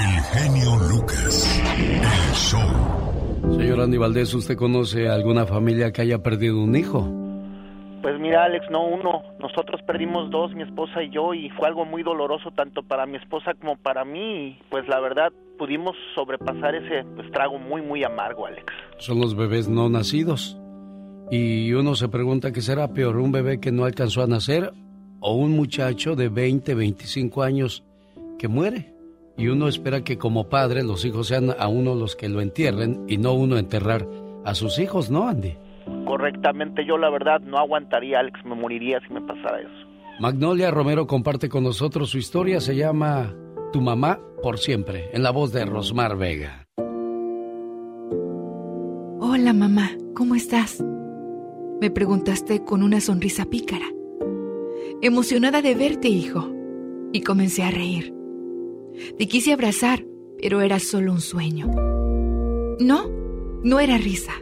El genio Lucas. El show. Señor Andy Valdés, ¿usted conoce alguna familia que haya perdido un hijo? Pues mira, Alex, no uno. Nosotros perdimos dos, mi esposa y yo, y fue algo muy doloroso tanto para mi esposa como para mí. Y pues la verdad, pudimos sobrepasar ese pues, trago muy, muy amargo, Alex. Son los bebés no nacidos. Y uno se pregunta qué será peor, un bebé que no alcanzó a nacer o un muchacho de 20, 25 años que muere. Y uno espera que como padre los hijos sean a uno los que lo entierren y no uno enterrar a sus hijos, ¿no, Andy? Correctamente, yo la verdad no aguantaría, Alex, me moriría si me pasara eso. Magnolia Romero comparte con nosotros su historia, se llama Tu mamá por siempre, en la voz de Rosmar Vega. Hola mamá, ¿cómo estás? Me preguntaste con una sonrisa pícara. Emocionada de verte, hijo. Y comencé a reír. Te quise abrazar, pero era solo un sueño. No, no era risa.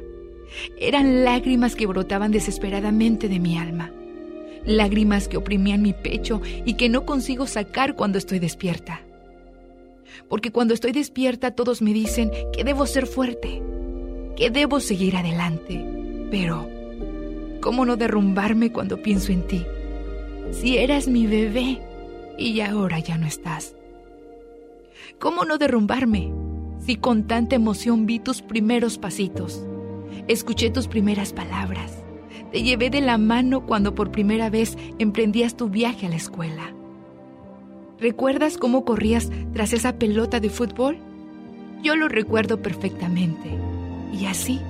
Eran lágrimas que brotaban desesperadamente de mi alma. Lágrimas que oprimían mi pecho y que no consigo sacar cuando estoy despierta. Porque cuando estoy despierta todos me dicen que debo ser fuerte, que debo seguir adelante. Pero, ¿cómo no derrumbarme cuando pienso en ti? Si eras mi bebé y ahora ya no estás. ¿Cómo no derrumbarme si con tanta emoción vi tus primeros pasitos? Escuché tus primeras palabras. Te llevé de la mano cuando por primera vez emprendías tu viaje a la escuela. ¿Recuerdas cómo corrías tras esa pelota de fútbol? Yo lo recuerdo perfectamente. Y así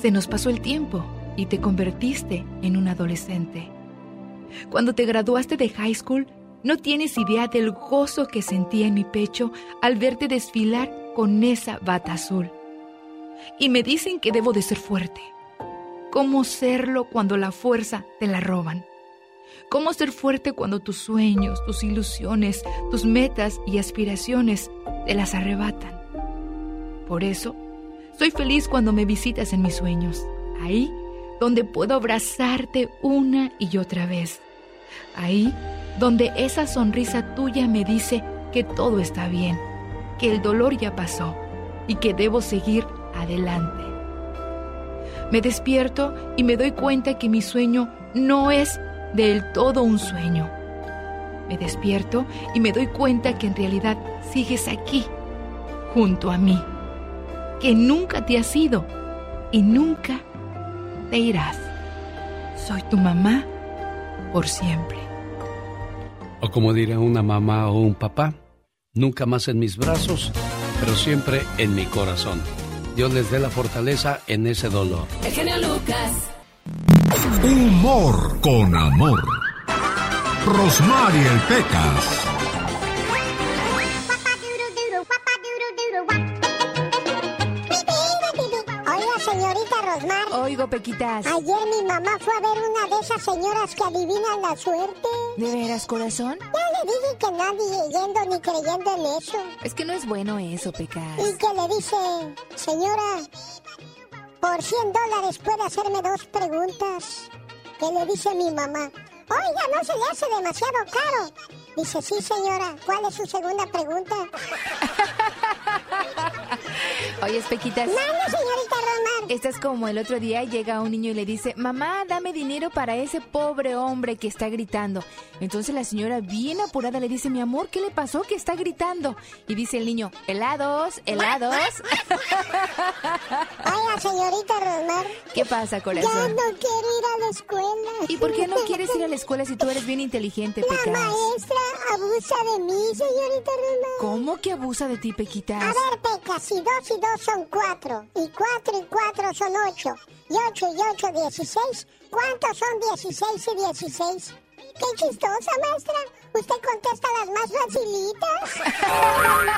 se nos pasó el tiempo y te convertiste en un adolescente. Cuando te graduaste de high school, no tienes idea del gozo que sentía en mi pecho al verte desfilar con esa bata azul. Y me dicen que debo de ser fuerte. ¿Cómo serlo cuando la fuerza te la roban? ¿Cómo ser fuerte cuando tus sueños, tus ilusiones, tus metas y aspiraciones te las arrebatan? Por eso, soy feliz cuando me visitas en mis sueños. Ahí donde puedo abrazarte una y otra vez. Ahí donde esa sonrisa tuya me dice que todo está bien, que el dolor ya pasó y que debo seguir adelante. Me despierto y me doy cuenta que mi sueño no es del todo un sueño. Me despierto y me doy cuenta que en realidad sigues aquí, junto a mí, que nunca te has ido y nunca te irás. Soy tu mamá por siempre. O como diría una mamá o un papá, nunca más en mis brazos, pero siempre en mi corazón. Dios les dé la fortaleza en ese dolor. El genio Lucas. Humor con amor. Rosmarie Pecas. Oigo, Pequitas. Ayer mi mamá fue a ver una de esas señoras que adivinan la suerte. ¿De veras, corazón? Ya le dije que nadie yendo ni creyendo en eso. Es que no es bueno eso, Pecas. Y que le dice, señora, por 100 dólares puede hacerme dos preguntas. ¿Qué le dice mi mamá? Oiga, no se le hace demasiado caro. Dice, sí, señora. ¿Cuál es su segunda pregunta? Oye, Pequitas. No, no, señorita Romar. Estás como el otro día llega un niño y le dice, mamá, dame dinero para ese pobre hombre que está gritando. Entonces la señora bien apurada le dice, mi amor, ¿qué le pasó que está gritando? Y dice el niño, helados, helados. Oiga, señorita Romar. ¿Qué pasa, Ya corazón? no quiero ir a la escuela. ¿Y por qué no quieres ir a la escuela si tú eres bien inteligente, La Pecas? maestra abusa de mí, señorita Romar. ¿Cómo que abusa de ti, A Pequitas? ver, Peca, si dos y dos son cuatro, y cuatro y cuatro son ocho, y ocho y ocho dieciséis, ¿cuántos son dieciséis y dieciséis? ¡Qué chistosa, maestra! Usted contesta las más facilitas.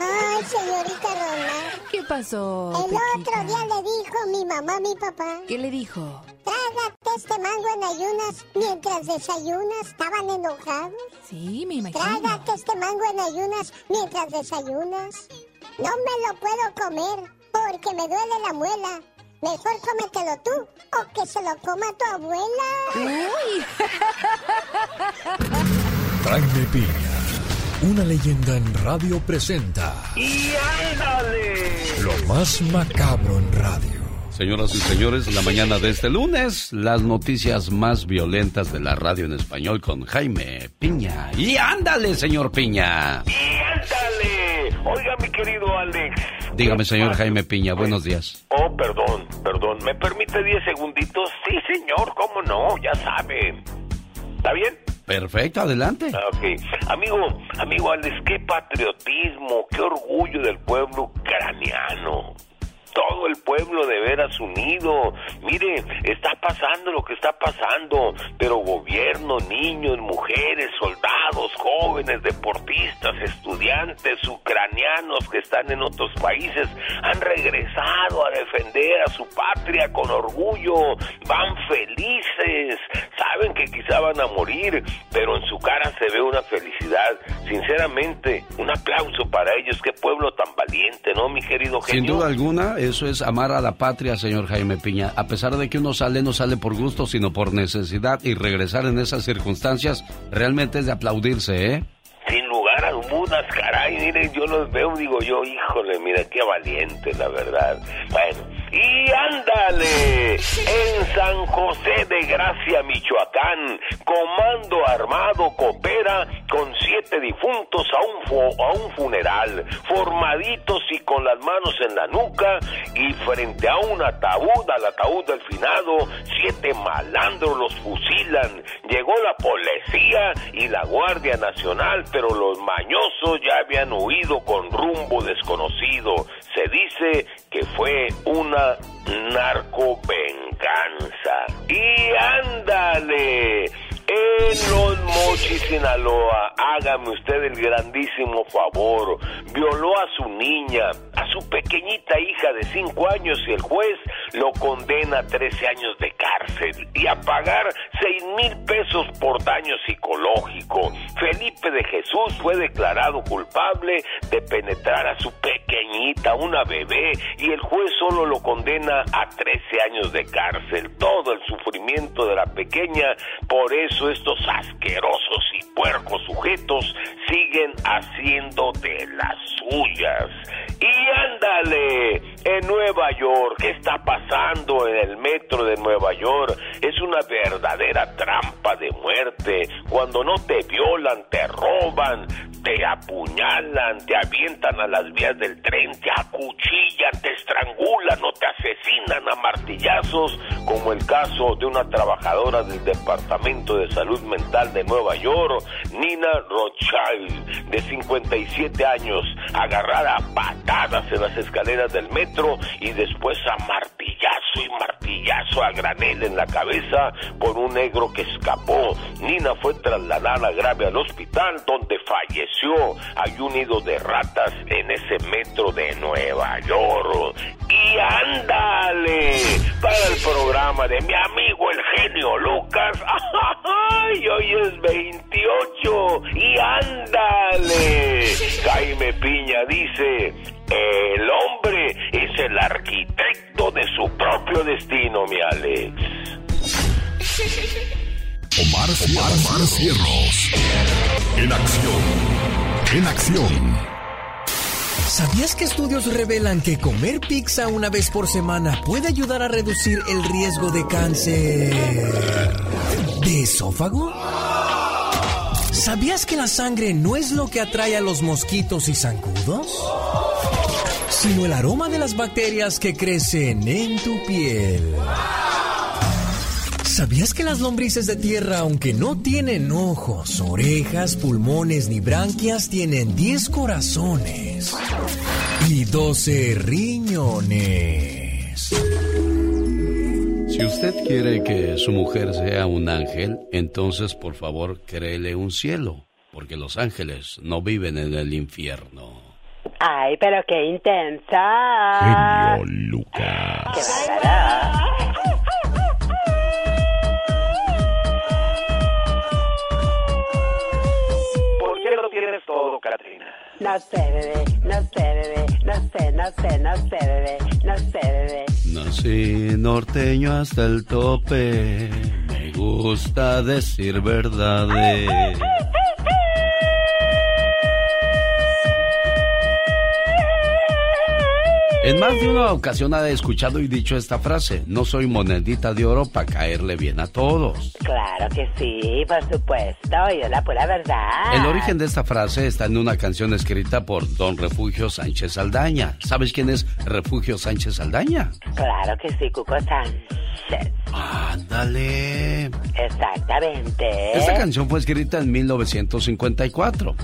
Ay, señorita Romar. ¿Qué pasó, El otro Pequitas? día le dijo mi mamá a mi papá, ¿Qué le dijo? trágate este mango en ayunas mientras desayunas. Estaban enojados. Sí, me imagino. Trágate este mango en ayunas mientras desayunas. No me lo puedo comer porque me duele la muela. Mejor cómetelo tú o que se lo coma tu abuela. Uy, Jaime Piña. Una leyenda en radio presenta. ¡Y ándale! Lo más macabro en radio. Señoras y señores, la mañana de este lunes, las noticias más violentas de la radio en español con Jaime Piña. ¡Y ándale, señor Piña! ¡Y ándale! Oiga, mi querido Alex. Dígame, señor Jaime Piña, buenos días. Oh, perdón, perdón. ¿Me permite 10 segunditos? Sí, señor, cómo no, ya sabe. ¿Está bien? Perfecto, adelante. Ok. Amigo, amigo Alex, qué patriotismo, qué orgullo del pueblo ucraniano todo el pueblo de veras unido. Mire, está pasando lo que está pasando, pero gobierno, niños, mujeres, soldados, jóvenes, deportistas, estudiantes, ucranianos que están en otros países han regresado a defender a su patria con orgullo, van felices, saben que quizá van a morir, pero en su cara se ve una felicidad. Sinceramente, un aplauso para ellos, qué pueblo tan valiente, ¿no, mi querido genio? Sin duda alguna, eso es amar a la patria, señor Jaime Piña. A pesar de que uno sale, no sale por gusto, sino por necesidad. Y regresar en esas circunstancias realmente es de aplaudirse, ¿eh? Sin lugar a dudas, caray, miren, yo los veo, digo yo, híjole, mira, qué valiente, la verdad. Bueno, y ándale, en San José de Gracia, Michoacán, Comando Armado coopera con siete difuntos a un, a un funeral, formaditos y con las manos en la nuca y frente a un ataúd, al ataúd del finado, siete malandros los fusilan. Llegó la policía y la Guardia Nacional, pero los mañosos ya habían huido con rumbo desconocido. Se dice que fue una narcovenganza. Y ándale, en Los Mochis, Sinaloa, hágame usted el grandísimo favor. Violó a su niña, a su pequeñita hija de 5 años y el juez lo condena a 13 años de cárcel y a pagar 6 mil pesos por daño psicológico. Felipe de Jesús fue declarado culpable de penetrar a su pequeñita, una bebé, y el juez solo lo condena a 13 años de cárcel. Todo el sufrimiento de la pequeña, por eso estos asquerosos y puercos sujetos siguen haciendo de las suyas. Y ándale, en Nueva York, ¿qué está pasando en el metro de Nueva York? Es una verdadera trampa de muerte. Cuando no te violan, te roban, te apuñalan, te avientan a las vías del tren, te acuchillan, te estrangulan o te asesinan a martillazos, como el caso de una trabajadora del Departamento de Salud Mental de Nueva York, Nina Rothschild, de 57 años, agarrada a patadas en las escaleras del metro y después a martillazo y martillazo a granel en la cabeza por un negro que escapó. Nina fue trasladada grave al hospital donde falleció. Hay un nido de ratas en ese metro de Nueva York. Y ándale para el programa de mi amigo el genio Lucas. ¡Ay! Hoy es 28 y ándale. Jaime Piña dice, el hombre es el arquitecto de su propio destino, mi Alex. Omar, Omar, Cierros. En acción. En acción. ¿Sabías que estudios revelan que comer pizza una vez por semana puede ayudar a reducir el riesgo de cáncer de esófago? ¿Sabías que la sangre no es lo que atrae a los mosquitos y zancudos? Sino el aroma de las bacterias que crecen en tu piel. ¿Sabías que las lombrices de tierra, aunque no tienen ojos, orejas, pulmones ni branquias, tienen 10 corazones y 12 riñones? Si usted quiere que su mujer sea un ángel, entonces por favor créele un cielo, porque los ángeles no viven en el infierno. Ay, pero qué intensa. Genio Lucas. Qué No sé, bebé, no sé, bebé, no sé, no sé, no sé, bebé, no sé, bebé. Nací norteño hasta el tope, me gusta decir verdades. En más de una ocasión ha escuchado y dicho esta frase, no soy monedita de oro para caerle bien a todos. Claro que sí, por supuesto, y es la pura verdad. El origen de esta frase está en una canción escrita por don Refugio Sánchez Saldaña. ¿Sabes quién es Refugio Sánchez Saldaña? Claro que sí, Cuco Sánchez. Ándale. Exactamente. Esta canción fue escrita en 1954.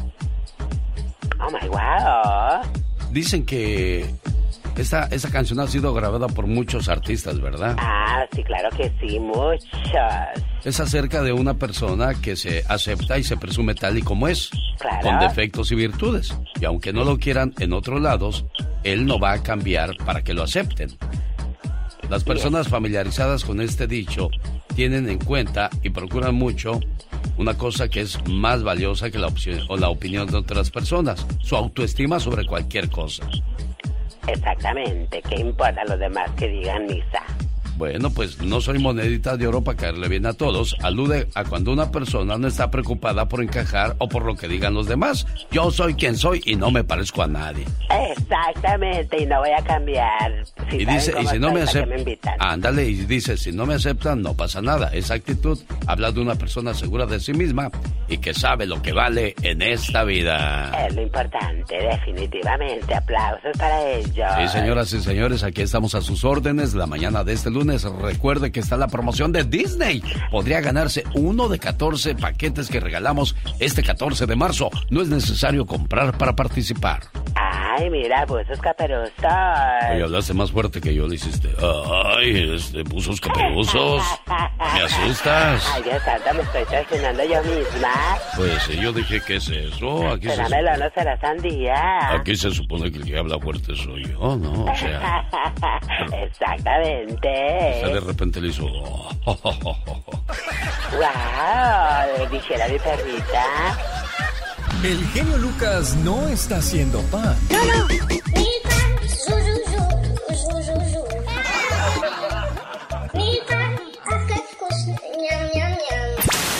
Oh my wow. Dicen que esta, esta canción ha sido grabada por muchos artistas, ¿verdad? Ah, sí, claro que sí, muchos. Es acerca de una persona que se acepta y se presume tal y como es, Claro. con defectos y virtudes. Y aunque no lo quieran en otros lados, él no va a cambiar para que lo acepten. Las personas familiarizadas con este dicho tienen en cuenta y procuran mucho una cosa que es más valiosa que la, opción, o la opinión de otras personas, su autoestima sobre cualquier cosa. Exactamente. ¿Qué importa los demás que digan misa? Bueno, pues no soy monedita de oro para caerle bien a todos. Alude a cuando una persona no está preocupada por encajar o por lo que digan los demás. Yo soy quien soy y no me parezco a nadie. Exactamente, y no voy a cambiar. Si y dice, y si no me ¿para qué aceptan, ándale, y dice, si no me aceptan, no pasa nada. Esa actitud habla de una persona segura de sí misma y que sabe lo que vale en esta vida. Es lo importante, definitivamente. Aplausos para ellos. Sí, señoras y señores, aquí estamos a sus órdenes. La mañana de este lunes, recuerde que está la promoción de Disney. Podría ganarse uno de 14 paquetes que regalamos este 14 de marzo. No es necesario comprar para participar. Ay, mira, buzos caperusos. Oye, hablaste más fuerte que yo, le hiciste. Ay, este, buzos caperusos. Me asustas. Ay, Dios santo, me estoy traicionando yo misma. Pues eh, yo dije, ¿qué es eso? Aquí se, ¿Será melón o será sandía? aquí se supone que el que habla fuerte soy yo, ¿no? O sea, Exactamente. Sea, de repente le hizo... Wow, dijera mi perrita. El genio Lucas no está haciendo pan.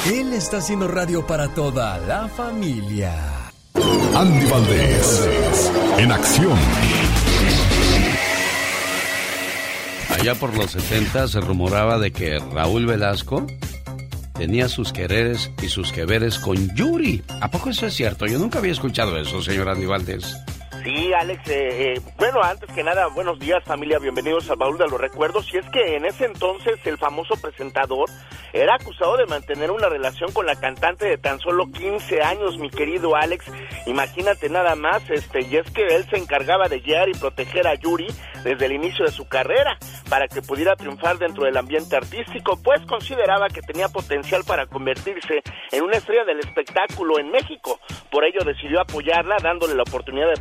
Él está haciendo radio para toda la familia. Andy Valdés, en acción. Allá por los 70 se rumoraba de que Raúl Velasco tenía sus quereres y sus que veres con Yuri. ¿A poco eso es cierto? Yo nunca había escuchado eso, señor Andy. Sí, Alex, eh, eh, bueno, antes que nada, buenos días familia, bienvenidos al baúl de los recuerdos. Y es que en ese entonces el famoso presentador era acusado de mantener una relación con la cantante de tan solo 15 años, mi querido Alex. Imagínate nada más, este, y es que él se encargaba de guiar y proteger a Yuri desde el inicio de su carrera para que pudiera triunfar dentro del ambiente artístico, pues consideraba que tenía potencial para convertirse en una estrella del espectáculo en México. Por ello decidió apoyarla dándole la oportunidad de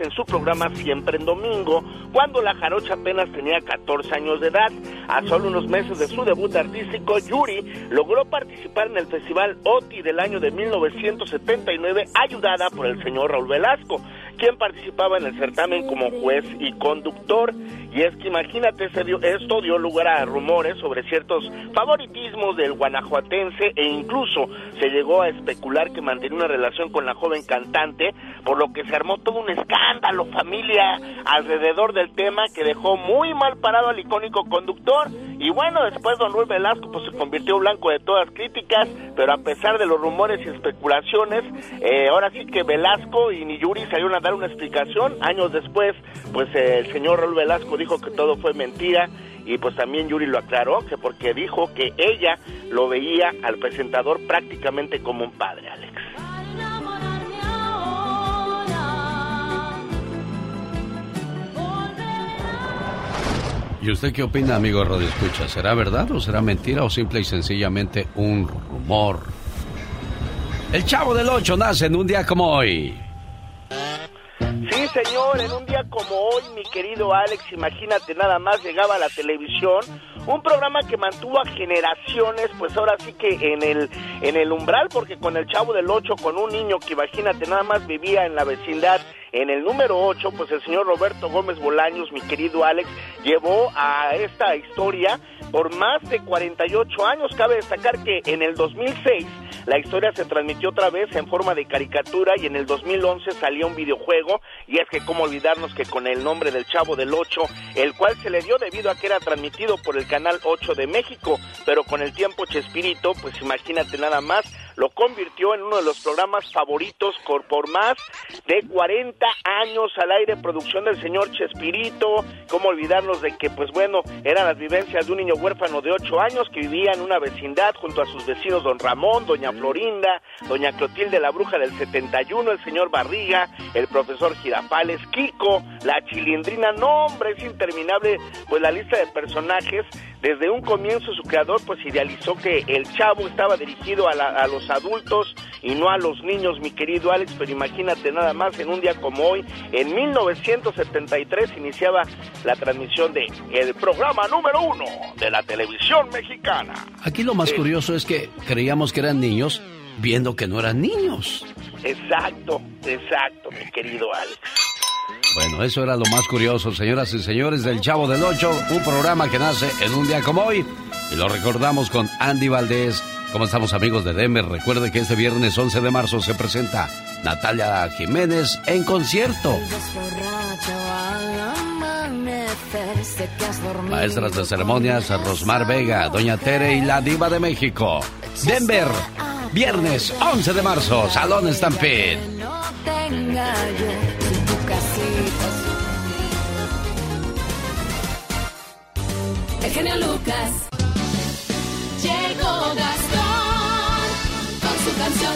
en su programa Siempre en Domingo, cuando la jarocha apenas tenía 14 años de edad. A solo unos meses de su debut artístico, Yuri logró participar en el Festival OTI del año de 1979, ayudada por el señor Raúl Velasco, quien participaba en el certamen como juez y conductor. Y es que imagínate, esto dio lugar a rumores sobre ciertos favoritismos del guanajuatense e incluso se llegó a especular que mantenía una relación con la joven cantante, por lo que se armó todo un escándalo, familia, alrededor del tema que dejó muy mal parado al icónico conductor. Y bueno, después Don Luis Velasco pues se convirtió blanco de todas críticas, pero a pesar de los rumores y especulaciones, eh, ahora sí que Velasco y Niyuri salieron a dar una explicación. Años después, pues eh, el señor Raúl Velasco dijo que todo fue mentira y pues también Yuri lo aclaró, que porque dijo que ella lo veía al presentador prácticamente como un padre, Alex. ¿Y usted qué opina, amigo Radio Escucha? ¿Será verdad o será mentira o simple y sencillamente un rumor? El Chavo del Ocho nace en un día como hoy. Sí, señor, en un día como hoy, mi querido Alex, imagínate nada más, llegaba a la televisión, un programa que mantuvo a generaciones, pues ahora sí que en el, en el umbral, porque con el Chavo del Ocho, con un niño que imagínate nada más vivía en la vecindad, en el número 8, pues el señor Roberto Gómez Bolaños, mi querido Alex, llevó a esta historia por más de 48 años. Cabe destacar que en el 2006 La historia se transmitió otra vez en forma de caricatura y en el 2011 salió un videojuego y es que cómo olvidarnos que con el nombre del Chavo del Ocho, el cual se le dio debido a que era transmitido por el canal 8 de México, pero con el tiempo Chespirito, pues imagínate nada más, lo convirtió en uno de los programas favoritos por más de 40 años al aire, producción del señor Chespirito, cómo olvidarnos de que, pues bueno, eran las vivencias de un niño huérfano de 8 años que vivía en una vecindad junto a sus vecinos don Ramón, doña Florinda, doña Clotilde la bruja del 71, el señor Barriga, el profesor Girafales, Kiko, la chilindrina, no hombre, es interminable, pues la lista de personajes desde un comienzo su creador pues idealizó que el chavo estaba dirigido a, los adultos y no a los niños, mi querido Alex, pero imagínate nada más, en un día como hoy, en 1973 iniciaba la transmisión de el programa número uno de la televisión mexicana. Aquí lo más curioso es que creíamos que eran niños viendo que no eran niños. Exacto, exacto, mi querido Alex. Bueno, eso era lo más curioso, señoras y señores del Chavo del Ocho, un programa que nace en un día como hoy. Y lo recordamos con Andy Valdés. Como estamos amigos de Demer, recuerde que este viernes 11 de marzo se presenta Natalia Jiménez en concierto. Maestras de ceremonias, Rosmar Vega, Doña Tere y la Diva de México. Denver, viernes 11 de marzo, Salón Stampede. El genio Lucas. Llegó Gastón con su canción.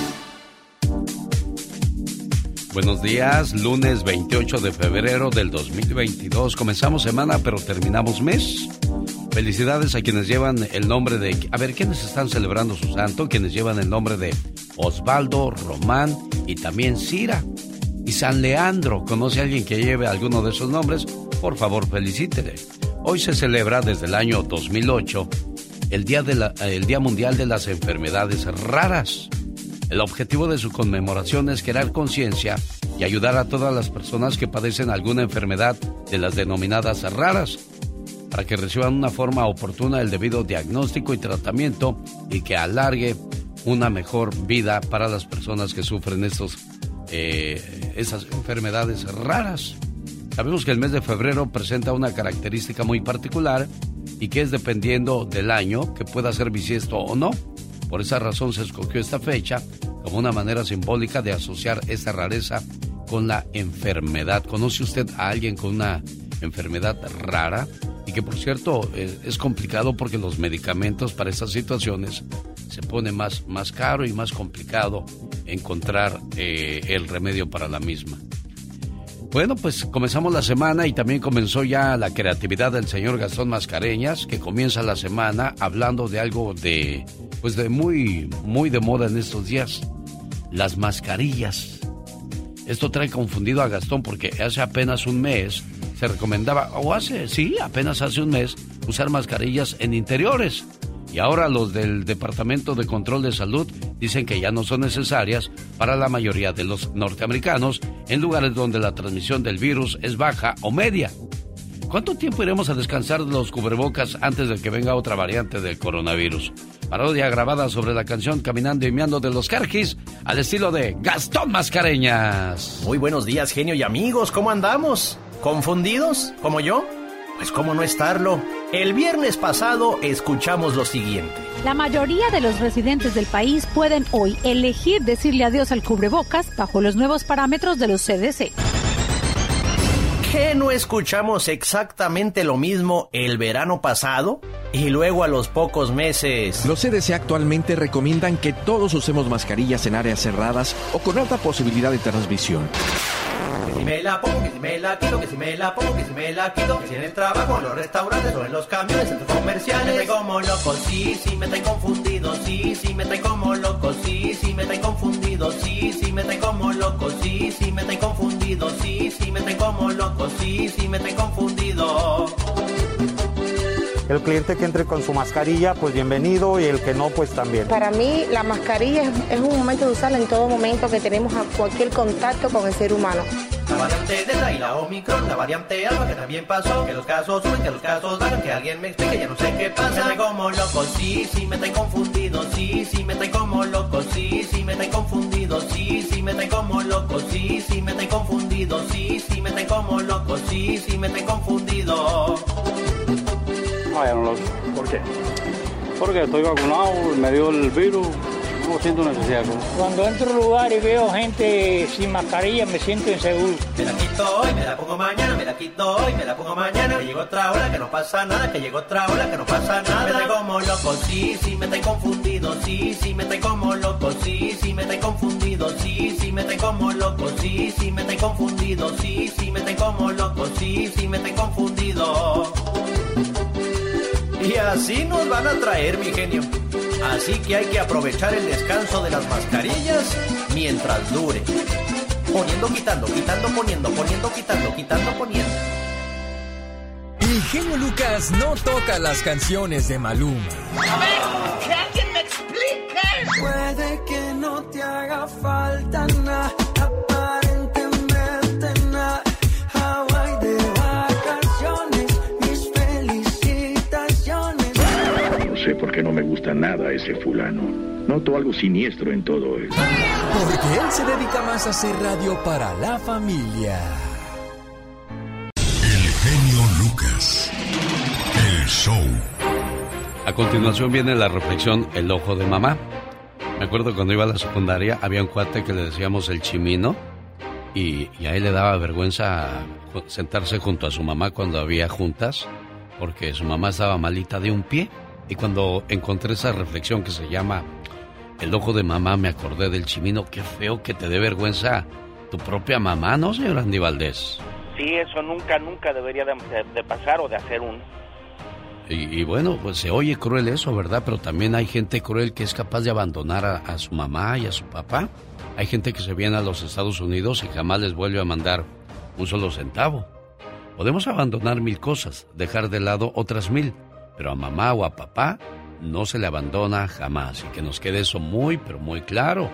Buenos días, lunes 28 de febrero del 2022. Comenzamos semana, pero terminamos mes. Felicidades a quienes llevan el nombre de... A ver, ¿quiénes están celebrando su santo? Quienes llevan el nombre de Osvaldo, Román y también Cira. Y San Leandro. ¿Conoce alguien que lleve alguno de esos nombres? Por favor, felicítele. Hoy se celebra desde el año 2008 el Día, de el Día Mundial de las Enfermedades Raras. El objetivo de su conmemoración es crear conciencia y ayudar a todas las personas que padecen alguna enfermedad de las denominadas raras, para que reciban una forma oportuna el debido diagnóstico y tratamiento y que alargue una mejor vida para las personas que sufren estos, eh, esas enfermedades raras. Sabemos que el mes de febrero presenta una característica muy particular y que es dependiendo del año que pueda ser bisiesto o no. Por esa razón se escogió esta fecha como una manera simbólica de asociar esta rareza con la enfermedad. ¿Conoce usted a alguien con una enfermedad rara? Y que por cierto eh, es complicado porque los medicamentos para estas situaciones se pone más, más caro y más complicado encontrar eh, el remedio para la misma. Bueno, pues comenzamos la semana y también comenzó ya la creatividad del señor Gastón Mascareñas, que comienza la semana hablando de algo de, pues de muy, muy de moda en estos días, las mascarillas. Esto trae confundido a Gastón porque hace apenas un mes se recomendaba, o hace, sí, apenas hace un mes, usar mascarillas en interiores. Y ahora los del Departamento de Control de Salud dicen que ya no son necesarias para la mayoría de los norteamericanos en lugares donde la transmisión del virus es baja o media. ¿Cuánto tiempo iremos a descansar de los cubrebocas antes de que venga otra variante del coronavirus? Parodia grabada sobre la canción Caminando y Meando de los Carquis al estilo de Gastón Mascareñas. Muy buenos días, genio y amigos, ¿cómo andamos? ¿Confundidos? ¿Como yo? Pues cómo no estarlo. El viernes pasado escuchamos lo siguiente. La mayoría de los residentes del país pueden hoy elegir decirle adiós al cubrebocas bajo los nuevos parámetros de los CDC. ¿Qué no escuchamos exactamente lo mismo el verano pasado? Y luego a los pocos meses. Los CDC actualmente recomiendan que todos usemos mascarillas en áreas cerradas o con alta posibilidad de transmisión. Que si me la pongo, que si me la quito, que si me la pongo, que si me la quito, que si en el trabajo, en los restaurantes o en los camiones, centros comerciales. Me como loco, sí, sí, me traen confundido, sí, sí, me traen como loco, sí, sí, me traen confundido, sí, sí, me traen como loco, sí, sí, me traen confundido, sí, sí, me traen como loco, sí, sí, me traen confundido. El cliente que entre con su mascarilla, pues bienvenido y el que no, pues también. Para mí la mascarilla es, un momento de usarla en todo momento que tenemos cualquier contacto con el ser humano. La variante Delta y la Omicron, la variante Alfa que también pasó. Que los casos suben, que los casos bajan, que alguien me explique, ya no sé qué pasa. Me como loco, sí, sí, me traen confundido, sí, sí, me traen como loco, sí, sí, me traen confundido, sí, sí, me traen como loco, sí, sí, me traen confundido, sí, sí, me traen como loco, sí, sí, me traen confundido. No, ya no lo ¿Por qué? Porque estoy vacunado, me dio el virus, no siento necesidad. Cuando entro a un lugar y veo gente sin mascarilla, me siento inseguro. Me la quito hoy, me la pongo mañana, me la quito hoy, me la pongo mañana. Que llegó otra hora, que no pasa nada, que llegó otra hora, que no pasa nada. Me trae como loco, sí, sí, me trae confundido, sí, sí, me trae como loco, sí, sí, me trae confundido, sí, sí, me trae como loco, sí, sí, me trae confundido, sí, sí, me trae como loco, sí, sí, me trae confundido. Y así nos van a traer, mi genio. Así que hay que aprovechar el descanso de las mascarillas mientras dure. Poniendo, quitando, quitando, poniendo, poniendo, quitando, quitando, poniendo. El genio Lucas no toca las canciones de Maluma. A ver, que alguien me explique. Puede que no te haga falta nada, No sé por qué no me gusta nada ese fulano. Noto algo siniestro en todo eso. Porque él se dedica más a hacer radio para la familia. El genio Lucas. El show. A continuación viene la reflexión El ojo de mamá. Me acuerdo cuando iba a la secundaria, había un cuate que le decíamos el chimino y, y a él le daba vergüenza sentarse junto a su mamá cuando había juntas porque su mamá estaba malita de un pie. Y cuando encontré esa reflexión que se llama El ojo de mamá, me acordé del chimino. Qué feo que te dé vergüenza tu propia mamá, ¿no, señor Andy Valdés? Sí, eso nunca, nunca debería de, pasar o de hacer uno. Y, y bueno, pues se oye cruel eso, ¿verdad? Pero también hay gente cruel que es capaz de abandonar a, a su mamá y a su papá. Hay gente que se viene a los Estados Unidos y jamás les vuelve a mandar un solo centavo. Podemos abandonar mil cosas, dejar de lado otras mil, pero a mamá o a papá no se le abandona jamás. Y que nos quede eso muy, pero muy claro.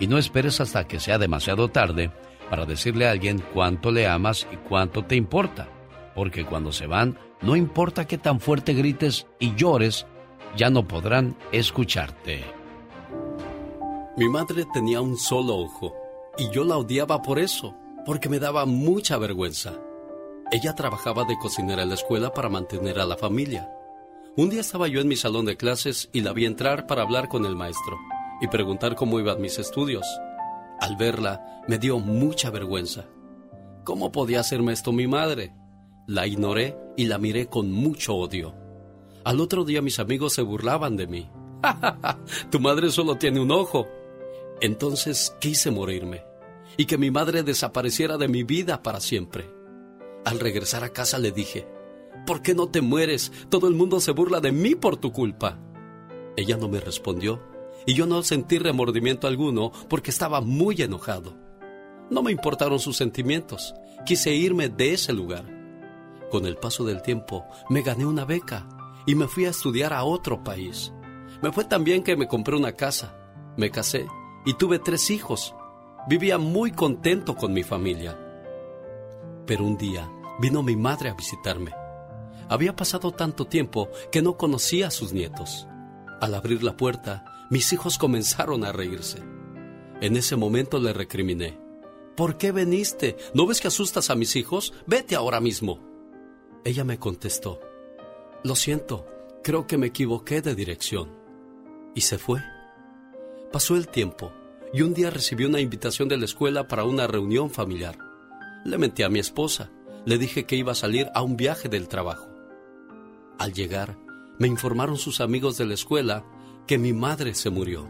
Y no esperes hasta que sea demasiado tarde para decirle a alguien cuánto le amas y cuánto te importa. Porque cuando se van, no importa qué tan fuerte grites y llores, ya no podrán escucharte. Mi madre tenía un solo ojo y yo la odiaba por eso, porque me daba mucha vergüenza. Ella trabajaba de cocinera en la escuela para mantener a la familia. Un día estaba yo en mi salón de clases y la vi entrar para hablar con el maestro y preguntar cómo iban mis estudios. Al verla, me dio mucha vergüenza. ¿Cómo podía hacerme esto mi madre? La ignoré y la miré con mucho odio. Al otro día mis amigos se burlaban de mí. tu madre solo tiene un ojo. Entonces quise morirme y que mi madre desapareciera de mi vida para siempre. Al regresar a casa le dije, ¿por qué no te mueres? Todo el mundo se burla de mí por tu culpa. Ella no me respondió y yo no sentí remordimiento alguno porque estaba muy enojado. No me importaron sus sentimientos. Quise irme de ese lugar. Con el paso del tiempo me gané una beca y me fui a estudiar a otro país. Me fue tan bien que me compré una casa, me casé y tuve tres hijos. Vivía muy contento con mi familia. Pero un día vino mi madre a visitarme. Había pasado tanto tiempo que no conocía a sus nietos. Al abrir la puerta, mis hijos comenzaron a reírse. En ese momento le recriminé. ¿Por qué veniste? ¿No ves que asustas a mis hijos? Vete ahora mismo. Ella me contestó. Lo siento, creo que me equivoqué de dirección. Y se fue. Pasó el tiempo y un día recibí una invitación de la escuela para una reunión familiar. Le mentí a mi esposa. Le dije que iba a salir a un viaje del trabajo. Al llegar, me informaron sus amigos de la escuela que mi madre se murió.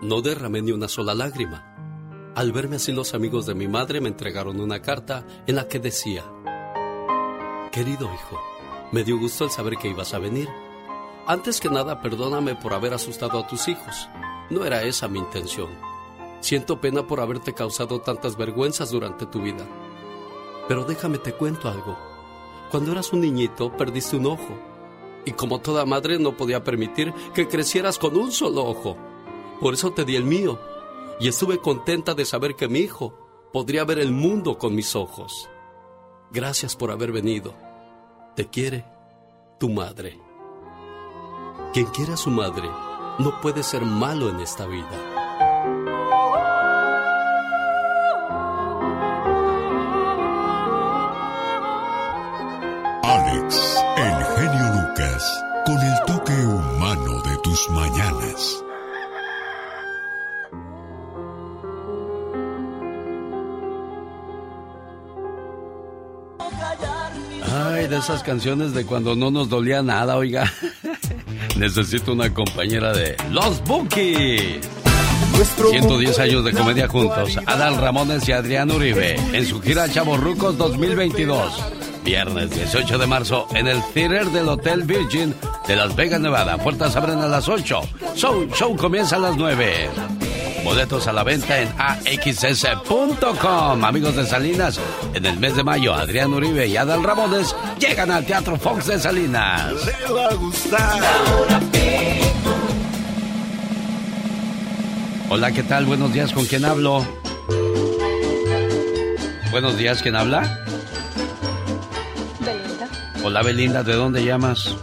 No derramé ni una sola lágrima. Al verme así los amigos de mi madre me entregaron una carta en la que decía, Querido hijo, me dio gusto el saber que ibas a venir. Antes que nada, perdóname por haber asustado a tus hijos. No era esa mi intención. Siento pena por haberte causado tantas vergüenzas durante tu vida. Pero déjame te cuento algo. Cuando eras un niñito, perdiste un ojo. Y como toda madre no podía permitir que crecieras con un solo ojo. Por eso te di el mío. Y estuve contenta de saber que mi hijo podría ver el mundo con mis ojos. Gracias por haber venido. Te quiere tu madre. Quien quiera a su madre no puede ser malo en esta vida. Alex, el genio Lucas, con el toque humano de tus mañanas. Ay, de esas canciones de cuando no nos dolía nada, oiga. Necesito una compañera de Los Bookies. 110 años de comedia juntos. Adal Ramones y Adrián Uribe en su gira Chavorrucos 2022. Viernes 18 de marzo en el theater del Hotel Virgin de Las Vegas, Nevada. Puertas abren a las 8. Show, show comienza a las 9. Boletos a la venta en axs.com. Amigos de Salinas, en el mes de mayo, Adrián Uribe y Adal Ramones llegan al Teatro Fox de Salinas. Le va a gustar. Hola, ¿qué tal? Buenos días, ¿con quién hablo? Buenos días, ¿quién habla? Hola, Belinda, ¿de dónde llamas?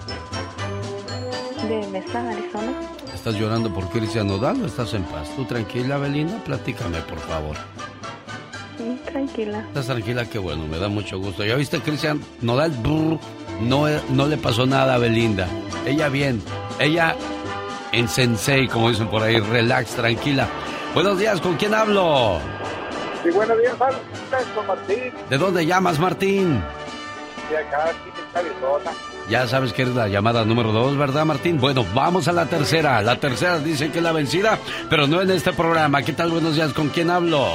de Mesa, Arizona. ¿Estás llorando por Cristian Nodal o estás en paz? ¿Tú tranquila, Belinda? Platícame, por favor. Sí, tranquila. ¿Estás tranquila? Qué bueno, me da mucho gusto. ¿Ya viste, Cristian Nodal? Brr, no, no le pasó nada a Belinda. Ella bien. Ella en sensei, como dicen por ahí. Relax, tranquila. Buenos días, ¿con quién hablo? Sí, buenos días, con Martín, ¿De dónde llamas, Martín? de acá, aquí. Ya sabes que eres la llamada número dos, ¿verdad, Martín? Bueno, vamos a la tercera. La tercera dice que es la vencida, pero no en este programa. ¿Qué tal? Buenos días, ¿con quién hablo?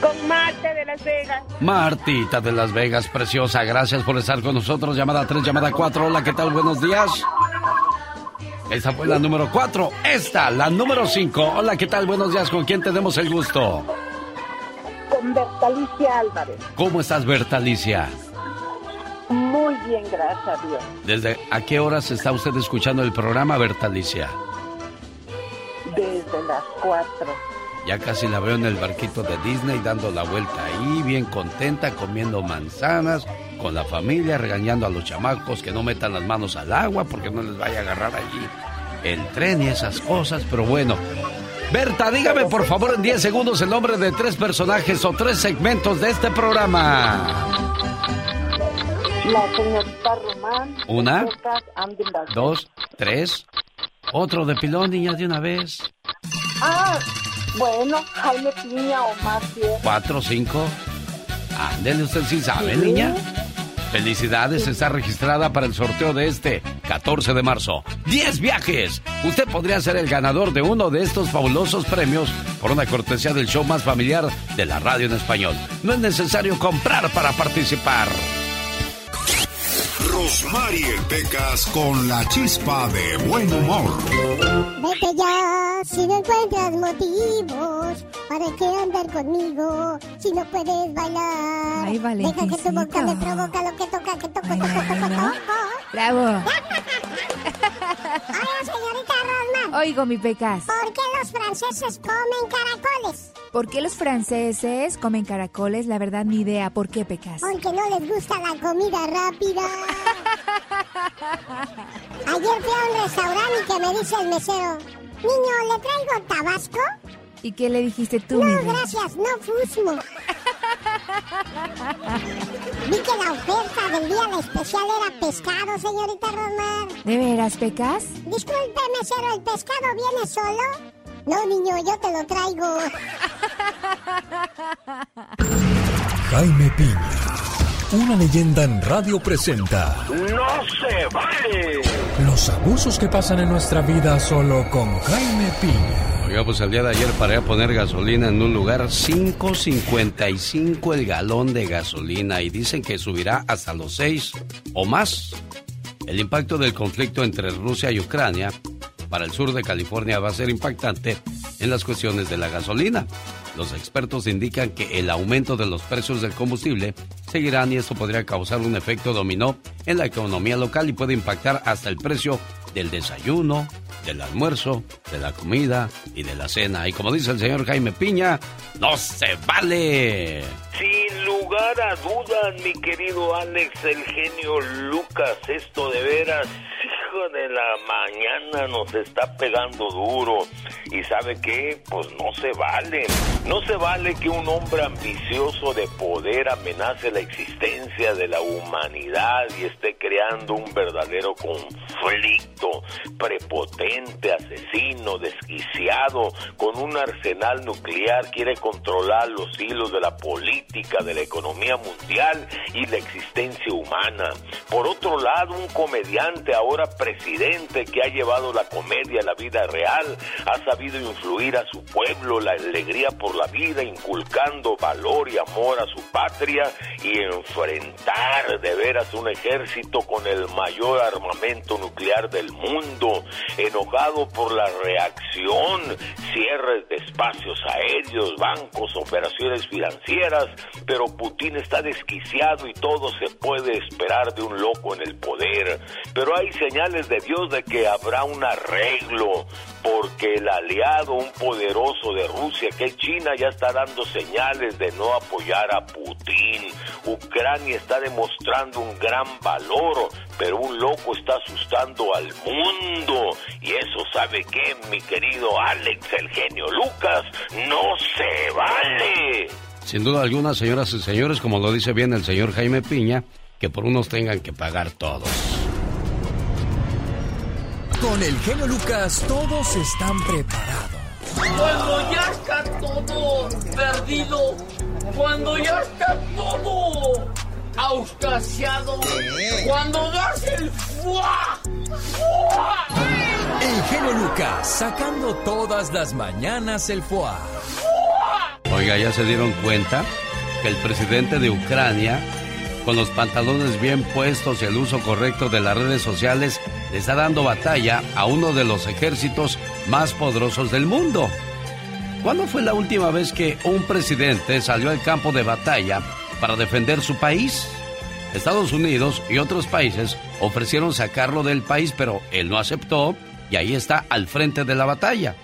Con Marte de Las Vegas. Martita de Las Vegas, preciosa. Gracias por estar con nosotros. Llamada 3, llamada 4. Hola, ¿qué tal? Buenos días. Esa fue la número 4. Esta, la número 5. Hola, ¿qué tal? Buenos días. ¿Con quién tenemos el gusto? Con Bertalicia Álvarez. ¿Cómo estás, Bertalicia? Muy bien, gracias a Dios. ¿Desde a qué horas está usted escuchando el programa, Bertalicia? Desde las 4. Ya casi la veo en el barquito de Disney dando la vuelta ahí, bien contenta, comiendo manzanas, con la familia, regañando a los chamacos que no metan las manos al agua porque no les vaya a agarrar allí el tren y esas cosas, pero bueno. Berta, dígame por favor en 10 segundos el nombre de tres personajes o tres segmentos de este programa. La señorita Román. Una. Dos, tres. Otro de pilón, niña, de una vez. Ah, bueno, Jaime Piña o más. Cuatro, cinco. Ándele, usted sí sabe, niña. Felicidades, está registrada para el sorteo de este 14 de marzo. 10 viajes. Usted podría ser el ganador de uno de estos fabulosos premios por una cortesía del show más familiar de la radio en español. No es necesario comprar para participar. Rosmarie Pecas con la chispa de buen humor. Vete ya, si no encuentras motivos para que andar conmigo, si no puedes bailar. Ay, Deja que tu boca me provoca lo que toca, que toco, toco, toco, toco. Bravo. Hola, señorita Rosman. Oigo, mi Pecas. ¿Por qué los franceses comen caracoles? ¿Por qué los franceses comen caracoles? La verdad, ni idea. ¿Por qué, Pecas? Porque no les gusta la comida rápida. Ayer fui a un restaurante y que me dice el mesero, niño, ¿le traigo tabasco? ¿Y qué le dijiste tú, No, gracias, no fusmo. Vi que la oferta del día la especial era pescado, señorita Rosmar. ¿De veras, Pecas? Disculpe, mesero, ¿el pescado viene solo? No, niño, yo te lo traigo. Jaime Piña, una leyenda en radio presenta ¡No se vale! los abusos que pasan en nuestra vida solo con Jaime Piña. Oiga, pues el día de ayer paré a poner gasolina en un lugar 5.55 el galón de gasolina y dicen que subirá hasta los 6 o más. El impacto del conflicto entre Rusia y Ucrania para el sur de California va a ser impactante en las cuestiones de la gasolina. Los expertos indican que el aumento de los precios del combustible seguirán y esto podría causar un efecto dominó en la economía local y puede impactar hasta el precio del desayuno, del almuerzo, de la comida y de la cena. Y como dice el señor Jaime Piña, no se vale. Sin lugar a dudas, mi querido Alex, el genio Lucas, esto de veras, hijo de la mañana nos está pegando duro. ¿Y sabe qué? Pues no se vale. No se vale que un hombre ambicioso de poder amenace la existencia de la humanidad y esté creando un verdadero conflicto prepotente, asesino, desquiciado, con un arsenal nuclear, quiere controlar los hilos de la política, de la economía mundial y la existencia humana. Por otro lado, un comediante ahora presidente que ha llevado la comedia a la vida real, ha sabido influir a su pueblo, la alegría por la vida, inculcando valor y amor a su patria y enfrentar de veras un ejército con el mayor armamento nuclear del mundo, enojado por la reacción, cierres de espacios aéreos, bancos, operaciones financieras, pero Putin está desquiciado y todo se puede esperar de un loco en el poder. Pero hay señales de Dios de que habrá un arreglo, porque el aliado, un poderoso de Rusia, que es China, ya está dando señales de no apoyar a Putin. Ucrania está demostrando un gran valor, pero un loco está asustando al mundo. Y eso sabe que, mi querido Alex, el genio Lucas, no se vale. Sin duda alguna, señoras y señores, como lo dice bien el señor Jaime Piña, que por unos tengan que pagar todos. Con el genio Lucas todos están preparados. Cuando ya está todo perdido, cuando ya está todo auscasiado, cuando das el fuá, fuá. El genio Lucas sacando todas las mañanas el fuá. Oiga, ¿ya se dieron cuenta que el presidente de Ucrania, con los pantalones bien puestos y el uso correcto de las redes sociales, le está dando batalla a uno de los ejércitos más poderosos del mundo? ¿Cuándo fue la última vez que un presidente salió al campo de batalla para defender su país? Estados Unidos y otros países ofrecieron sacarlo del país, pero él no aceptó y ahí está al frente de la batalla.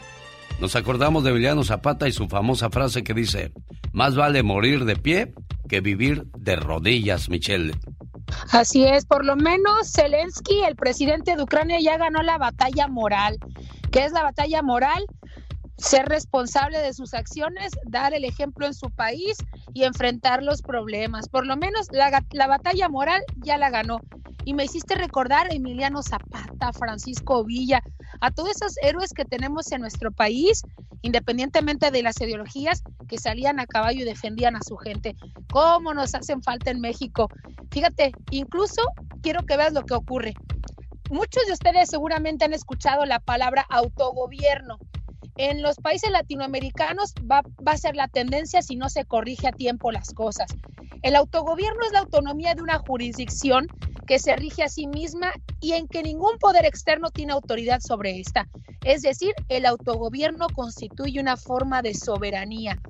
Nos acordamos de Emiliano Zapata y su famosa frase que dice, más vale morir de pie que vivir de rodillas, Michelle. Así es, por lo menos Zelensky, el presidente de Ucrania, ya ganó la batalla moral. ¿Qué es la batalla moral? Ser responsable de sus acciones, dar el ejemplo en su país y enfrentar los problemas. Por lo menos la, la batalla moral ya la ganó. Y me hiciste recordar a Emiliano Zapata, Francisco Villa, a todos esos héroes que tenemos en nuestro país, independientemente de las ideologías, que salían a caballo y defendían a su gente. ¿Cómo nos hacen falta en México? Fíjate, incluso quiero que veas lo que ocurre. Muchos de ustedes seguramente han escuchado la palabra autogobierno. En los países latinoamericanos va, a ser la tendencia si no se corrige a tiempo las cosas. El autogobierno es la autonomía de una jurisdicción que se rige a sí misma y en que ningún poder externo tiene autoridad sobre esta. Es decir, el autogobierno constituye una forma de soberanía.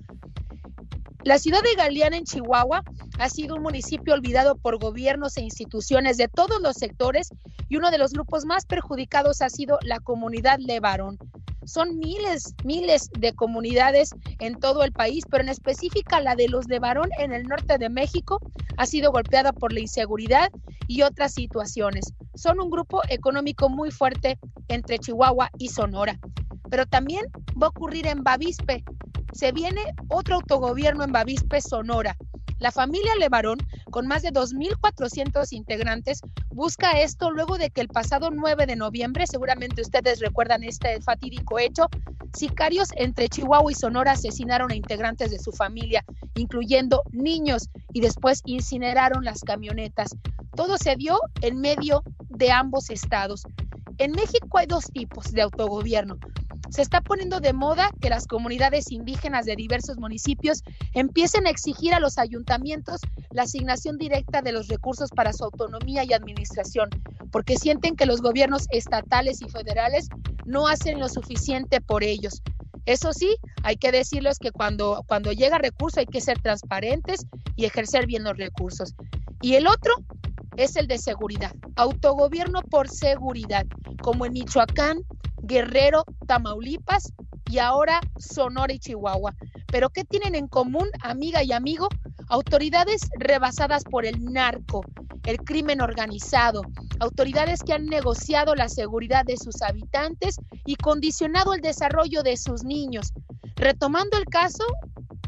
La ciudad de Galeana en Chihuahua ha sido un municipio olvidado por gobiernos e instituciones de todos los sectores y uno de los grupos más perjudicados ha sido la comunidad Levarón. Son miles, miles de comunidades en todo el país, pero en específica la de los de Varón en el norte de México ha sido golpeada por la inseguridad y otras situaciones. Son un grupo económico muy fuerte entre Chihuahua y Sonora. Pero también va a ocurrir en Bavispe. Se viene otro autogobierno en Bavispe, Sonora. La familia Levarón, con más de 2.400 integrantes, busca esto luego de que el pasado 9 de noviembre, seguramente ustedes recuerdan este fatídico hecho, sicarios entre Chihuahua y Sonora asesinaron a integrantes de su familia, incluyendo niños, y después incineraron las camionetas. Todo se dio en medio de ambos estados. En México hay dos tipos de autogobierno. Se está poniendo de moda que las comunidades indígenas de diversos municipios empiecen a exigir a los ayuntamientos la asignación directa de los recursos para su autonomía y administración, porque sienten que los gobiernos estatales y federales no hacen lo suficiente por ellos. Eso sí, hay que decirles que cuando, cuando llega recurso hay que ser transparentes y ejercer bien los recursos. Y el otro es el de seguridad, autogobierno por seguridad. como en Michoacán, Guerrero, Tamaulipas y ahora Sonora y Chihuahua. Pero ¿qué tienen en común, amiga y amigo? Autoridades rebasadas por el narco, el crimen organizado, autoridades que han negociado la seguridad de sus habitantes y condicionado el desarrollo de sus niños. Retomando el caso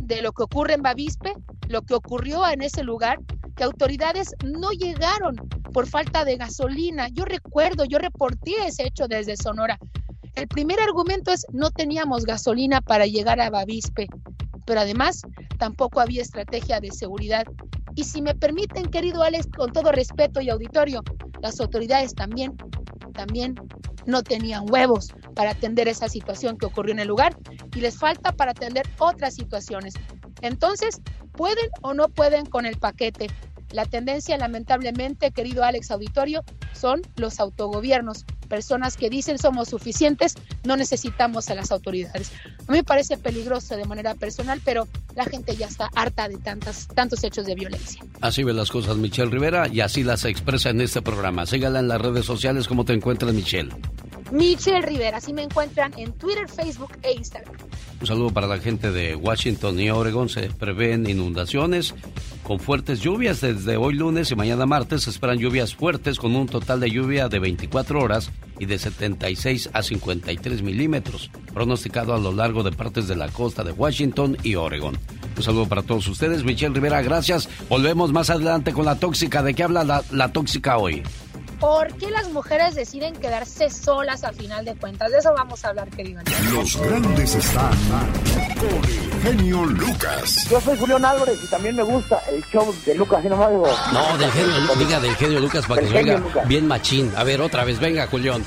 de lo que ocurre en Bavispe, lo que ocurrió en ese lugar, que autoridades no llegaron por falta de gasolina. Yo recuerdo, yo reporté ese hecho desde Sonora. El primer argumento es no teníamos gasolina para llegar a Bavispe, pero además tampoco había estrategia de seguridad. Y si me permiten, querido Alex, con todo respeto y auditorio, las autoridades también, también no tenían huevos para atender esa situación que ocurrió en el lugar y les falta para atender otras situaciones. Entonces, ¿pueden o no pueden con el paquete? La tendencia, lamentablemente, querido Alex Auditorio, son los autogobiernos, personas que dicen somos suficientes, no necesitamos a las autoridades. A mí me parece peligroso de manera personal, pero la gente ya está harta de tantas, tantos hechos de violencia. Así ve las cosas Michelle Rivera y así las expresa en este programa. Sígala en las redes sociales. ¿Cómo te encuentras, Michelle? Michelle Rivera, así me encuentran en Twitter, Facebook e Instagram. Un saludo para la gente de Washington y Oregon. Se prevén inundaciones con fuertes lluvias desde hoy lunes y mañana martes. Se esperan lluvias fuertes con un total de lluvia de 24 horas y de 76 a 53 milímetros, pronosticado a lo largo de partes de la costa de Washington y Oregon. Un saludo para todos ustedes. Michelle Rivera, gracias. Volvemos más adelante con la tóxica. ¿De qué habla la, la tóxica hoy? ¿Por qué las mujeres deciden quedarse solas al final de cuentas? De eso vamos a hablar, querido. Los grandes están con el genio Lucas. Yo soy Julián Álvarez y también me gusta el show de Lucas, y digo. No, del genio, diga del genio Lucas para que se oiga bien machín. A ver, otra vez, venga, Julián.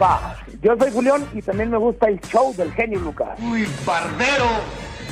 Va, yo soy Julián y también me gusta el show del genio Lucas. Uy, barbero.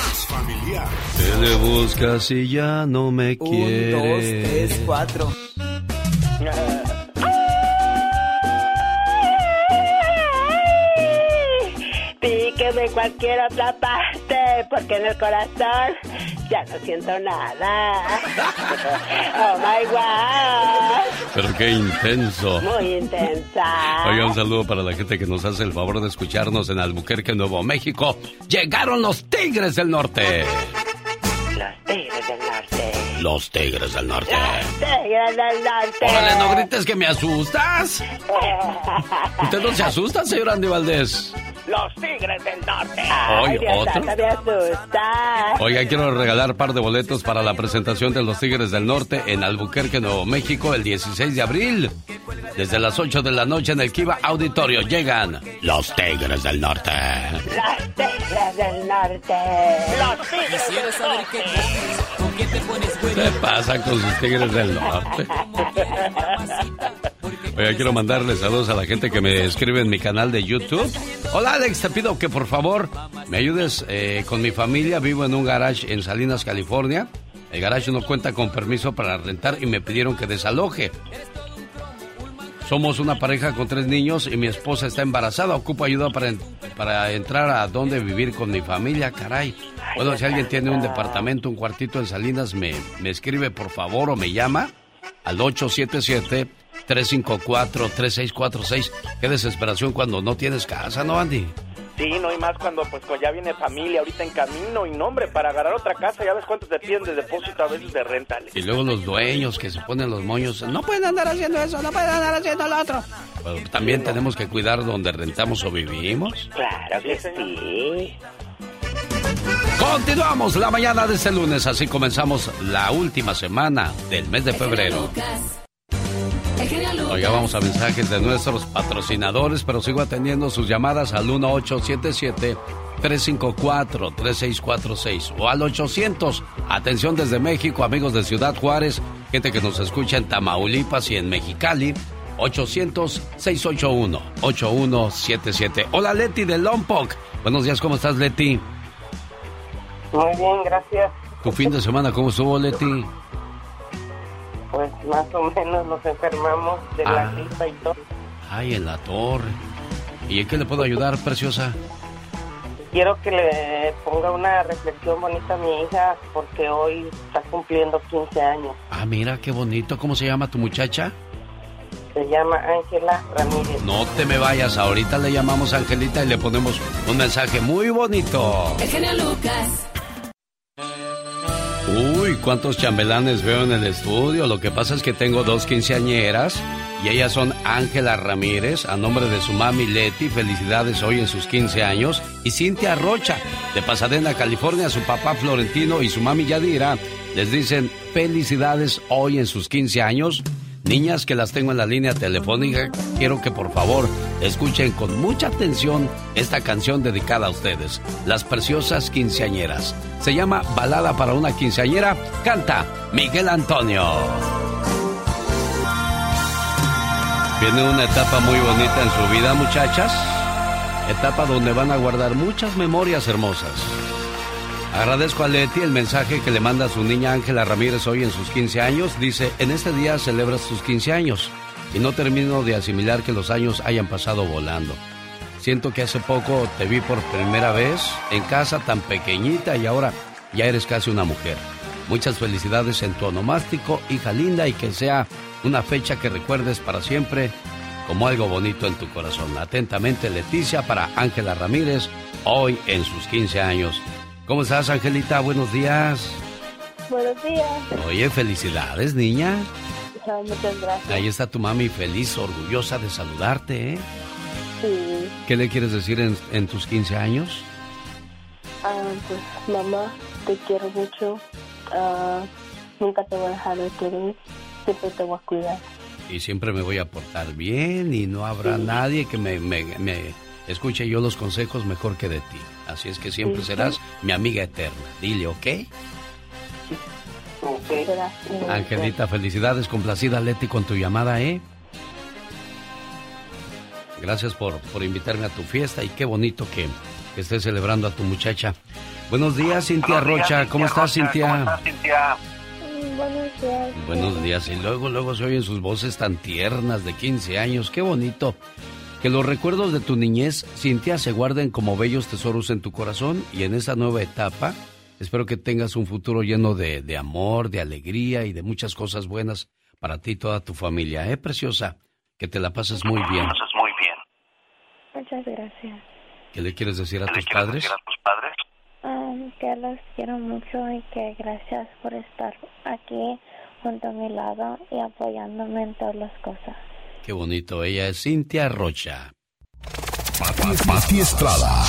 Más familiar. Te le buscas y ya no me quiere. Un, dos, tres, cuatro. De cualquier otra parte, porque en el corazón ya no siento nada. Oh my god. Pero qué intenso. Muy intensa. Oiga, un saludo para la gente que nos hace el favor de escucharnos en Albuquerque, Nuevo México. Llegaron los Tigres del Norte. Los Tigres del Norte. Los Tigres del Norte. Tigres del Norte. Órale, no grites que me asustas. ¿Usted no se asusta, señor Andy Valdés? Los Tigres del Norte. Dios ¿otro? me asusta. Oiga, quiero regalar par de boletos para la presentación de los Tigres del Norte en Albuquerque, Nuevo México, el 16 de abril. Desde las 8 de la noche en el Kiva Auditorio llegan los Tigres del Norte. Los Tigres del Norte. Los Tigres Quisiera saber qué con qué te pones ¿Qué pasa con sus Tigres del Norte? Oiga, quiero mandarle saludos a la gente que me escribe en mi canal de YouTube. Hola Alex, te pido que por favor me ayudes eh, con mi familia. Vivo en un garage en Salinas, California. El garage no cuenta con permiso para rentar y me pidieron que desaloje. Somos una pareja con tres niños y mi esposa está embarazada. Ocupo ayuda para, para entrar a dónde vivir con mi familia, caray. Bueno, si alguien tiene un departamento, un cuartito en Salinas, me, me escribe por favor o me llama al 877-354-3646. Qué desesperación cuando no tienes casa, ¿no, Andy? Sí, no hay más cuando pues cuando ya viene familia ahorita en camino y nombre para agarrar otra casa, ya ves cuántos te piden de depósito a veces de renta. Y luego los dueños que se ponen los moños. No pueden andar haciendo eso, no pueden andar haciendo lo otro. Pero también tenemos que cuidar donde rentamos o vivimos. Claro que sí. Continuamos la mañana de este lunes, así comenzamos la última semana del mes de febrero. Oiga, vamos a mensajes de nuestros patrocinadores, pero sigo atendiendo sus llamadas al 1877-354-3646 o al 800. Atención desde México, amigos de Ciudad Juárez, gente que nos escucha en Tamaulipas y en Mexicali. 800-681-8177. Hola Leti de Lompoc. Buenos días, ¿cómo estás Leti? Muy bien, gracias. ¿Tu fin de semana cómo estuvo Leti? Pues más o menos nos enfermamos de la Ah. gripa y todo. Ay, en la torre. ¿Y en qué le puedo ayudar, preciosa? Quiero que le ponga una reflexión bonita a mi hija porque hoy está cumpliendo 15 años. Ah, mira, qué bonito. ¿Cómo se llama tu muchacha? Se llama Ángela Ramírez. No te me vayas, ahorita le llamamos a Angelita y le ponemos un mensaje muy bonito. El genio Lucas. Uy, cuántos chambelanes veo en el estudio. Lo que pasa es que tengo dos quinceañeras y ellas son Ángela Ramírez, a nombre de su mami Leti, felicidades hoy en sus 15 años, y Cintia Rocha, de Pasadena, California, su papá Florentino y su mami Yadira, les dicen felicidades hoy en sus 15 años. Niñas que las tengo en la línea telefónica, quiero que por favor escuchen con mucha atención esta canción dedicada a ustedes, las preciosas quinceañeras. Se llama Balada para una quinceañera, canta Miguel Antonio. Viene una etapa muy bonita en su vida, muchachas. Etapa donde van a guardar muchas memorias hermosas. Agradezco a Leti el mensaje que le manda su niña Ángela Ramírez hoy en sus 15 años. Dice, en este día celebras tus 15 años y no termino de asimilar que los años hayan pasado volando. Siento que hace poco te vi por primera vez en casa tan pequeñita y ahora ya eres casi una mujer. Muchas felicidades en tu onomástico, hija linda, y que sea una fecha que recuerdes para siempre como algo bonito en tu corazón. Atentamente, Leticia, para Ángela Ramírez, hoy en sus 15 años. ¿Cómo estás, Angelita? Buenos días. Buenos días. Oye, felicidades, niña. Ah, Muchas gracias. Ahí está tu mami feliz, orgullosa de saludarte, ¿eh? Sí. ¿Qué le quieres decir en, en tus 15 años? Ah, pues mamá, te quiero mucho. Ah, nunca te voy a dejar de querer. Siempre te voy a cuidar. Y siempre me voy a portar bien y no habrá nadie que me, me, me escuche yo los consejos mejor que de ti. Así es que siempre Sí. serás mi amiga eterna. Dile, ¿ok? Gracias. Angelita, felicidades, complacida Leti con tu llamada, ¿eh? Gracias por, por invitarme a tu fiesta y qué bonito que, que estés celebrando a tu muchacha. Buenos días, Cintia Rocha. ¿Cómo estás, Cintia? Buenos días. Buenos días. Y luego, luego se oyen sus voces tan tiernas de 15 años. Qué bonito. Que los recuerdos de tu niñez, Cintia, se guarden como bellos tesoros en tu corazón y en esa nueva etapa. Espero que tengas un futuro lleno de, de amor, de alegría y de muchas cosas buenas para ti y toda tu familia. ¿Eh, preciosa? Que te la pases muy bien. muy bien. Muchas gracias. ¿Qué le quieres decir a tus padres? Que los quiero mucho y que gracias por estar aquí junto a mi lado y apoyándome en todas las cosas. Qué bonito. Ella es Cintia Rocha. Pati, Pati Estrada.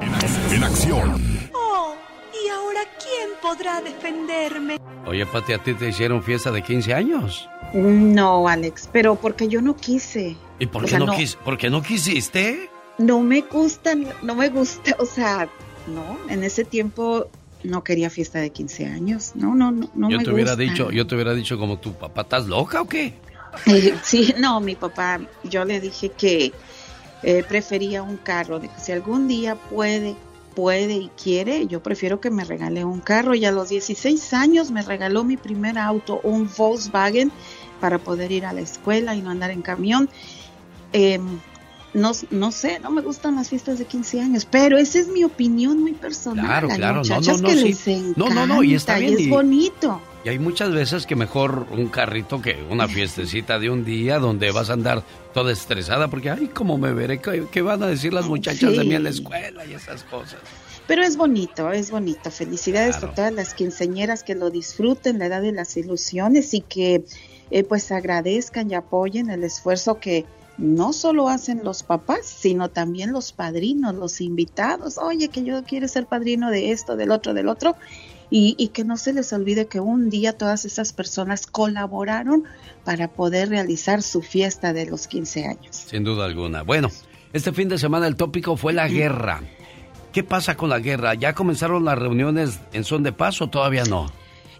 En, en acción. Oh, ¿y ahora quién podrá defenderme? Oye, Pati, ¿a ti te hicieron fiesta de 15 años? No, Alex, pero porque yo no quise. ¿Y por O qué, sea, no, no. quis- por qué no quisiste? No me gustan, no me gusta, o sea, no, en ese tiempo no quería fiesta de 15 años. No, no, no, no yo me te hubiera gusta. dicho, yo te hubiera dicho como tu papá, ¿estás loca o qué? Eh, sí, no, mi papá, yo le dije que eh, prefería un carro, de que si algún día puede, puede y quiere, yo prefiero que me regale un carro. Y a los 16 años me regaló mi primer auto, un Volkswagen, para poder ir a la escuela y no andar en camión. Eh, no, no sé, no me gustan las fiestas de 15 años, pero esa es mi opinión muy personal. Claro, claro, no, no, no, que sí. No, no, no, y está bien, es y- bonito. Y hay muchas veces que mejor un carrito que una fiestecita de un día donde vas a andar toda estresada porque, ay, ¿cómo me veré? ¿Qué, qué van a decir las muchachas de mí en la escuela y esas cosas? Pero es bonito, es bonito. Felicidades Claro. a todas las quinceñeras que lo disfruten, la edad de las ilusiones y que eh, pues agradezcan y apoyen el esfuerzo que no solo hacen los papás, sino también los padrinos, los invitados. Oye, que yo quiero ser padrino de esto, del otro, del otro. Y, y que no se les olvide que un día todas esas personas colaboraron para poder realizar su fiesta de los 15 años. Sin duda alguna. Bueno, este fin de semana el tópico fue la guerra. ¿Qué pasa con la guerra? ¿Ya comenzaron las reuniones en son de paz o todavía no?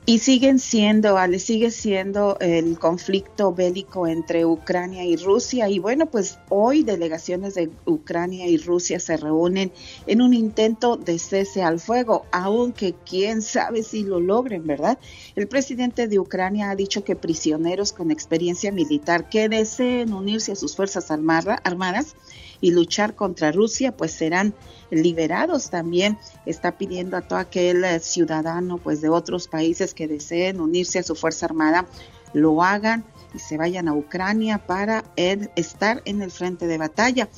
Y siguen siendo, sigue siendo el conflicto bélico entre Ucrania y Rusia. Y bueno, pues hoy delegaciones de Ucrania y Rusia se reúnen en un intento de cese al fuego, aunque quién sabe si lo logren, ¿verdad? El presidente de Ucrania ha dicho que prisioneros con experiencia militar que deseen unirse a sus fuerzas armadas y luchar contra Rusia, pues serán liberados también. Está pidiendo a todo aquel eh, ciudadano pues de otros países que deseen unirse a su Fuerza Armada, lo hagan y se vayan a Ucrania para estar en el frente de batalla.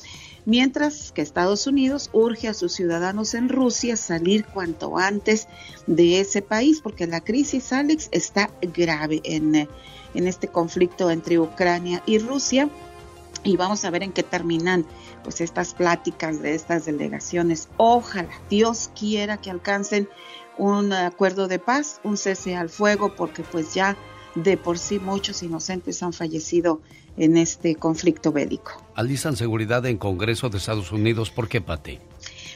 Mientras que Estados Unidos urge a sus ciudadanos en Rusia salir cuanto antes de ese país, porque la crisis, Alex, está grave en, eh, en este conflicto entre Ucrania y Rusia. Y vamos a ver en qué terminan pues estas pláticas de estas delegaciones. Ojalá Dios quiera que alcancen un acuerdo de paz, un cese al fuego, porque pues ya de por sí muchos inocentes han fallecido en este conflicto bélico. Alistan seguridad en Congreso de Estados Unidos. ¿Por qué, Pati?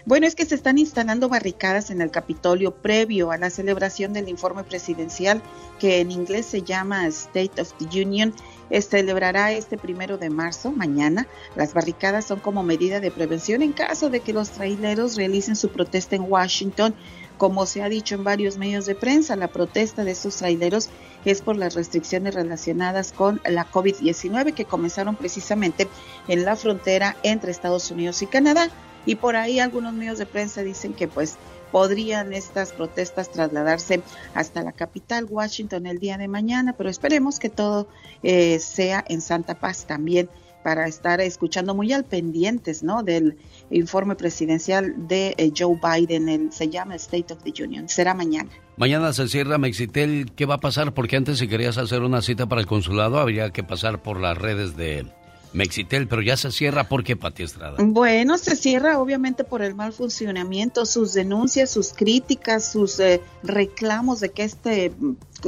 Bueno, es que se están instalando barricadas en el Capitolio previo a la celebración del informe presidencial que en inglés se llama State of the Union. Celebrará este primero de marzo, mañana. Las barricadas son como medida de prevención en caso de que los traileros realicen su protesta en Washington. Como se ha dicho en varios medios de prensa, la protesta de estos traileros es por las restricciones relacionadas con la COVID-19 que comenzaron precisamente en la frontera entre Estados Unidos y Canadá y por ahí algunos medios de prensa dicen que pues podrían estas protestas trasladarse hasta la capital, Washington, el día de mañana, pero esperemos que todo eh, sea en Santa Paz también para estar escuchando muy al pendientes, ¿no? Del informe presidencial de eh, Joe Biden, el, se llama State of the Union, será mañana. Mañana se cierra Mexitel, ¿qué va a pasar? Porque antes si querías hacer una cita para el consulado habría que pasar por las redes de Mexitel, pero ya se cierra. ¿Por qué, Pati Estrada? Bueno, se cierra obviamente por el mal funcionamiento, sus denuncias, sus críticas, sus eh, reclamos de que este,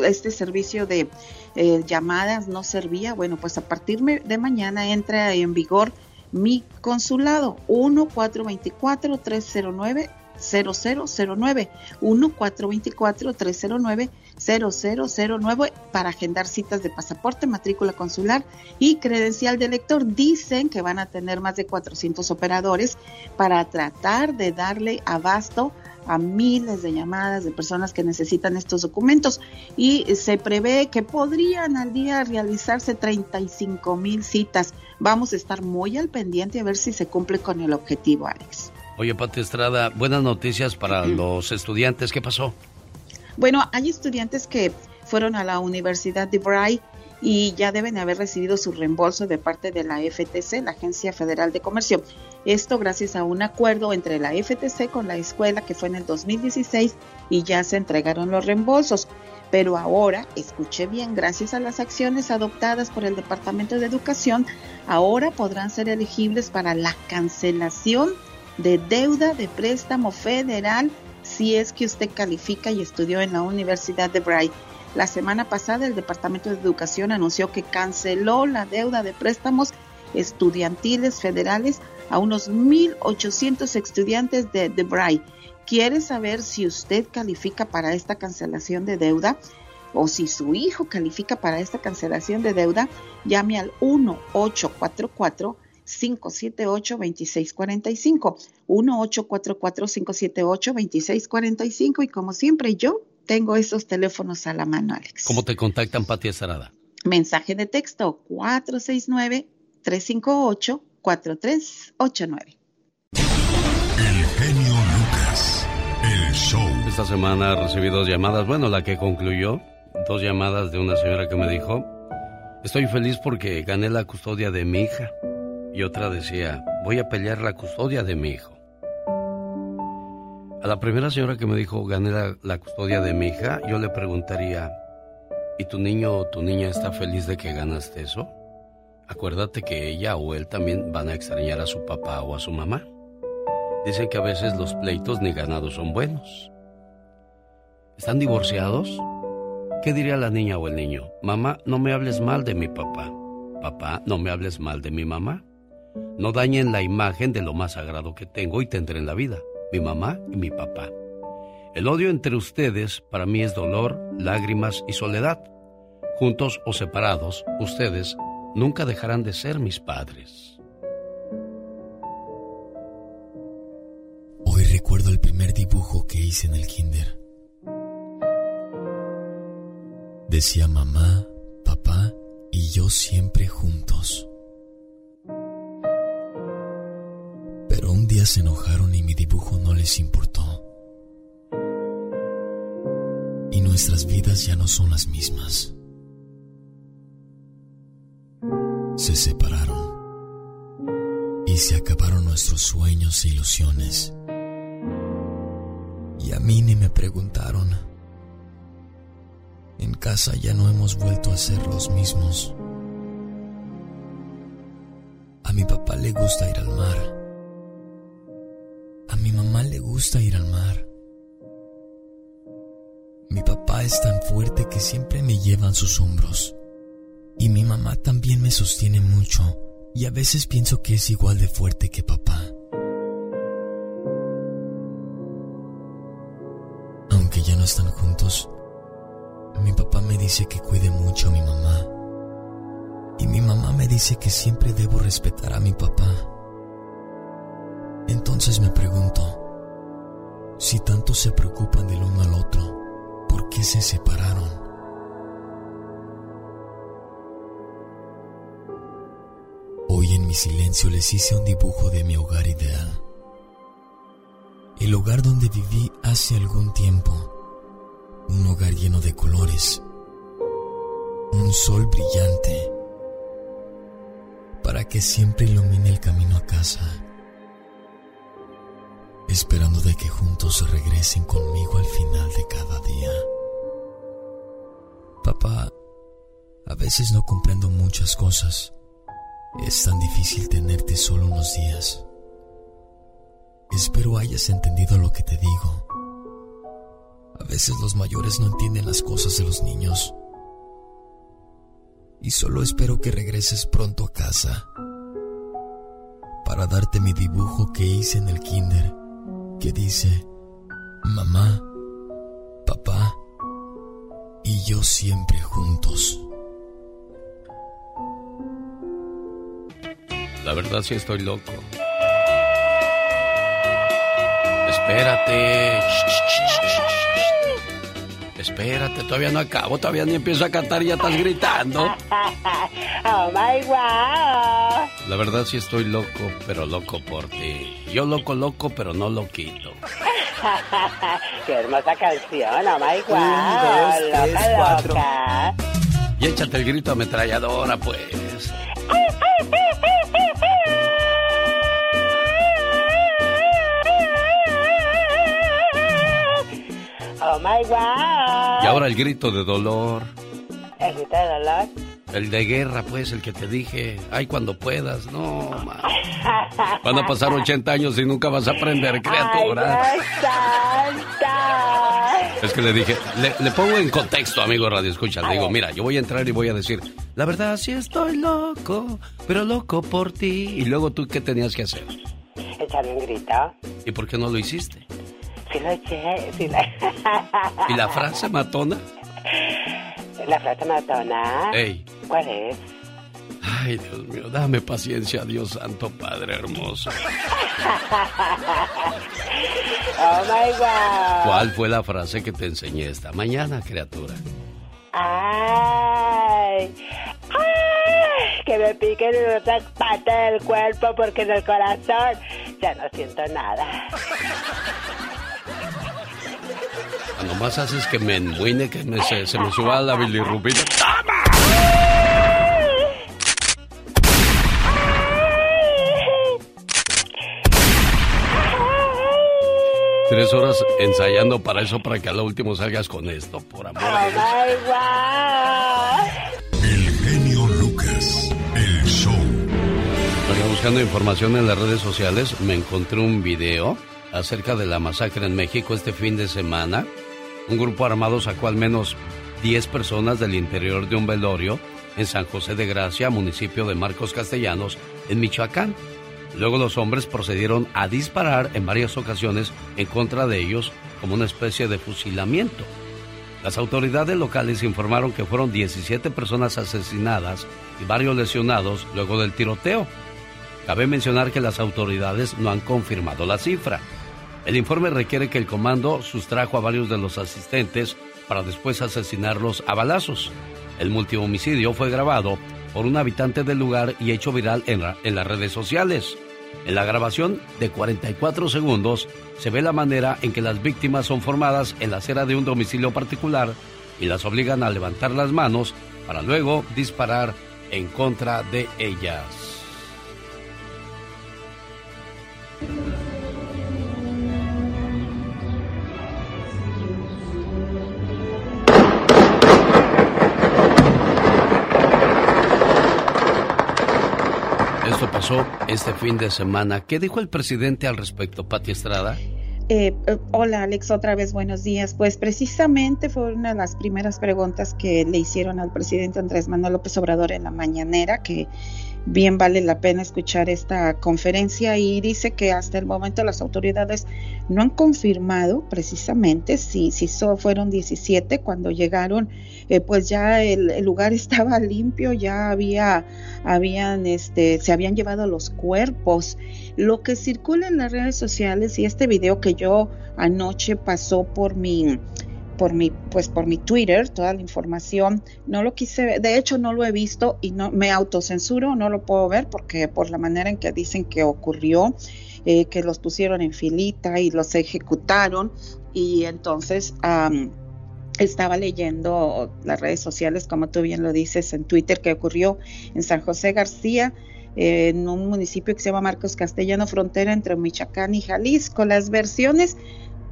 este servicio de eh, llamadas no servía. Bueno, pues a partir de mañana entra en vigor mi consulado 1424 309 0009 1424 309 0009 para agendar citas de pasaporte, matrícula consular y credencial de lector. Dicen que van a tener más de 400 operadores para tratar de darle abasto a miles de llamadas de personas que necesitan estos documentos y se prevé que podrían al día realizarse 35 mil citas. Vamos a estar muy al pendiente a ver si se cumple con el objetivo, Alex. Oye, Pati Estrada, buenas noticias para los estudiantes. ¿Qué pasó? Bueno, hay estudiantes que fueron a la Universidad de Bray y ya deben haber recibido su reembolso de parte de la FTC, la Agencia Federal de Comercio. Esto gracias a un acuerdo entre la FTC con la escuela que fue en el 2016 y ya se entregaron los reembolsos. Pero ahora, escuché bien, gracias a las acciones adoptadas por el Departamento de Educación, ahora podrán ser elegibles para la cancelación de deuda de préstamo federal si es que usted califica y estudió en la Universidad de Bray. La semana pasada el Departamento de Educación anunció que canceló la deuda de préstamos estudiantiles federales a unos 1.800 estudiantes de, de Bray. ¿Quiere saber si usted califica para esta cancelación de deuda? o si su hijo califica para esta cancelación de deuda, llame al 1844 578-2645. 1-844-578-2645. Y como siempre, yo tengo esos teléfonos a la mano, Alex. ¿Cómo te contactan, Pati Sarada? Mensaje de texto 469-358-4389. El genio Lucas. El show. Esta semana recibí dos llamadas. Bueno, la que concluyó, dos llamadas de una señora que me dijo, estoy feliz porque gané la custodia de mi hija y otra decía, voy a pelear la custodia de mi hijo. A la primera señora que me dijo, gané la, custodia de mi hija, yo le preguntaría, ¿y tu niño o tu niña está feliz de que ganaste eso? Acuérdate que ella o él también van a extrañar a su papá o a su mamá. Dicen que a veces los pleitos ni ganados son buenos. ¿Están divorciados? ¿Qué diría la niña o el niño? Mamá, no me hables mal de mi papá. Papá, no me hables mal de mi mamá. No dañen la imagen de lo más sagrado que tengo y tendré en la vida, mi mamá y mi papá. El odio entre ustedes para mí es dolor, lágrimas y soledad. Juntos o separados, ustedes nunca dejarán de ser mis padres. Hoy recuerdo el primer dibujo que hice en el kinder. Decía mamá, papá y yo siempre juntos. Se enojaron y mi dibujo no les importó. Y nuestras vidas ya no son las mismas. Se separaron. Y se acabaron nuestros sueños e ilusiones. Y a mí ni me preguntaron. En casa ya no hemos vuelto a ser los mismos. A mi papá le gusta ir al mar. A mi mamá le gusta ir al mar. Mi papá es tan fuerte que siempre me lleva en sus hombros. Y mi mamá también me sostiene mucho y a veces pienso que es igual de fuerte que papá. Aunque ya no están juntos, mi papá me dice que cuide mucho a mi mamá. Y mi mamá me dice que siempre debo respetar a mi papá. Entonces me pregunto, si tanto se preocupan del uno al otro, ¿por qué se separaron? Hoy en mi silencio les hice un dibujo de mi hogar ideal. El hogar donde viví hace algún tiempo. Un hogar lleno de colores. Un sol brillante. Para que siempre ilumine el camino a casa. Esperando de que juntos regresen conmigo al final de cada día. Papá, a veces no comprendo muchas cosas. Es tan difícil tenerte solo unos días. Espero hayas entendido lo que te digo. A veces los mayores no entienden las cosas de los niños. Y solo espero que regreses pronto a casa para darte mi dibujo que hice en el kinder, que dice, mamá, papá y yo siempre juntos. La verdad sí estoy loco. Espérate. Espérate, todavía no acabo, todavía ni empiezo a cantar y ya estás gritando. oh my wow. La verdad sí estoy loco, pero loco por ti. Yo loco, loco, pero no loquito. Qué hermosa canción, oh my wow. Un, dos, tres, loca, loca. Y échate el grito ametralladora, pues. Oh my. Y ahora el grito de dolor. El grito de dolor. El de guerra, pues, el que te dije. Ay, cuando puedas. No, ma. Van a pasar 80 años y nunca vas a aprender, criatura. Ay. Es que le dije, le, le pongo en contexto, amigo Radio Escucha. Le digo, mira, yo voy a entrar y voy a decir, la verdad sí estoy loco, pero loco por ti. Y luego tú, ¿qué tenías que hacer? Echarle un grito. ¿Y por qué no lo hiciste? Sí lo eché, sí la... ¿Y la frase matona? La frase matona. Ey. ¿Cuál es? Ay, Dios mío, dame paciencia, Dios Santo Padre hermoso. Oh my God. ¿Cuál fue la frase que te enseñé esta mañana, criatura? Ay. Ay. Que me piquen en otra parte del cuerpo porque en el corazón ya no siento nada. Cuando más haces que me enmuine, que me, se, se me suba la bilirrubina. Tres horas ensayando para eso, para que a lo último salgas con esto, por amor Oh de Dios. El genio Lucas, el show. Oiga, buscando información en las redes sociales, me encontré un video acerca de la masacre en México este fin de semana. Un grupo armado sacó al menos 10 personas del interior de un velorio en San José de Gracia, municipio de Marcos Castellanos, en Michoacán. Luego los hombres procedieron a disparar en varias ocasiones en contra de ellos como una especie de fusilamiento. Las autoridades locales informaron que fueron 17 personas asesinadas y varios lesionados luego del tiroteo. Cabe mencionar que las autoridades no han confirmado la cifra. El informe requiere que el comando sustrajo a varios de los asistentes para después asesinarlos a balazos. El multihomicidio fue grabado por un habitante del lugar y hecho viral en, en las redes sociales. En la grabación de 44 segundos se ve la manera en que las víctimas son formadas en la acera de un domicilio particular y las obligan a levantar las manos para luego disparar en contra de ellas. Pasó este fin de semana. ¿Qué dijo el presidente al respecto, Pati Estrada? Eh, eh, hola Alex, otra vez buenos días. Pues precisamente fue una de las primeras preguntas que le hicieron al presidente Andrés Manuel López Obrador en la mañanera, que bien vale la pena escuchar esta conferencia y dice que hasta el momento las autoridades no han confirmado precisamente si, si fueron 17 cuando llegaron, eh, pues ya el, lugar estaba limpio, ya había, habían, este, se habían llevado los cuerpos. Lo que circula en las redes sociales y este video que yo anoche pasó por mi por mi, pues por mi Twitter, toda la información, no lo quise ver, de hecho no lo he visto y no me autocensuro, no lo puedo ver porque por la manera en que dicen que ocurrió, eh, que los pusieron en filita y los ejecutaron y entonces estaba leyendo las redes sociales, como tú bien lo dices, en Twitter, que ocurrió en San José García, en un municipio que se llama Marcos Castellano, frontera entre Michoacán y Jalisco. Las versiones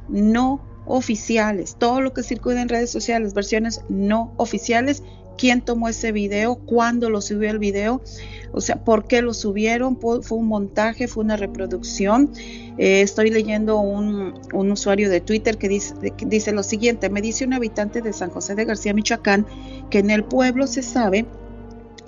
no oficiales, todo lo que circula en redes sociales, versiones no oficiales, quién tomó ese video, cuándo lo subió el video, o sea, por qué lo subieron, fue un montaje, fue una reproducción. Eh, estoy leyendo un, un, usuario de Twitter que dice, que dice lo siguiente, me dice un habitante de San José de García, Michoacán, que en el pueblo se sabe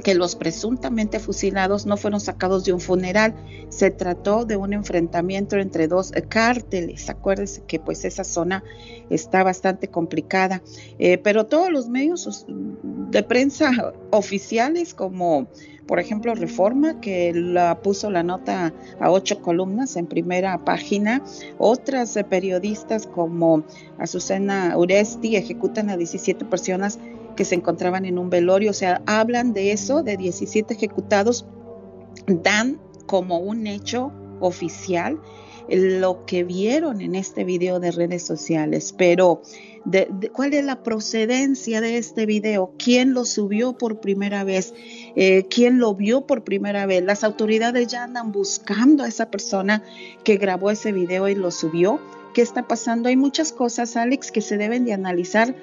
que los presuntamente fusilados no fueron sacados de un funeral, se trató de un enfrentamiento entre dos cárteles. Acuérdense que pues esa zona está bastante complicada, eh, pero todos los medios de prensa oficiales como por ejemplo Reforma, que la puso la nota a ocho columnas en primera página. Otras periodistas como Azucena Uresti ejecutan a 17 personas que se encontraban en un velorio, o sea, hablan de eso, de 17 ejecutados, dan como un hecho oficial lo que vieron en este video de redes sociales, pero de, ¿cuál es la procedencia de este video? ¿Quién lo subió por primera vez? Eh, ¿Quién lo vio por primera vez? Las autoridades ya andan buscando a esa persona que grabó ese video y lo subió. ¿Qué está pasando? Hay muchas cosas, Alex, que se deben de analizar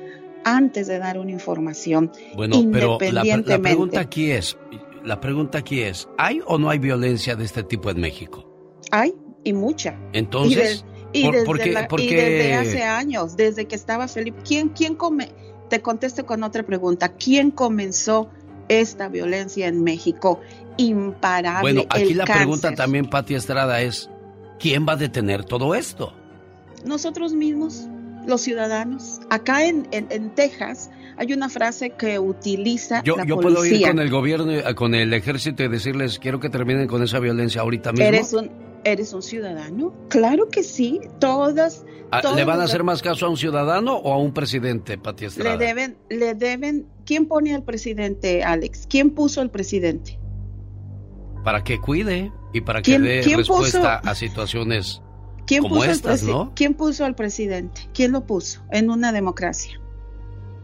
antes de dar una información. Bueno, pero la, la, pregunta aquí es, la pregunta aquí es, ¿hay o no hay violencia de este tipo en México? Hay y mucha. Entonces, y, desde, hace años, desde que estaba Felipe, ¿quién, quién come? Te contesto con otra pregunta, ¿quién comenzó esta violencia en México? Imparable. Bueno, aquí la pregunta también, Pati Estrada, es, ¿quién va a detener todo esto? Nosotros mismos los ciudadanos. Acá en, en, Texas hay una frase que utiliza yo, la yo puedo ir con el gobierno, eh, con el ejército y decirles, quiero que terminen con esa violencia ahorita mismo. ¿Eres un, eres un ciudadano? Claro que sí, todas... Ah, ¿Le van a hacer más caso a un ciudadano o a un presidente, Pati Estrada? Le deben, le deben... ¿Quién pone al presidente, Alex? ¿Quién puso al presidente? Para que cuide y para que dé respuesta a situaciones ¿Quién puso ¿Quién puso al presidente? ¿Quién lo puso en una democracia?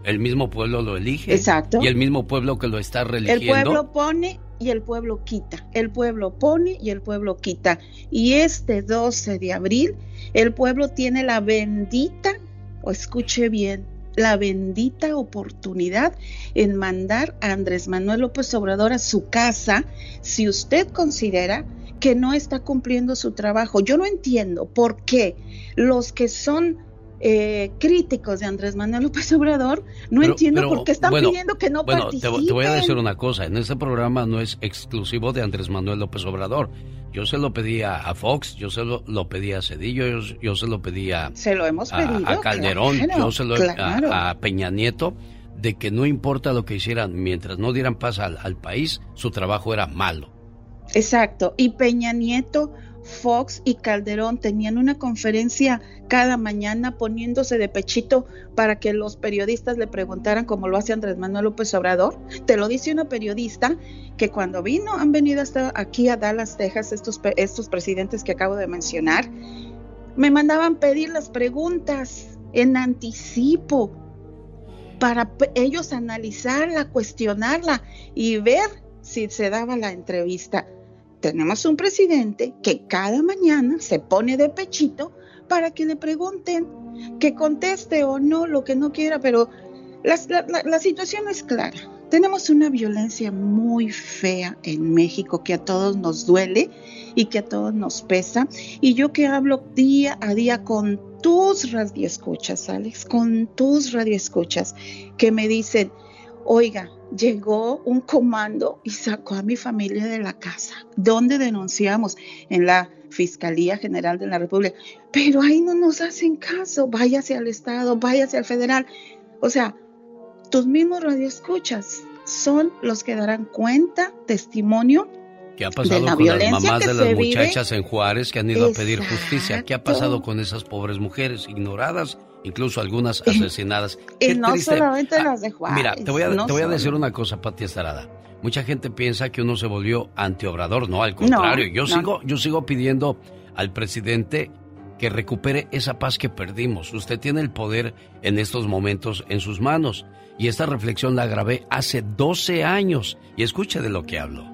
El mismo pueblo lo elige. Exacto. Y el mismo pueblo que lo está religiendo. El pueblo pone y el pueblo quita. El pueblo pone y el pueblo quita. Y este 12 de abril, el pueblo tiene la bendita, o escuche bien, la bendita oportunidad en mandar a Andrés Manuel López Obrador a su casa si usted considera que no está cumpliendo su trabajo. Yo no entiendo por qué los que son eh, críticos de Andrés Manuel López Obrador, no entiendo por qué están pidiendo que no bueno, Te, voy a decir una cosa, en este programa no es exclusivo de Andrés Manuel López Obrador. Yo se lo pedí a, Fox, yo se lo, lo pedí a Cedillo, yo, se lo pedí a, se lo hemos pedido, a, Calderón, yo se lo a, a, Peña Nieto, de que no importa lo que hicieran, mientras no dieran paz al, al país, su trabajo era malo. Exacto, y Peña Nieto Fox y Calderón tenían una conferencia cada mañana poniéndose de pechito para que los periodistas le preguntaran como lo hace Andrés Manuel López Obrador. Te lo dice una periodista que cuando vino, han venido hasta aquí a Dallas, Texas, estos, estos presidentes que acabo de mencionar, me mandaban pedir las preguntas en anticipo para ellos analizarla, cuestionarla y ver si se daba la entrevista tenemos un presidente que cada mañana se pone de pechito para que le pregunten, que conteste o no lo que no quiera, pero la, situación es clara. Tenemos una violencia muy fea en México que a todos nos duele y que a todos nos pesa. Y yo que hablo día a día con tus radioescuchas, Alex, con tus radioescuchas, que me dicen, oiga, llegó un comando y sacó a mi familia de la casa. ¿Dónde denunciamos? En la Fiscalía General de la República. Pero ahí no nos hacen caso. Váyase al Estado, váyase al federal. O sea, tus mismos radioescuchas son los que darán cuenta, testimonio ¿Qué ha pasado con las mamás de las muchachas en Juárez que han ido a pedir justicia? ¿Qué ha pasado con esas pobres mujeres ignoradas incluso algunas asesinadas. y no solamente ah, las de Juárez. Mira, te voy a, decir una cosa, Pati Estarada. Mucha gente piensa que uno se volvió antiobrador, no, al contrario. yo, sigo, yo sigo pidiendo al presidente que recupere esa paz que perdimos. Usted tiene el poder en estos momentos en sus manos. Y esta reflexión la grabé hace 12 años. Y escuche de lo que hablo.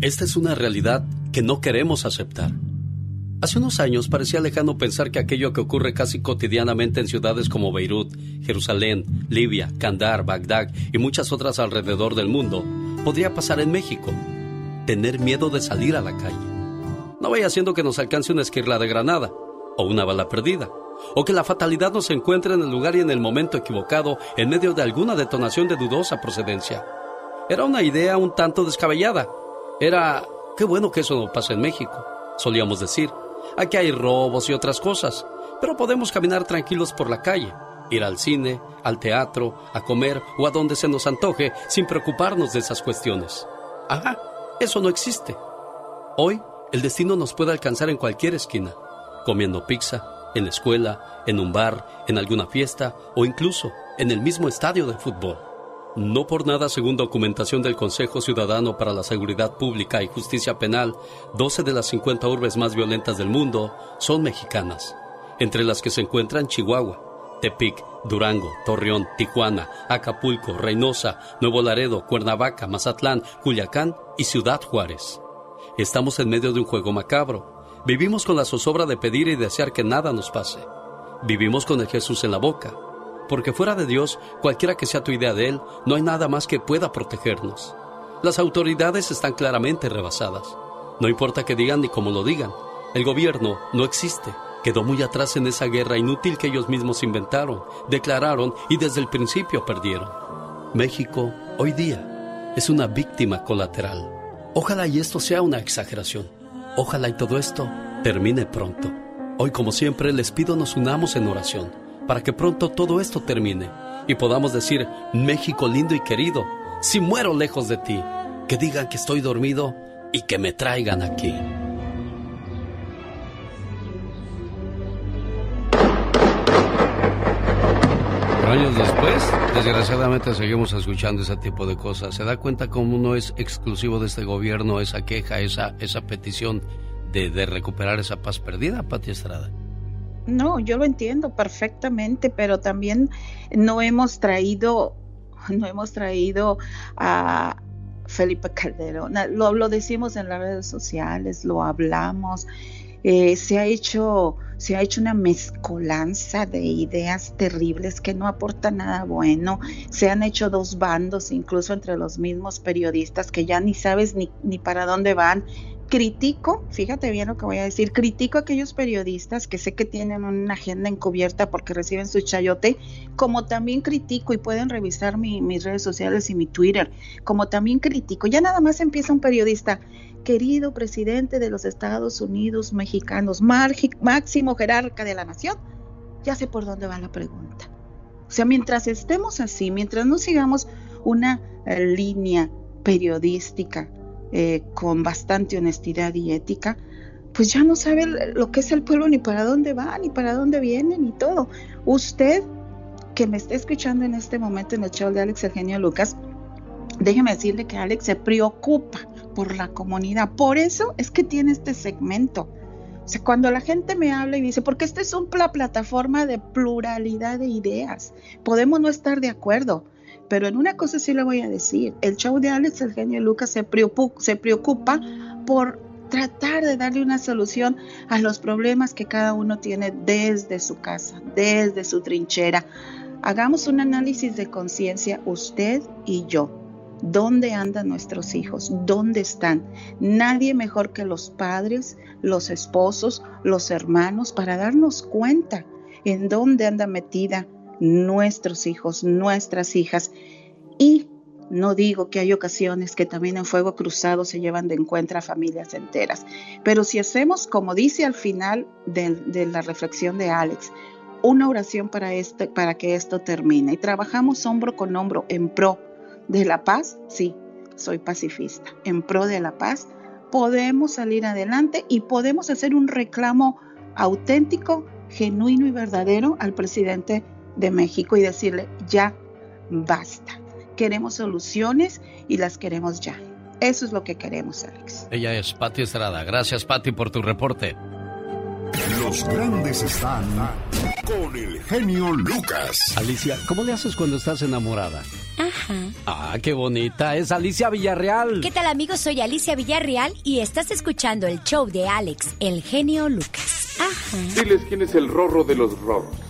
Esta es una realidad que no queremos aceptar. Hace unos años parecía lejano pensar que aquello que ocurre casi cotidianamente en ciudades como Beirut, Jerusalén, Libia, Kandar, Bagdad y muchas otras alrededor del mundo podría pasar en México. Tener miedo de salir a la calle. No vaya haciendo que nos alcance una esquirla de granada o una bala perdida, o que la fatalidad nos encuentre en el lugar y en el momento equivocado en medio de alguna detonación de dudosa procedencia. Era una idea un tanto descabellada. Era, qué bueno que eso no pasa en México, solíamos decir Aquí hay robos y otras cosas, pero podemos caminar tranquilos por la calle, ir al cine, al teatro, a comer o a donde se nos antoje sin preocuparnos de esas cuestiones. Ajá, eso no existe. Hoy, el destino nos puede alcanzar en cualquier esquina, comiendo pizza, en la escuela, en un bar, en alguna fiesta o incluso en el mismo estadio de fútbol. No por nada, según documentación del Consejo Ciudadano para la Seguridad Pública y Justicia Penal, 12 de las 50 urbes más violentas del mundo son mexicanas, entre las que se encuentran Chihuahua, Tepic, Durango, Torreón, Tijuana, Acapulco, Reynosa, Nuevo Laredo, Cuernavaca, Mazatlán, Culiacán y Ciudad Juárez. Estamos en medio de un juego macabro. Vivimos con la zozobra de pedir y desear que nada nos pase. Vivimos con el Jesús en la boca porque fuera de Dios, cualquiera que sea tu idea de Él, no hay nada más que pueda protegernos. Las autoridades están claramente rebasadas. No importa que digan ni cómo lo digan, el gobierno no existe. Quedó muy atrás en esa guerra inútil que ellos mismos inventaron, declararon y desde el principio perdieron. México, hoy día, es una víctima colateral. Ojalá y esto sea una exageración. Ojalá y todo esto termine pronto. Hoy, como siempre, les pido nos unamos en oración para que pronto todo esto termine y podamos decir, México lindo y querido, si muero lejos de ti, que digan que estoy dormido y que me traigan aquí. años después, desgraciadamente seguimos escuchando ese tipo de cosas. Se da cuenta cómo no es exclusivo de este gobierno esa queja, esa, esa petición de, de recuperar esa paz perdida, Pati Estrada. No, yo lo entiendo perfectamente, pero también no hemos traído, no hemos traído a Felipe Calderón. Lo, lo decimos en las redes sociales, lo hablamos. Eh, se ha hecho se ha hecho una mezcolanza de ideas terribles que no aporta nada bueno. Se han hecho dos bandos, incluso entre los mismos periodistas, que ya ni sabes ni para dónde van critico, fíjate bien lo que voy a decir, critico a aquellos periodistas que sé que tienen una agenda encubierta porque reciben su chayote, como también critico y pueden revisar mis redes sociales y mi Twitter, como también critico, ya nada más empieza un periodista, querido presidente de los Estados Unidos mexicanos, máximo jerarca de la nación, ya sé por dónde va la pregunta. O sea, mientras estemos así, mientras no sigamos una eh, línea periodística, eh, con bastante honestidad y ética, pues ya no sabe lo que es el pueblo, ni para dónde va, ni para dónde viene, ni todo. Usted que me está escuchando en este momento en el show de Alex Eugenio Lucas, déjeme decirle que Alex se preocupa por la comunidad. Por eso es que tiene este segmento. O sea, cuando la gente me habla y dice, porque esta es una plataforma de pluralidad de ideas, podemos no estar de acuerdo, pero en una cosa sí le voy a decir, el show de Alex, el genio Lucas, se preocupa, se preocupa por tratar de darle una solución a los problemas que cada uno tiene desde su casa, desde su trinchera. Hagamos un análisis de conciencia usted y yo. ¿Dónde andan nuestros hijos? ¿Dónde están? Nadie mejor que los padres, los esposos, los hermanos para darnos cuenta en dónde anda metida nuestros hijos, nuestras hijas. Y no digo que hay ocasiones que también en fuego cruzado se llevan de encuentro a familias enteras, pero si hacemos, como dice al final de, la reflexión de Alex, una oración este, para que esto termine y trabajamos hombro con hombro en pro de la paz, sí, soy pacifista, en pro de la paz, podemos salir adelante y podemos hacer un reclamo auténtico, genuino y verdadero al presidente de México y decirle, ya basta. Queremos soluciones y las queremos ya. Eso es lo que queremos, Alex. Ella es Patti Estrada. Gracias, Patti, por tu reporte. Los grandes están con el genio Lucas. Alicia, ¿cómo le haces cuando estás enamorada? Ajá. Ah, qué bonita. Es Alicia Villarreal. ¿Qué tal, amigos? Soy Alicia Villarreal y estás escuchando el show de Alex, el genio Lucas. Ajá. Diles quién es el rorro de los rorros.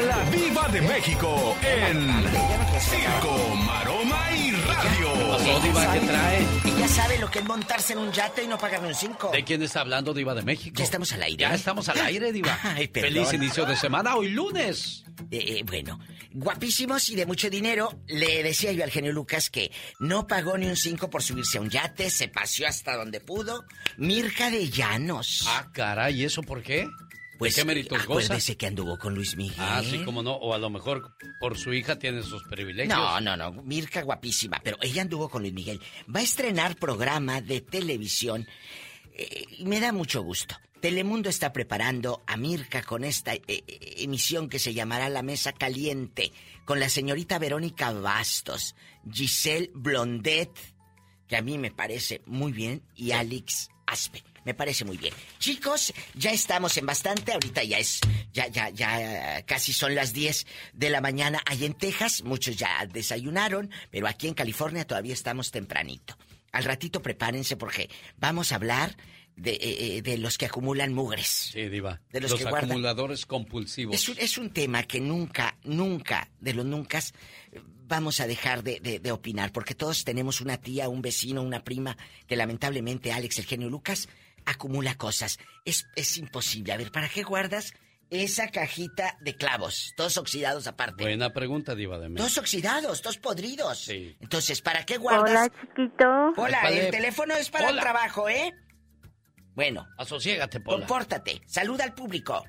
la Viva de México en Circo, Maroma y Radio. pasó, Diva? ¿Qué trae? Ella sabe lo que es montarse en un yate y no pagarme un cinco. ¿De quién está hablando, Diva de México? Ya estamos al aire. Ya estamos al aire, Diva. Ay, Feliz inicio de semana, hoy lunes. Eh, eh, bueno, guapísimos y de mucho dinero. Le decía yo al genio Lucas que no pagó ni un cinco por subirse a un yate, se paseó hasta donde pudo. Mirka de Llanos. Ah, caray, ¿y eso por qué? Pues, ¿Qué méritos acuérdese que anduvo con Luis Miguel. Ah, sí, como no. O a lo mejor por su hija tiene sus privilegios. No, no, no. Mirka guapísima. Pero ella anduvo con Luis Miguel. Va a estrenar programa de televisión. Eh, me da mucho gusto. Telemundo está preparando a Mirka con esta eh, eh, emisión que se llamará La Mesa Caliente. Con la señorita Verónica Bastos, Giselle Blondet, que a mí me parece muy bien, y Alex Aspe. Me parece muy bien. Chicos, ya estamos en bastante. Ahorita ya es, ya, ya, ya casi son las 10 de la mañana. Ahí en Texas, muchos ya desayunaron, pero aquí en California todavía estamos tempranito. Al ratito prepárense porque vamos a hablar de, eh, eh, los que acumulan mugres. Sí, Diva. De los, acumuladores compulsivos. Es un, es un, tema que nunca, nunca, de los nunca, vamos a dejar de, de, opinar, porque todos tenemos una tía, un vecino, una prima, que lamentablemente Alex, el genio Lucas, acumula cosas. Es, es imposible. A ver, ¿para qué guardas esa cajita de clavos? Todos oxidados aparte. Buena pregunta, Diva de México. Dos oxidados, dos podridos. Sí. Entonces, ¿para qué guardas? Hola, chiquito. Hola, el teléfono es para el trabajo, ¿eh? Bueno. Asociégate, Pola. Compórtate. Saluda al público.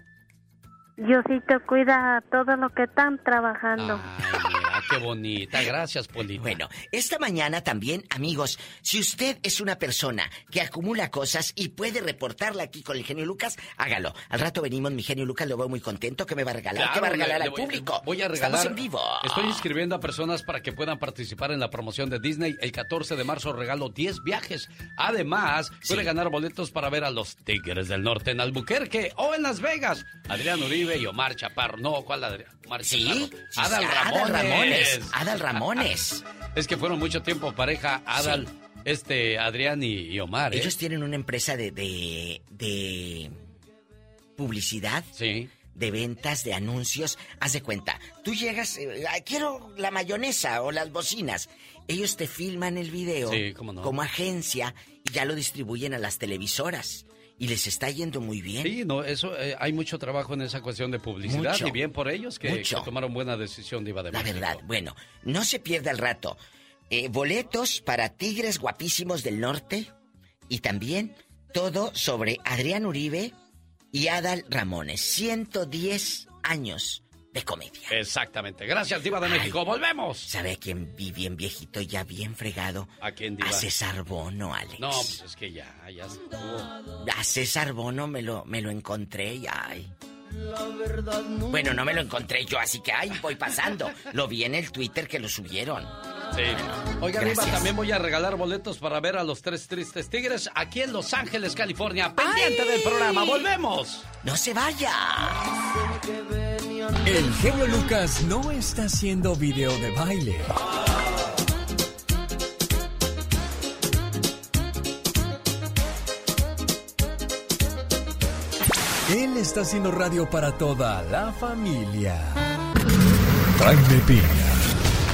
Diosito cuida todo lo que están trabajando. Ay, qué bonita. Gracias, Polita. Bueno, esta mañana también, amigos, si usted es una persona que acumula cosas y puede reportarla aquí con el genio Lucas, hágalo. Al rato venimos, mi genio Lucas, lo veo muy contento. ¿Qué me va a regalar? ¿Qué va a regalar al público? Voy a regalar. Estamos en vivo. Estoy inscribiendo a personas para que puedan participar en la promoción de Disney. El 14 de marzo regalo 10 viajes. Además, puede ganar boletos para ver a los Tigres del Norte en Albuquerque o en Las Vegas. Adrián Uribe y Omar Chaparro. No, ¿cuál Adrián? Omar Sí, Chaparro. sí, sí, Ramones. Adal Ramones. Es que fueron mucho tiempo pareja Adal, este, Adrián y, y Omar. ¿eh? Ellos tienen una empresa de, de, de publicidad. Sí. De ventas, de anuncios. Haz de cuenta, tú llegas, eh, quiero la mayonesa o las bocinas. Ellos te filman el video Sí, cómo no. como agencia y ya lo distribuyen a las televisoras. Y les está yendo muy bien. Sí, no, eso, eh, hay mucho trabajo en esa cuestión de publicidad Mucho. y bien por ellos que, que tomaron buena decisión de Iba de La México. verdad, bueno, no se pierda el rato. Eh, boletos para tigres guapísimos del norte y también todo sobre Adrián Uribe y Adal Ramones. 110 años de comedia. Exactamente. Gracias, Diva de México. ¡Volvemos! ¿Sabe a quién vi bien viejito, ya bien fregado? ¿A quién, Diva? A César Bono, Alex. No, pues es que ya, ya estuvo. A César Bono me lo, me lo encontré y ay. Bueno, no me lo encontré yo, así que ay, voy pasando. Lo vi en el Twitter que lo subieron. Sí. Oiga, Gracias. también voy a regalar boletos para ver a los tres tristes tigres aquí en Los Ángeles, California. Pendiente del programa. ¡Volvemos! ¡No se vaya! El genio Lucas no está haciendo video de baile. Él está haciendo radio para toda la familia. Jaime Piña,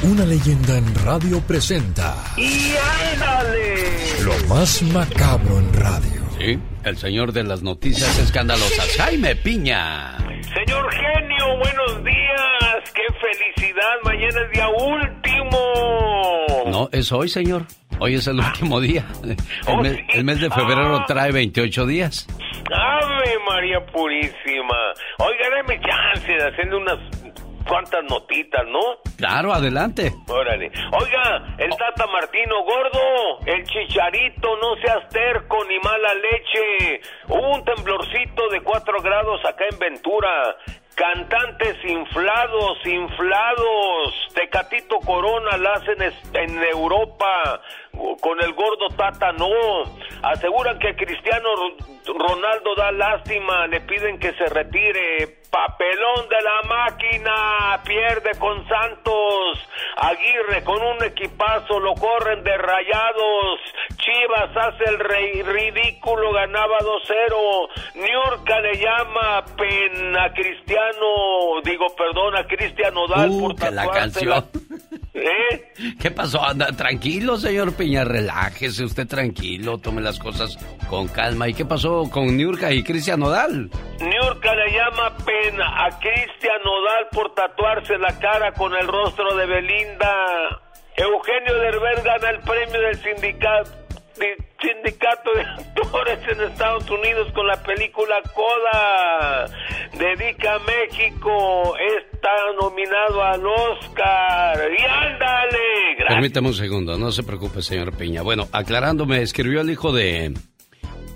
una leyenda en radio presenta ¡Y ándale! lo más macabro en radio. Sí, el señor de las noticias escandalosas, Jaime Piña. Señor genio, buenos días. ¡Qué felicidad! Mañana es día último. No, es hoy, señor. Hoy es el último día. El, Oh, mes, sí. el mes de febrero Ah. trae 28 días. ¡Ave María Purísima! Oiga, dame chance de hacerle unas cuantas notitas, ¿no? Claro, adelante. Órale. Oiga, el Tata Martino gordo, el chicharito, no seas terco ni mala leche. Hubo un temblorcito de 4 grados acá en Ventura. Cantantes inflados, inflados. Tecatito Corona la hacen en Europa. Con el gordo Tata no. Aseguran que Cristiano Ro- Ronaldo da lástima. Le piden que se retire. Papelón de la máquina. Pierde con Santos. Aguirre con un equipazo. Lo corren de rayados. Chivas hace el rey ridículo. Ganaba 2-0. Niurka le llama pena Cristiano. Digo, perdón, a Cristiano Dal Uh, por la canción. ¿Eh? ¿Qué pasó? Anda, tranquilo, señor Piña, relájese usted tranquilo, tome las cosas con calma. ¿Y qué pasó con Niurka y Cristian Nodal? Niurka le llama pena a Cristian Nodal por tatuarse la cara con el rostro de Belinda. Eugenio Derbez gana el premio del sindicato, di- sindicato de actores en Estados Unidos con la película Coda. Dedica a México. Está nominado al Oscar. Y ándale. Gracias. Permítame un segundo, no se preocupe, señor Piña. Bueno, aclarándome, escribió el hijo de,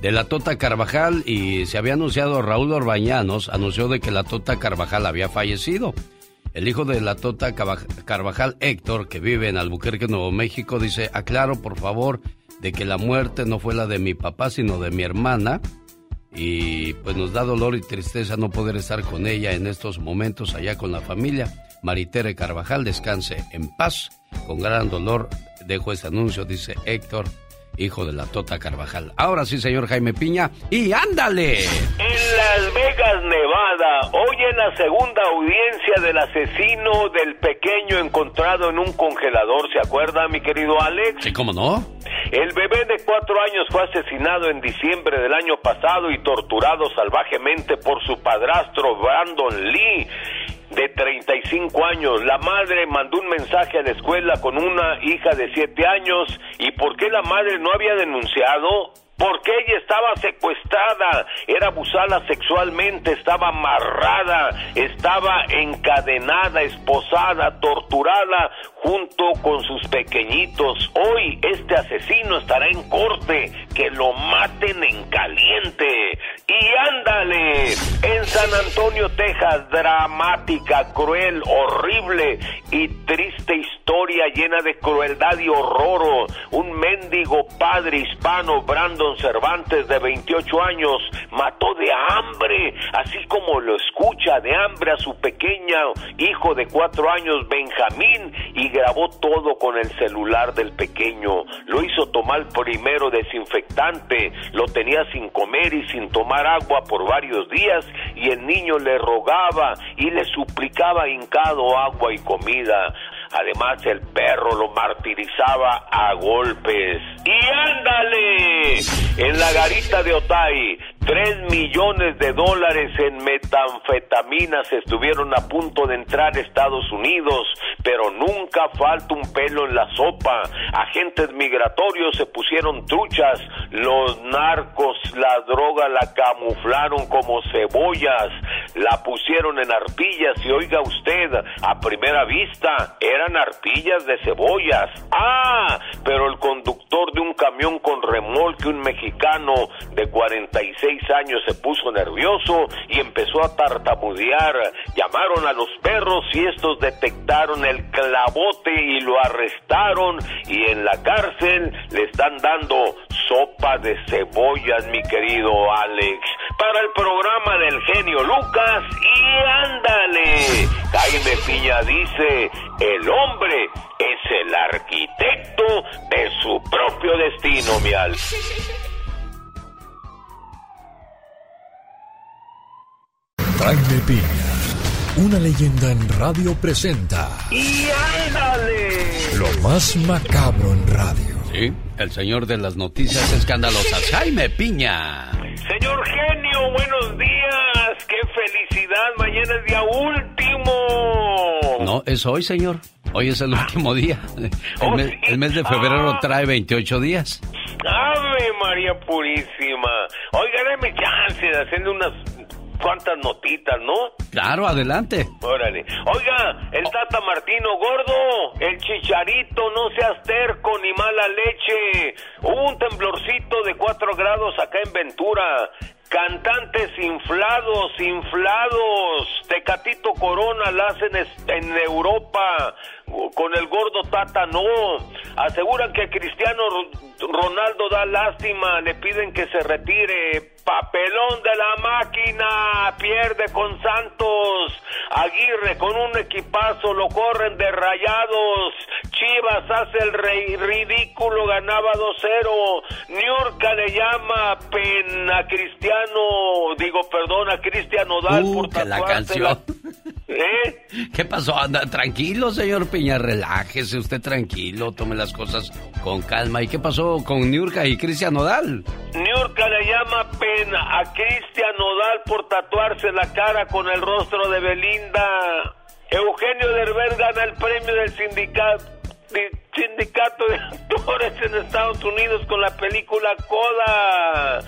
de la Tota Carvajal y se había anunciado Raúl Orbañanos, anunció de que la Tota Carvajal había fallecido. El hijo de la Tota Carvajal, Héctor, que vive en Albuquerque, Nuevo México, dice, aclaro por favor de que la muerte no fue la de mi papá, sino de mi hermana. Y pues nos da dolor y tristeza no poder estar con ella en estos momentos allá con la familia. Maritere Carvajal, descanse en paz. Con gran dolor dejo este anuncio, dice Héctor, hijo de la Tota Carvajal. Ahora sí, señor Jaime Piña, y ándale. Las Vegas, Nevada, hoy en la segunda audiencia del asesino del pequeño encontrado en un congelador, ¿se acuerda, mi querido Alex? Sí, ¿cómo no? El bebé de cuatro años fue asesinado en diciembre del año pasado y torturado salvajemente por su padrastro Brandon Lee. de 35 años. La madre mandó un mensaje a la escuela con una hija de 7 años. ¿Y por qué la madre no había denunciado? Porque ella estaba secuestrada, era abusada sexualmente, estaba amarrada, estaba encadenada, esposada, torturada junto con sus pequeñitos. Hoy este asesino estará en corte, que lo maten en caliente. Y ándale, en San Antonio, Texas, dramática, cruel, horrible y triste historia llena de crueldad y horror. Un mendigo padre hispano, Cervantes, de 28 años, mató de hambre, así como lo escucha, de hambre a su pequeño hijo de 4 años, Benjamín, y grabó todo con el celular del pequeño. Lo hizo tomar primero desinfectante, lo tenía sin comer y sin tomar agua por varios días y el niño le rogaba y le suplicaba hincado agua y comida. Además el perro lo martirizaba a golpes. Y ándale, en la garita de Otay, tres millones de dólares en metanfetaminas estuvieron a punto de entrar a Estados Unidos, pero nunca falta un pelo en la sopa. Agentes migratorios se pusieron truchas, los narcos la droga la camuflaron como cebollas, la pusieron en arpillas y oiga usted, a primera vista eran arpillas de cebollas. Ah, pero el conductor de un camión con remolque, un mexicano de 46 años, se puso nervioso y empezó a tartamudear. Llamaron a los perros y estos detectaron el clavote y lo arrestaron y en la cárcel le están dando sopa de cebollas, mi querido Alex, para el programa del genio Lucas y ándale. Jaime Piña dice, el hombre es el arquitecto de su propio destino, mi. Jaime Piña, una leyenda en radio presenta. ¡Y ándale! Lo más macabro en radio. Sí, el señor de las noticias escandalosas, Jaime Piña. Señor genio, buenos días. ¡Qué felicidad! Mañana es día último. No, es hoy, señor. Hoy es el último día. El, Oh, mes, sí. el mes de febrero Ah. trae 28 días. Ave María Purísima. Oiga, dame chance de hacerle unas cuantas notitas, ¿no? Claro, adelante. Órale. Oiga, el Tata Martino gordo, el chicharito, no seas terco ni mala leche. Hubo un temblorcito de 4 grados acá en Ventura. Cantantes inflados, inflados. Tecatito Corona la hacen en Europa. Con el gordo Tata no. Aseguran que Cristiano Ro- Ronaldo da lástima. Le piden que se retire. Papelón de la máquina. Pierde con Santos. Aguirre con un equipazo lo corren de rayados. Chivas hace el rey ridículo, ganaba 2-0. Niurka le llama pena a Cristiano, digo, perdón, a Cristian Nodal Uh, por que la canción. ¿Eh? ¿Qué pasó? Anda, tranquilo, señor Piña, relájese usted tranquilo, tome las cosas con calma. ¿Y qué pasó con Niurka y Cristian Nodal? Niurka le llama pena a Cristian Nodal por tatuarse la cara con el rostro de Belinda. Eugenio Derbez gana el premio del sindicato, di- sindicato de actores en Estados Unidos con la película Coda.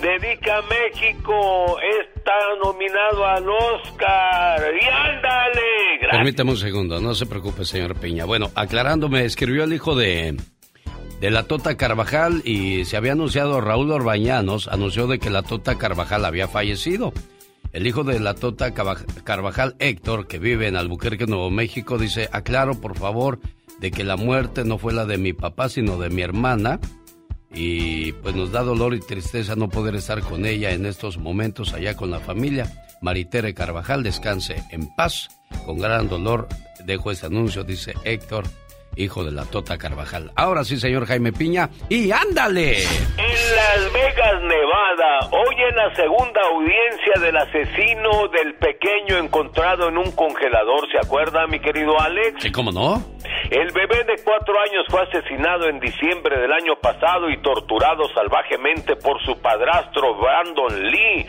Dedica a México, está nominado al Oscar. Y ándale, gracias. Permítame un segundo, no se preocupe, señor Piña. Bueno, aclarándome, escribió el hijo de, de la Tota Carvajal y se había anunciado, Raúl Orbañanos anunció de que la Tota Carvajal había fallecido. El hijo de la Tota Carvajal, Héctor, que vive en Albuquerque, Nuevo México, dice, aclaro por favor de que la muerte no fue la de mi papá, sino de mi hermana. Y pues nos da dolor y tristeza no poder estar con ella en estos momentos allá con la familia. Maritere Carvajal, descanse en paz. Con gran dolor dejo este anuncio, dice Héctor, hijo de la Tota Carvajal. Ahora sí, señor Jaime Piña, y ándale. En Las Vegas, Nevada, hoy en la segunda audiencia del asesino del pequeño encontrado en un congelador, ¿se acuerda, mi querido Alex? Sí, ¿cómo no? El bebé de cuatro años fue asesinado en diciembre del año pasado y torturado salvajemente por su padrastro Brandon Lee.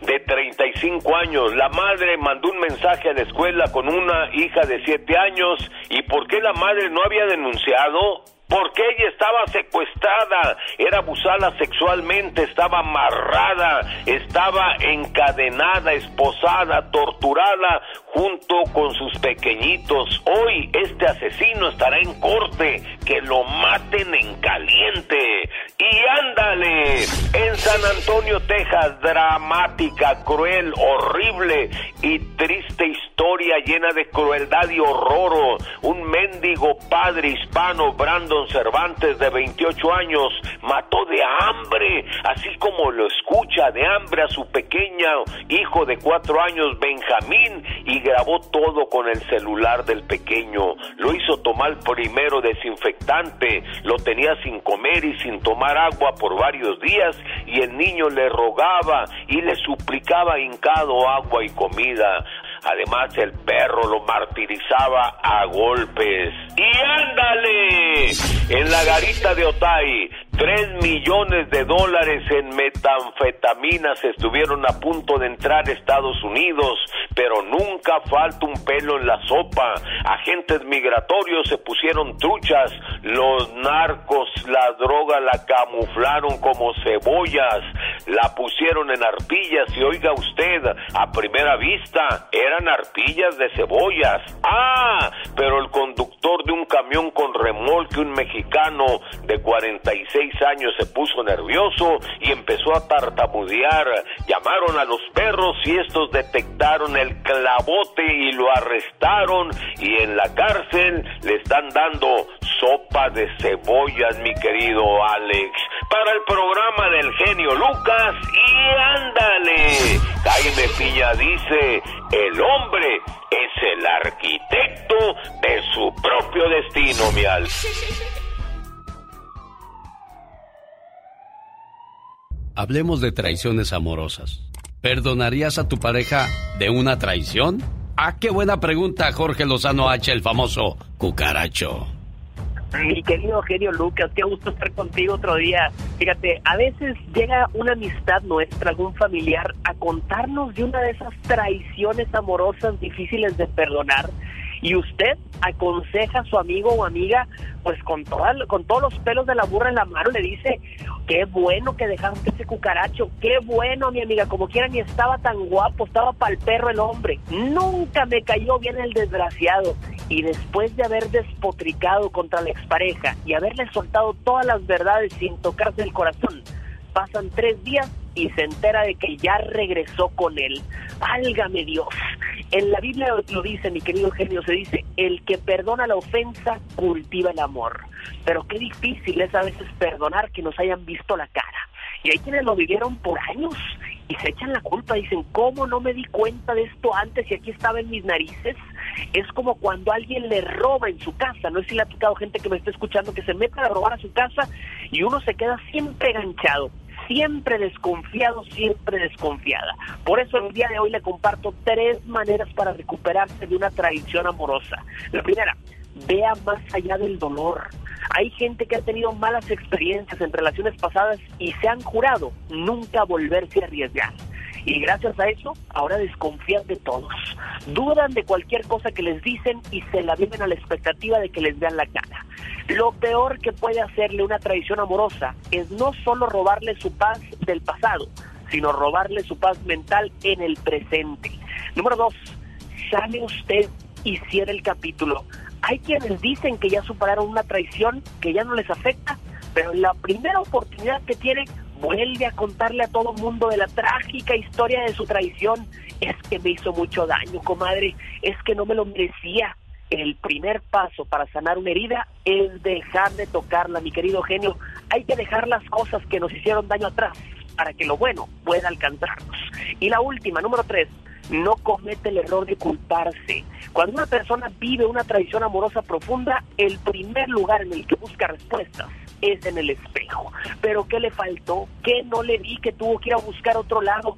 De 35 años. La madre mandó un mensaje a la escuela con una hija de 7 años. ¿Y por qué la madre no había denunciado? Porque ella estaba secuestrada, era abusada sexualmente, estaba amarrada, estaba encadenada, esposada, torturada junto con sus pequeñitos. Hoy este asesino estará en corte, que lo maten en caliente. Y ándale, en San Antonio, Texas, dramática, cruel, horrible y triste historia llena de crueldad y horror. Un mendigo padre hispano, Cervantes, de 28 años, mató de hambre, así como lo escucha, de hambre a su pequeño hijo de 4 años, Benjamín, y grabó todo con el celular del pequeño. Lo hizo tomar primero desinfectante, lo tenía sin comer y sin tomar agua por varios días y el niño le rogaba y le suplicaba hincado agua y comida. Además el perro lo martirizaba a golpes. ¡Y ándale! En la garita de Otay, tres millones de dólares en metanfetaminas estuvieron a punto de entrar a Estados Unidos, pero nunca falta un pelo en la sopa. Agentes migratorios se pusieron truchas, los narcos la droga la camuflaron como cebollas, la pusieron en arpillas y oiga usted, a primera vista eran arpillas de cebollas. Ah, pero el conductor de un camión con remolque, un mexicano de 46 años, se puso nervioso y empezó a tartamudear. Llamaron a los perros y estos detectaron el clavote y lo arrestaron y en la cárcel le están dando sopa de cebollas, mi querido Alex, para el programa del genio Lucas y ándale. Jaime Piña dice, el hombre es el arquitecto de su propio destino, mi. Hablemos de traiciones amorosas. ¿Perdonarías a tu pareja de una traición? Ah, qué buena pregunta, Jorge Lozano H, el famoso cucaracho. Mi querido genio Lucas, qué gusto estar contigo otro día. Fíjate, a veces llega una amistad nuestra, algún familiar, a contarnos de una de esas traiciones amorosas difíciles de perdonar y usted aconseja a su amigo o amiga, pues con, toda, con todos los pelos de la burra en la mano, le dice, qué bueno que dejaste ese cucaracho, qué bueno mi amiga, como quiera ni estaba tan guapo, estaba para el perro el hombre, nunca me cayó bien el desgraciado. Y después de haber despotricado contra la expareja y haberle soltado todas las verdades sin tocarse el corazón, pasan tres días y se entera de que ya regresó con él. Válgame Dios. En la Biblia lo dice, mi querido genio, se dice, el que perdona la ofensa cultiva el amor. Pero qué difícil es a veces perdonar que nos hayan visto la cara. Y hay quienes lo vivieron por años y se echan la culpa, dicen, ¿cómo no me di cuenta de esto antes y aquí estaba en mis narices? Es como cuando alguien le roba en su casa, no sé si le ha tocado gente que me está escuchando que se meta a robar a su casa y uno se queda siempre enganchado siempre desconfiado, siempre desconfiada. Por eso el día de hoy le comparto tres maneras para recuperarse de una traición amorosa. La primera, vea más allá del dolor. Hay gente que ha tenido malas experiencias en relaciones pasadas y se han jurado nunca volverse a arriesgar. Y gracias a eso, ahora desconfían de todos. Dudan de cualquier cosa que les dicen y se la viven a la expectativa de que les vean la cara. Lo peor que puede hacerle una traición amorosa es no solo robarle su paz del pasado, sino robarle su paz mental en el presente. Número dos, sale usted y cierre el capítulo. Hay quienes dicen que ya superaron una traición que ya no les afecta, pero en la primera oportunidad que tiene, vuelve a contarle a todo mundo de la trágica historia de su traición. Es que me hizo mucho daño, comadre, es que no me lo merecía. El primer paso para sanar una herida es dejar de tocarla, mi querido genio. Hay que dejar las cosas que nos hicieron daño atrás para que lo bueno pueda alcanzarnos. Y la última, número tres, no comete el error de culparse. Cuando una persona vive una traición amorosa profunda, el primer lugar en el que busca respuestas es en el espejo. Pero ¿qué le faltó? ¿Qué no le vi que tuvo que ir a buscar otro lado?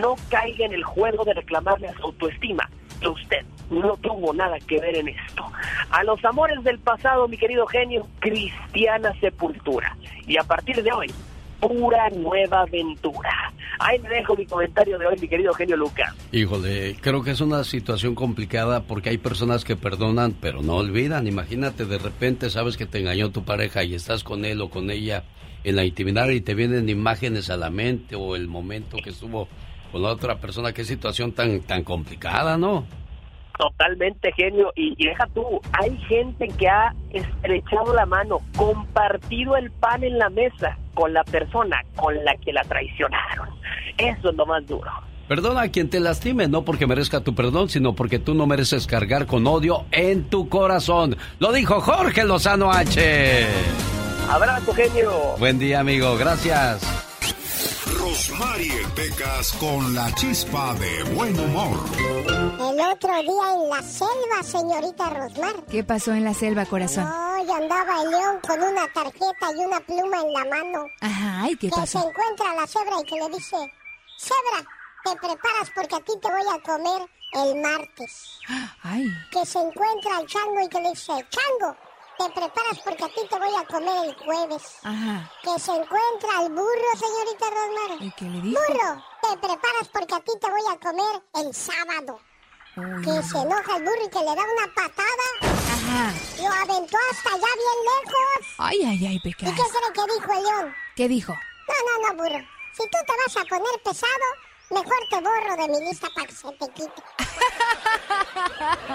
No caiga en el juego de reclamarle a su autoestima. Que usted no tuvo nada que ver en esto. A los amores del pasado, mi querido genio, cristiana sepultura. Y a partir de hoy, pura nueva aventura. Ahí me dejo mi comentario de hoy, mi querido genio Lucas. Híjole, creo que es una situación complicada porque hay personas que perdonan pero no olvidan. Imagínate, de repente sabes que te engañó tu pareja y estás con él o con ella en la intimidad y te vienen imágenes a la mente o el momento que estuvo con la otra persona. Qué situación tan, tan complicada, ¿no? Totalmente genio. Y, y, deja tú, hay gente que ha estrechado la mano, compartido el pan en la mesa con la persona con la que la traicionaron. Eso es lo más duro. Perdona a quien te lastime, no porque merezca tu perdón, sino porque tú no mereces cargar con odio en tu corazón. Lo dijo Jorge Lozano H. Abrazo, genio. Buen día, amigo. Gracias. Rosmarie Pecas con la chispa de buen humor. El otro día en la selva, señorita Rosmar. ¿Qué pasó en la selva, corazón? No, andaba el león con una tarjeta y una pluma en la mano. Ajá, ¿y qué que pasó? se encuentra a la cebra y que le dice, cebra, te preparas porque a ti te voy a comer el martes. Ay. Que se encuentra al chango y que le dice, chango, te preparas porque a ti te voy a comer el jueves. Ajá. Que se encuentra al burro, señorita Rosmar. ¿Y qué le dijo? Burro, te preparas porque a ti te voy a comer el sábado. Que se enoja el burro y que le da una patada. Ajá. Lo aventó hasta allá bien lejos. Ay, ay, ay, ¿Y pecado. qué cree que dijo el león? ¿Qué dijo? No, no, no, burro. Si tú te vas a poner pesado, mejor te borro de mi lista para que se te quite.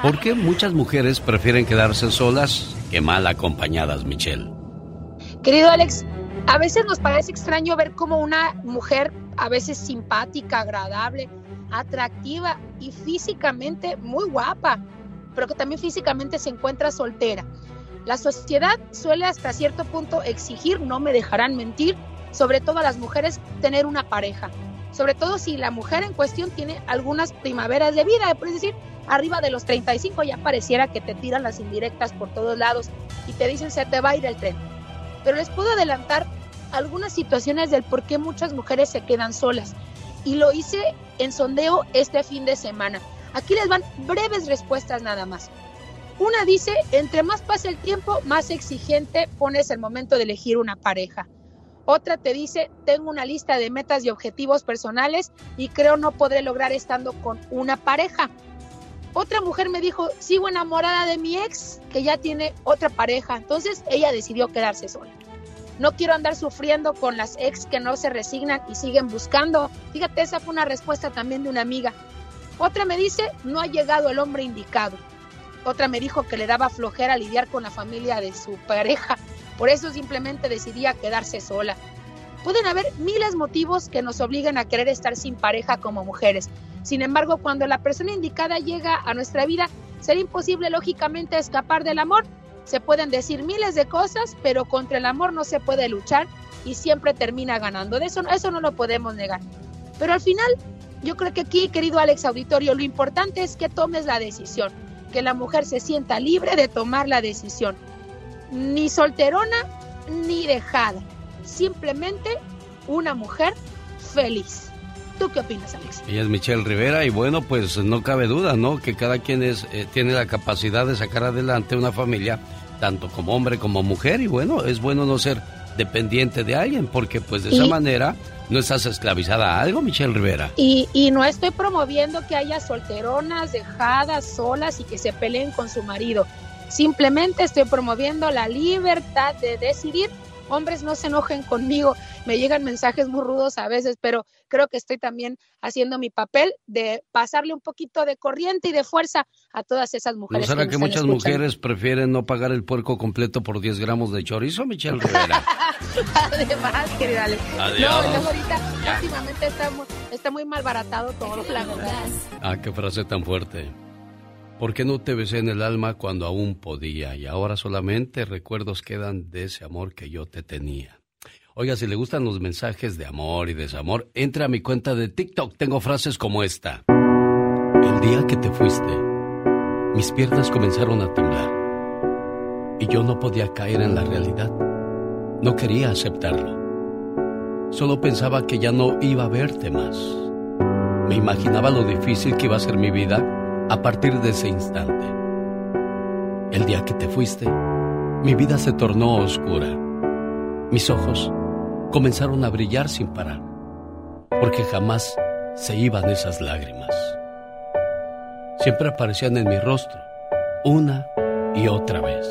¿Por qué muchas mujeres prefieren quedarse solas que mal acompañadas, Michelle? Querido Alex, a veces nos parece extraño ver cómo una mujer, a veces simpática, agradable, atractiva y físicamente muy guapa, pero que también físicamente se encuentra soltera. La sociedad suele hasta cierto punto exigir, no me dejarán mentir, sobre todo a las mujeres, tener una pareja. Sobre todo si la mujer en cuestión tiene algunas primaveras de vida, es decir, arriba de los 35 ya pareciera que te tiran las indirectas por todos lados y te dicen se te va a ir el tren. Pero les puedo adelantar algunas situaciones del por qué muchas mujeres se quedan solas. Y lo hice en sondeo este fin de semana. Aquí les van breves respuestas nada más. Una dice, entre más pasa el tiempo, más exigente pones el momento de elegir una pareja. Otra te dice, tengo una lista de metas y objetivos personales y creo no podré lograr estando con una pareja. Otra mujer me dijo, sigo enamorada de mi ex, que ya tiene otra pareja. Entonces ella decidió quedarse sola. No quiero andar sufriendo con las ex que no se resignan y siguen buscando. Fíjate, esa fue una respuesta también de una amiga. Otra me dice, no ha llegado el hombre indicado. Otra me dijo que le daba flojera lidiar con la familia de su pareja. Por eso simplemente decidía quedarse sola. Pueden haber miles motivos que nos obliguen a querer estar sin pareja como mujeres. Sin embargo, cuando la persona indicada llega a nuestra vida, será imposible lógicamente escapar del amor. Se pueden decir miles de cosas, pero contra el amor no se puede luchar y siempre termina ganando. De eso, eso no lo podemos negar. Pero al final, yo creo que aquí, querido Alex Auditorio, lo importante es que tomes la decisión, que la mujer se sienta libre de tomar la decisión. Ni solterona ni dejada. Simplemente una mujer feliz. ¿Tú qué opinas, Alex? Ella es Michelle Rivera y bueno, pues no cabe duda, ¿no? Que cada quien es, eh, tiene la capacidad de sacar adelante una familia, tanto como hombre como mujer, y bueno, es bueno no ser dependiente de alguien, porque pues de esa manera no estás esclavizada a algo, Michelle Rivera. Y, y no estoy promoviendo que haya solteronas, dejadas, solas y que se peleen con su marido. Simplemente estoy promoviendo la libertad de decidir. Hombres, no se enojen conmigo. Me llegan mensajes muy rudos a veces, pero creo que estoy también haciendo mi papel de pasarle un poquito de corriente y de fuerza a todas esas ¿No mujeres. será me que muchas escuchando. mujeres prefieren no pagar el puerco completo por 10 gramos de chorizo, Michelle Rivera? Además, querida Ale. Adiós. No, luego ahorita últimamente está muy, está muy mal baratado todo, la verdad. Ah, qué frase tan fuerte. ¿Por qué no te besé en el alma cuando aún podía? Y ahora solamente recuerdos quedan de ese amor que yo te tenía. Oiga, si le gustan los mensajes de amor y desamor, entra a mi cuenta de TikTok. Tengo frases como esta. El día que te fuiste, mis piernas comenzaron a temblar. Y yo no podía caer en la realidad. No quería aceptarlo. Solo pensaba que ya no iba a verte más. Me imaginaba lo difícil que iba a ser mi vida a partir de ese instante. El día que te fuiste, mi vida se tornó oscura. Mis ojos comenzaron a brillar sin parar, porque jamás se iban esas lágrimas. Siempre aparecían en mi rostro, una y otra vez.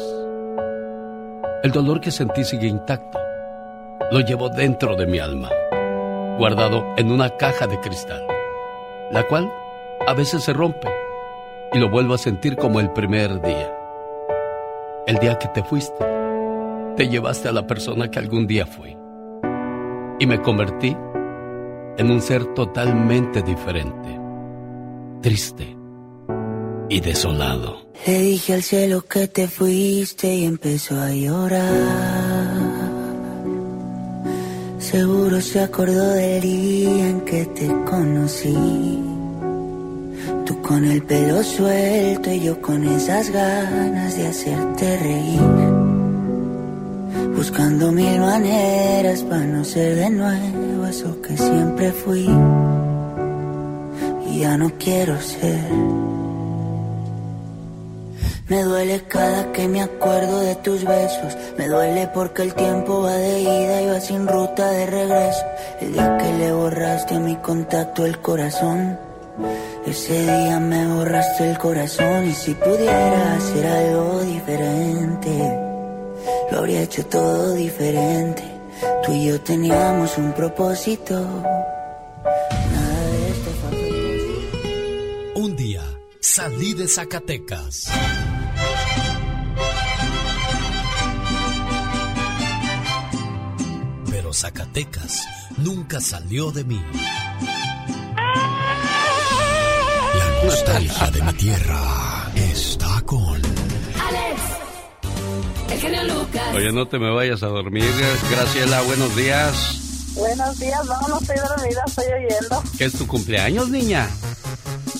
El dolor que sentí sigue intacto. Lo llevo dentro de mi alma, guardado en una caja de cristal, la cual a veces se rompe y lo vuelvo a sentir como el primer día. El día que te fuiste, te llevaste a la persona que algún día fui y me convertí en un ser totalmente diferente, triste y desolado. Le dije al cielo que te fuiste y empezó a llorar. Seguro se acordó del día en que te conocí. Con el pelo suelto y yo con esas ganas de hacerte reír. Buscando mil maneras para no ser de nuevo eso que siempre fui. Y ya no quiero ser. Me duele cada que me acuerdo de tus besos. Me duele porque el tiempo va de ida y va sin ruta de regreso. El día que le borraste a mi contacto el corazón. Ese día me borraste el corazón y si pudiera hacer algo diferente, lo habría hecho todo diferente. Tú y yo teníamos un propósito. Nada de esto fue Un día salí de Zacatecas. Pero Zacatecas nunca salió de mí. La nostalgia de mi tierra está con Alex, el genio Lucas. Oye, no te me vayas a dormir. Graciela, buenos días. Buenos días, no, no estoy dormida, estoy oyendo. ¿Qué es tu cumpleaños, niña?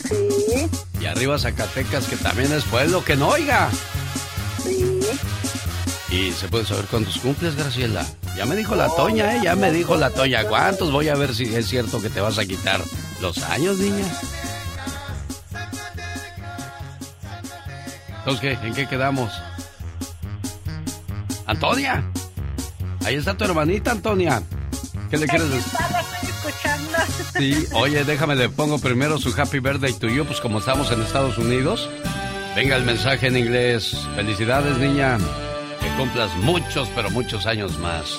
Sí. Y arriba Zacatecas, que también es pueblo, que no oiga. Sí. ¿Y se puede saber cuántos cumples, Graciela? Ya me dijo la Toña, ¿eh? Ya me dijo la Toña. ¿Cuántos? Voy a ver si es cierto que te vas a quitar los años, niña. Entonces. ¿En qué quedamos? ¿Antonia? Ahí está tu hermanita, Antonia. ¿Qué le quieres decir? Sí, oye, déjame, le pongo primero su Happy Birthday to you, pues como estamos en Estados Unidos. Venga el mensaje en inglés. Felicidades, niña. Que cumplas muchos, pero muchos años más.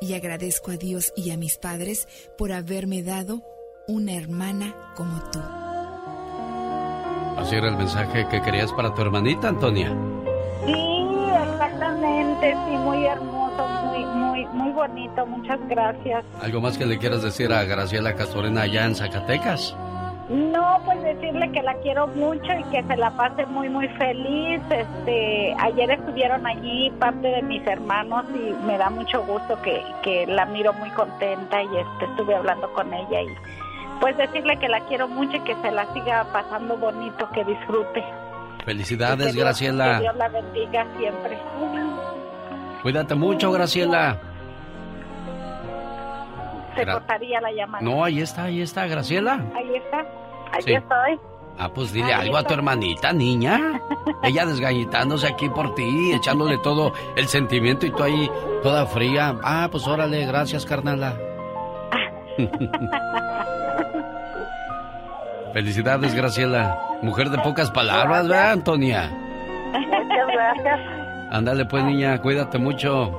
y agradezco a Dios y a mis padres por haberme dado una hermana como tú. Así era el mensaje que querías para tu hermanita, Antonia. Sí, exactamente, sí, muy hermoso, muy, muy, muy bonito, muchas gracias. ¿Algo más que le quieras decir a Graciela Castorena allá en Zacatecas? No, pues decirle que la quiero mucho y que se la pase muy, muy feliz. Este, ayer estuvieron allí parte de mis hermanos y me da mucho gusto que, que la miro muy contenta y este, estuve hablando con ella y pues decirle que la quiero mucho y que se la siga pasando bonito, que disfrute. Felicidades, Que Dios- Graciela. Que Dios la bendiga siempre. Cuídate mucho, Graciela. Se Gra- cortaría la llamada. No, ahí está, ahí está, Graciela. Ahí está. Sí. estoy. Ah, pues dile Ahí algo a tu hermanita, niña. Ella desgañitándose aquí por ti, echándole todo el sentimiento y tú ahí toda fría. Ah, pues órale, gracias, carnala. Felicidades, Graciela. Mujer de pocas palabras, ¿verdad, Antonia? Muchas gracias. Ándale, pues, niña, cuídate mucho.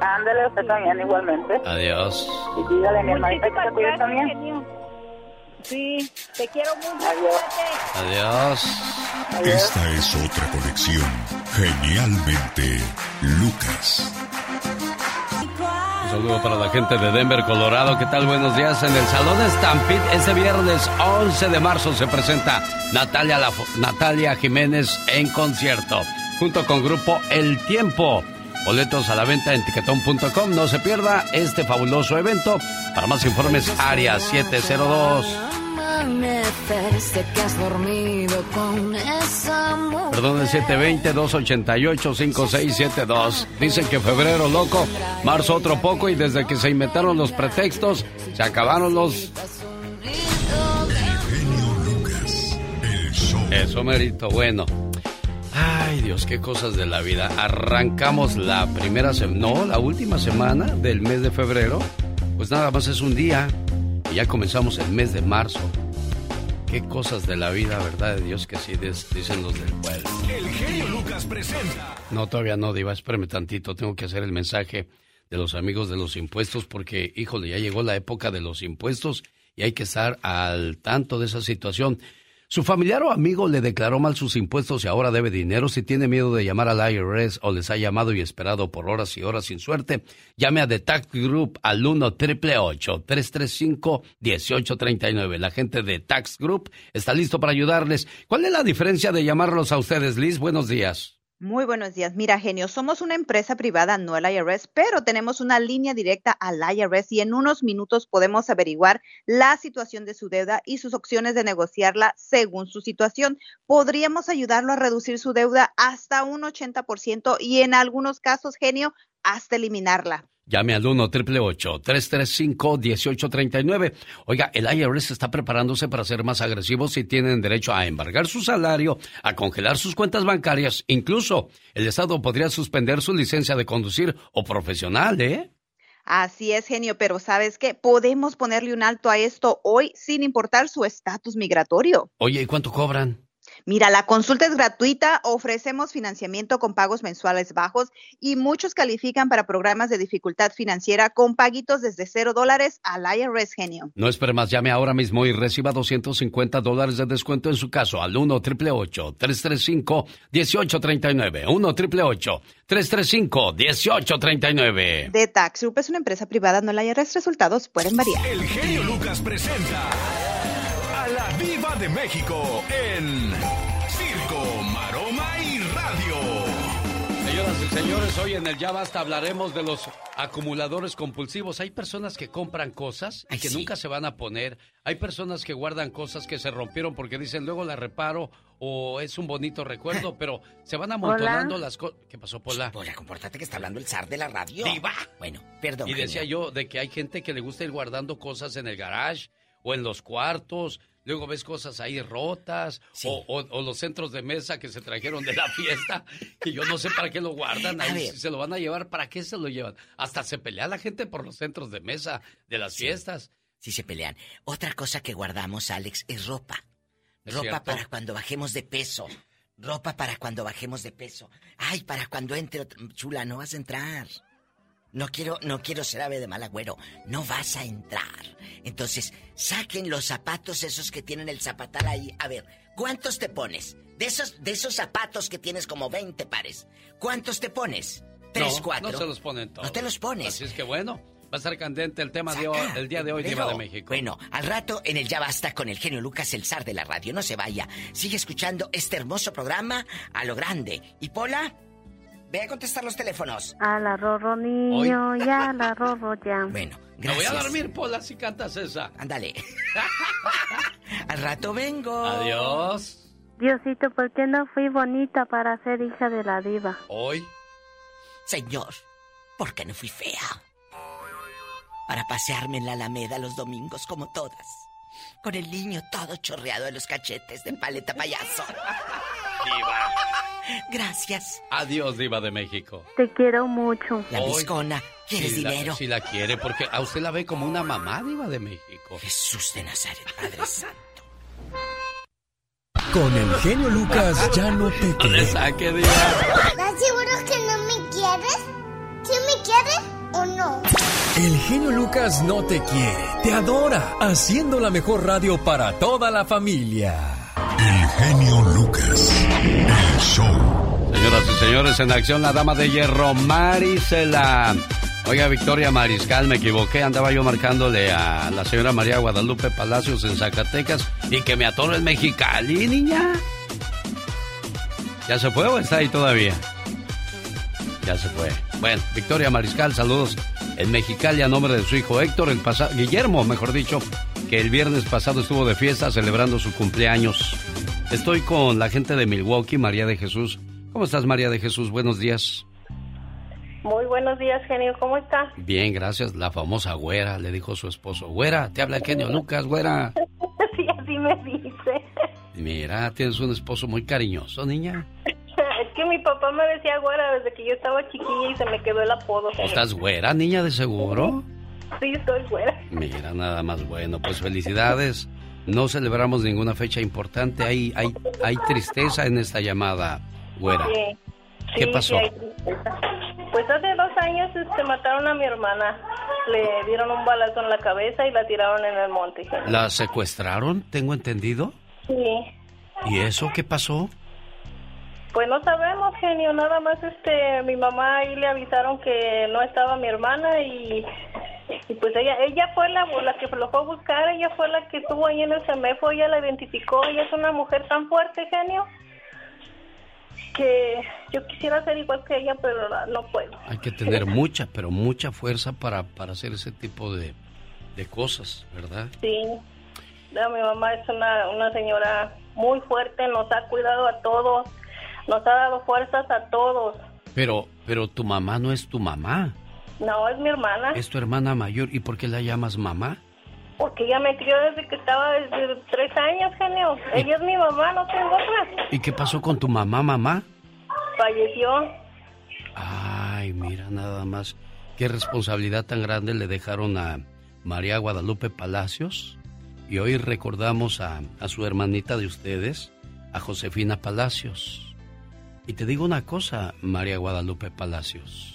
Ándale, usted también igualmente. Adiós. Y dígale a mi hermanita que se cuide también. Sí, te quiero mucho. Adiós. Adiós. Esta es otra conexión. Genialmente, Lucas. Un saludo para la gente de Denver, Colorado. ¿Qué tal? Buenos días. En el Salón Stampede, ese viernes 11 de marzo se presenta Natalia, Natalia Jiménez en concierto, junto con grupo El Tiempo. Boletos a la venta en tiquetón.com. No se pierda este fabuloso evento. Para más informes, área 702. Perdón, el 720-288-5672. Dicen que febrero loco, marzo otro poco y desde que se inventaron los pretextos, se acabaron los... Eso merito, bueno. Ay, Dios, qué cosas de la vida. Arrancamos la primera semana, no, la última semana del mes de febrero. Pues nada más es un día y ya comenzamos el mes de marzo. Qué cosas de la vida, verdad de Dios que sí dicen los del pueblo. El genio Lucas presenta. No, todavía no, Diva, espérame tantito. Tengo que hacer el mensaje de los amigos de los impuestos porque, híjole, ya llegó la época de los impuestos y hay que estar al tanto de esa situación. Su familiar o amigo le declaró mal sus impuestos y ahora debe dinero. Si tiene miedo de llamar al IRS o les ha llamado y esperado por horas y horas sin suerte, llame a The Tax Group al 1 335 1839 La gente de Tax Group está listo para ayudarles. ¿Cuál es la diferencia de llamarlos a ustedes, Liz? Buenos días. Muy buenos días. Mira, genio, somos una empresa privada, no el IRS, pero tenemos una línea directa al IRS y en unos minutos podemos averiguar la situación de su deuda y sus opciones de negociarla según su situación. Podríamos ayudarlo a reducir su deuda hasta un 80% y en algunos casos, genio, hasta eliminarla. Llame al 1 335 1839 Oiga, el IRS está preparándose para ser más agresivo si tienen derecho a embargar su salario, a congelar sus cuentas bancarias. Incluso el Estado podría suspender su licencia de conducir o profesional, ¿eh? Así es, genio, pero ¿sabes qué? Podemos ponerle un alto a esto hoy sin importar su estatus migratorio. Oye, ¿y cuánto cobran? Mira, la consulta es gratuita, ofrecemos financiamiento con pagos mensuales bajos y muchos califican para programas de dificultad financiera con paguitos desde cero dólares al IRS Genio. No espere más, llame ahora mismo y reciba 250 dólares de descuento en su caso al 1 335 1839 1 335 1839 De Tax Group es una empresa privada, no el IRS. Resultados pueden variar. El genio Lucas presenta la Viva de México en Circo, Maroma y Radio. Señoras y señores, hoy en el Ya Basta hablaremos de los acumuladores compulsivos. Hay personas que compran cosas y que nunca se van a poner. Hay personas que guardan cosas que se rompieron porque dicen luego la reparo o es un bonito recuerdo, pero se van amontonando las cosas. ¿Qué pasó, Pola? Pola, compórtate que está hablando el zar de la radio. ¡Diva! Bueno, perdón. Y decía yo de que hay gente que le gusta ir guardando cosas en el garage o en los cuartos luego ves cosas ahí rotas, o, los centros de mesa que se trajeron de la fiesta, que yo no sé para qué lo guardan, ahí si se lo van a llevar, ¿para qué se lo llevan? Hasta se pelea la gente por los centros de mesa de las fiestas. Sí, se pelean. Otra cosa que guardamos, Alex, es ropa. ropa para cuando bajemos de peso. Ropa para cuando bajemos de peso. Ay, para cuando entre chula, no vas a entrar. No quiero, no quiero ser ave de mal agüero. No vas a entrar. Entonces, saquen los zapatos esos que tienen el zapatal ahí. A ver, ¿cuántos te pones? De esos, de esos zapatos que tienes como 20 pares. ¿Cuántos te pones? ¿Tres, cuatro? No se los ponen todos. No te los pones. Así es que bueno. Va a ser candente el tema del día de hoy, Diva de México. Bueno, al rato en el Ya Basta con el genio Lucas, el zar de la radio. No se vaya. Sigue escuchando este hermoso programa a lo grande. ¿Y Pola? Ve a contestar los teléfonos. A la rorro niño, ya la rorro ya. Bueno, gracias. Me voy a dormir, Pola, si cantas esa. Ándale. Al rato vengo. Adiós. Diosito, ¿por qué no fui bonita para ser hija de la diva? Hoy. Señor, ¿por qué no fui fea? Para pasearme en la Alameda los domingos como todas. Con el niño todo chorreado de los cachetes de paleta payaso. Diva. Gracias. Adiós, Diva de México. Te quiero mucho. La viscona. ¿Quieres dinero? Si la quiere, porque a usted la ve como una mamá, Diva de México. Jesús de Nazaret, Padre Santo. Con el genio Lucas ya no te saque, Diva. ¿Estás seguro que no me quieres? ¿Sí me quieres o no? El genio Lucas no te quiere, te adora, haciendo la mejor radio para toda la familia. El genio Lucas. El show. Señoras y señores, en acción la dama de hierro, Marisela. Oiga, Victoria Mariscal, me equivoqué. Andaba yo marcándole a la señora María Guadalupe Palacios en Zacatecas y que me atoro en Mexicali, niña. ¿Ya se fue o está ahí todavía? Ya se fue. Bueno, Victoria Mariscal, saludos en Mexicali a nombre de su hijo Héctor, el pasado, Guillermo, mejor dicho, que el viernes pasado estuvo de fiesta celebrando su cumpleaños. Estoy con la gente de Milwaukee, María de Jesús. ¿Cómo estás, María de Jesús? Buenos días. Muy buenos días, genio. ¿Cómo está? Bien, gracias. La famosa güera, le dijo su esposo. Güera, te habla el genio Lucas, güera. sí, así me dice. Mira, tienes un esposo muy cariñoso, niña. Es que mi papá me decía güera desde que yo estaba chiquilla y se me quedó el apodo. ¿Estás güera, niña, de seguro? Sí, estoy güera. Mira, nada más bueno. Pues felicidades. No celebramos ninguna fecha importante. Hay, hay, hay tristeza en esta llamada, güera. Sí. ¿Qué Sí, pasó? sí. Pues hace dos años este, mataron a mi hermana. Le dieron un balazo en la cabeza y la tiraron en el monte. ¿La secuestraron? Tengo entendido. Sí. ¿Y eso qué pasó? Pues no sabemos, genio. Nada más este, mi mamá ahí le avisaron que no estaba mi hermana y, y pues ella ella fue la, la que lo fue a buscar. Ella fue la que estuvo ahí en el CEMEFO. Ella la identificó. Ella es una mujer tan fuerte, genio, que yo quisiera ser igual que ella, pero no puedo. Hay que tener mucha, pero mucha fuerza para, para hacer ese tipo de, de cosas, ¿verdad? Sí. No, mi mamá es una, una señora muy fuerte. Nos ha cuidado a todos. Nos ha dado fuerzas a todos. Pero, pero tu mamá no es tu mamá, No, es mi hermana. es tu hermana mayor. ¿Y por qué la llamas mamá? Porque ella me crió desde que estaba desde tres años, genio. Ella es mi mamá, no tengo otra. ¿Y qué pasó con tu mamá, mamá? Falleció. Ay, mira, nada más. Qué responsabilidad tan grande le dejaron a María Guadalupe Palacios. Y hoy recordamos a, a su hermanita de ustedes, a Josefina Palacios. Y te digo una cosa, María Guadalupe Palacios.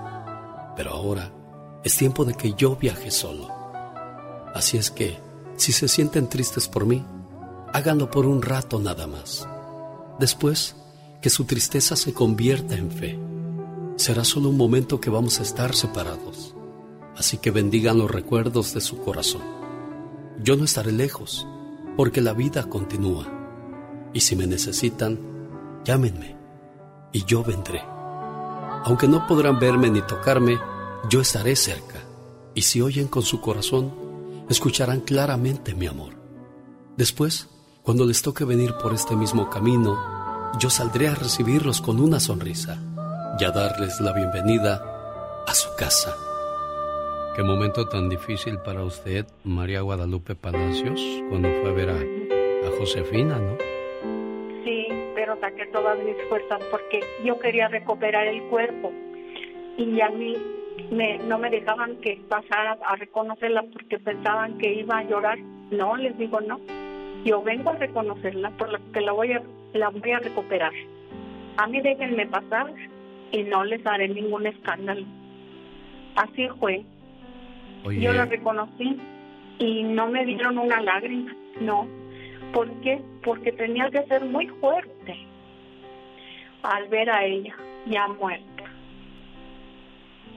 Pero ahora es tiempo de que yo viaje solo. Así es que, si se sienten tristes por mí, háganlo por un rato nada más. Después, que su tristeza se convierta en fe. Será solo un momento que vamos a estar separados. Así que bendigan los recuerdos de su corazón. Yo no estaré lejos, porque la vida continúa. Y si me necesitan, llámenme y yo vendré. Aunque no podrán verme ni tocarme, yo estaré cerca. Y si oyen con su corazón, escucharán claramente mi amor. Después, cuando les toque venir por este mismo camino, yo saldré a recibirlos con una sonrisa y a darles la bienvenida a su casa. Qué momento tan difícil para usted, María Guadalupe Palacios, cuando fue a ver a, Josefina, ¿no? Pero saqué todas mis fuerzas porque yo quería recuperar el cuerpo. Y a mí me, no me dejaban que pasara a reconocerla porque pensaban que iba a llorar. No, les digo no. Yo vengo a reconocerla por lo que la voy a, la voy a recuperar. A mí déjenme pasar y no les haré ningún escándalo. Así fue. Oye, Yo la reconocí y no me dieron una lágrima, no. ¿Por qué? Porque tenía que ser muy fuerte al ver a ella ya muerta.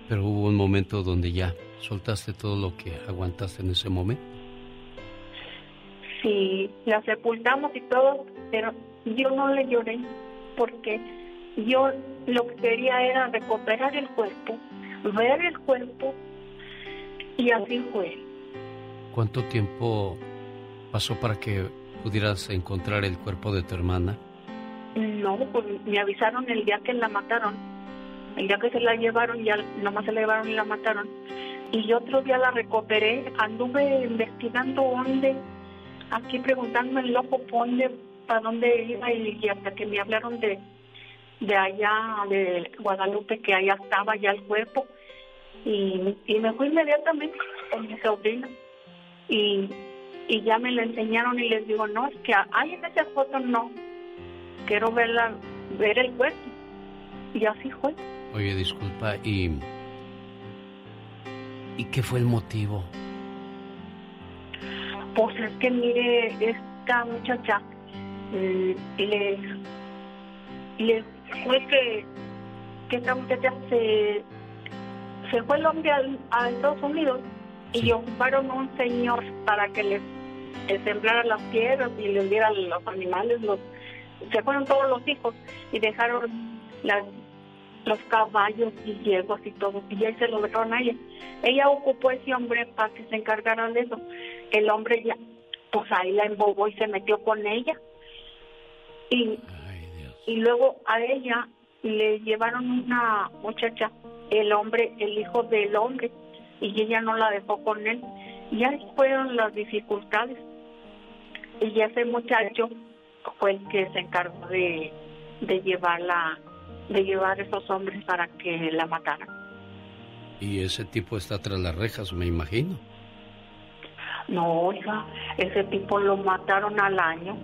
pero hubo un momento donde ya soltaste todo lo que aguantaste en ese momento. Sí, la sepultamos y todo, pero yo no le lloré porque yo lo que quería era recuperar el cuerpo, ver el cuerpo y así fue. ¿Cuánto tiempo pasó para que pudieras encontrar el cuerpo de tu hermana? No, pues me avisaron el día que la mataron. El día que se la llevaron, ya nomás se la llevaron y la mataron. Y yo otro día la recuperé, anduve investigando dónde, aquí preguntándome el loco dónde, para dónde iba y hasta que me hablaron de, de allá, de Guadalupe, que allá estaba ya el cuerpo. Y, y me fui inmediatamente con mi sobrina. Y, y ya me la enseñaron y les digo, no, es que hay en esa foto no. Quiero verla, ver el cuerpo. Y así fue. Oye, disculpa, ¿y, ¿y qué fue el motivo? Pues es que mire, esta muchacha eh, le, le fue que, que esta muchacha se, se fue el hombre al- a, Estados Unidos y ocuparon un señor para que les, sembrara las tierras y les diera los animales, los, se fueron todos los hijos y dejaron las los caballos y yeguas y todo, y ahí se lo dejaron a ella. Ella ocupó ese hombre para que se encargara de eso. El hombre ya, pues ahí la embobó y se metió con ella. Y, y luego a ella le llevaron una muchacha, el hombre, el hijo del hombre, y ella no la dejó con él. Y ahí fueron las dificultades. Y ese muchacho fue el que se encargó de, de llevarla de llevar esos hombres para que la mataran. Y ese tipo está tras las rejas, me imagino. No, oiga, ese tipo lo mataron al año.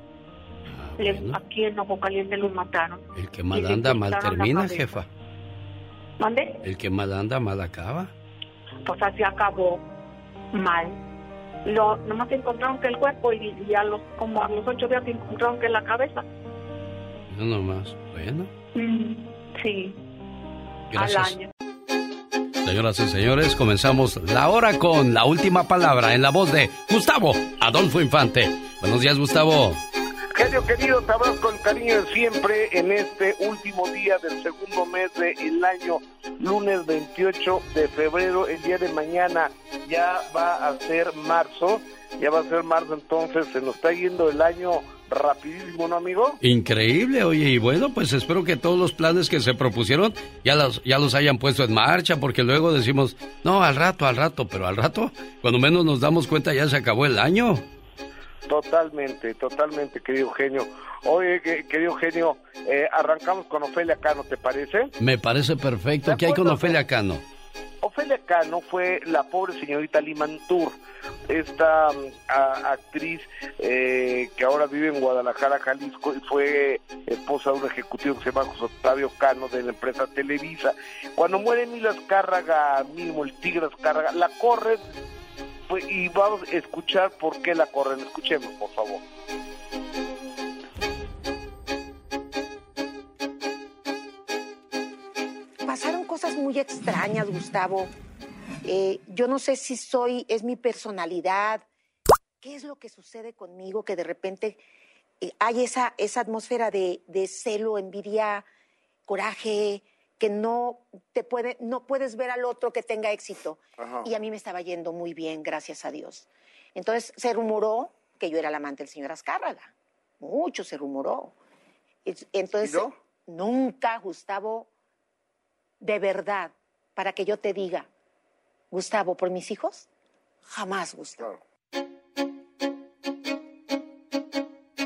Le- aquí en Ojo Caliente lo mataron. El que mal anda, mal termina, jefa. ¿Mande? El que mal anda, mal acaba. Pues así acabó mal. Lo, nomás encontraron que el cuerpo y, y a los, como a los ocho días encontraron que la cabeza. No nomás. Bueno, Mm, sí, gracias. al año. Señoras y señores, comenzamos la hora con la última palabra en la voz de Gustavo Adolfo Infante. Buenos días, Gustavo. Genio querido, te abrazo con cariño de siempre en este último día del segundo mes del año, lunes 28 de febrero, el día de mañana ya va a ser marzo, ya va a ser marzo, entonces se nos está yendo el año rapidísimo, ¿no, amigo? Increíble, oye, y bueno, pues espero que todos los planes que se propusieron ya los, ya los hayan puesto en marcha, porque luego decimos, no, al rato, al rato, pero al rato, cuando menos nos damos cuenta ya se acabó el año. Totalmente, totalmente, querido genio. Oye, que- querido genio, eh, arrancamos con Ofelia Cano, ¿te parece? Me parece perfecto. ¿Qué hay con Ofelia Cano? Ofelia Cano fue la pobre señorita Limantur, esta mm, a- actriz eh, que ahora vive en Guadalajara, Jalisco, y fue esposa de un ejecutivo que se llama José Octavio Cano de la empresa Televisa. Cuando muere Emilio Azcárraga, mismo el tigre Azcárraga, la corren y vamos a escuchar por qué la corren. Escuchemos, por favor. Pasaron cosas muy extrañas, Gustavo. Eh, yo no sé si soy, es mi personalidad. ¿Qué es lo que sucede conmigo que de repente eh, hay esa, esa atmósfera de celo, envidia, coraje, que no te puede, no puedes ver al otro que tenga éxito. Ajá. Y a mí me estaba yendo muy bien, gracias a Dios. Entonces se rumoró que yo era la amante del señor Azcárraga. Mucho se rumoró. Es- Entonces, nunca, Gustavo, de verdad, para que yo te diga, Gustavo, por mis hijos, jamás, Gustavo.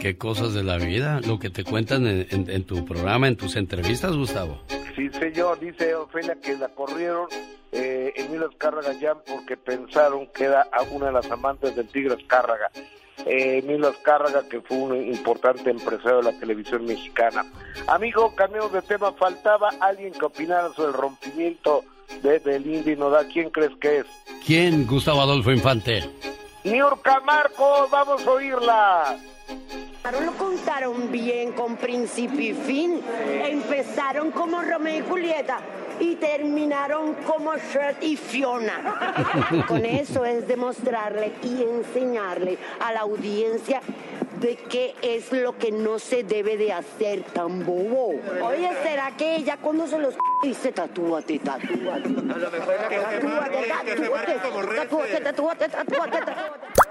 Qué cosas de la vida, lo que te cuentan en, en- en tu programa, en tus entrevistas, Gustavo. Sí, señor, dice Ofelia que la corrieron eh, Emilio Azcárraga ya porque pensaron que era una de las amantes del Tigre Azcárraga. Eh, Emilio Azcárraga, que fue un importante empresario de la televisión mexicana. Amigo, cambiamos de tema, faltaba alguien que opinara sobre el rompimiento de Belinda y Nodal. ¿Quién crees que es? ¿Quién, Gustavo Adolfo Infante? Niurka Marcos, vamos a oírla. Lo contaron bien con principio y fin. Empezaron como Romeo y Julieta y terminaron como Shrek y Fiona. con eso es demostrarle y enseñarle a la audiencia de qué es lo que no se debe de hacer tan bobo. Oye, ¿será que ella cuando se los dice tatúate, tatúate? Tatúate, tatúate, tatúate, tatúate, tatúate, tatúate.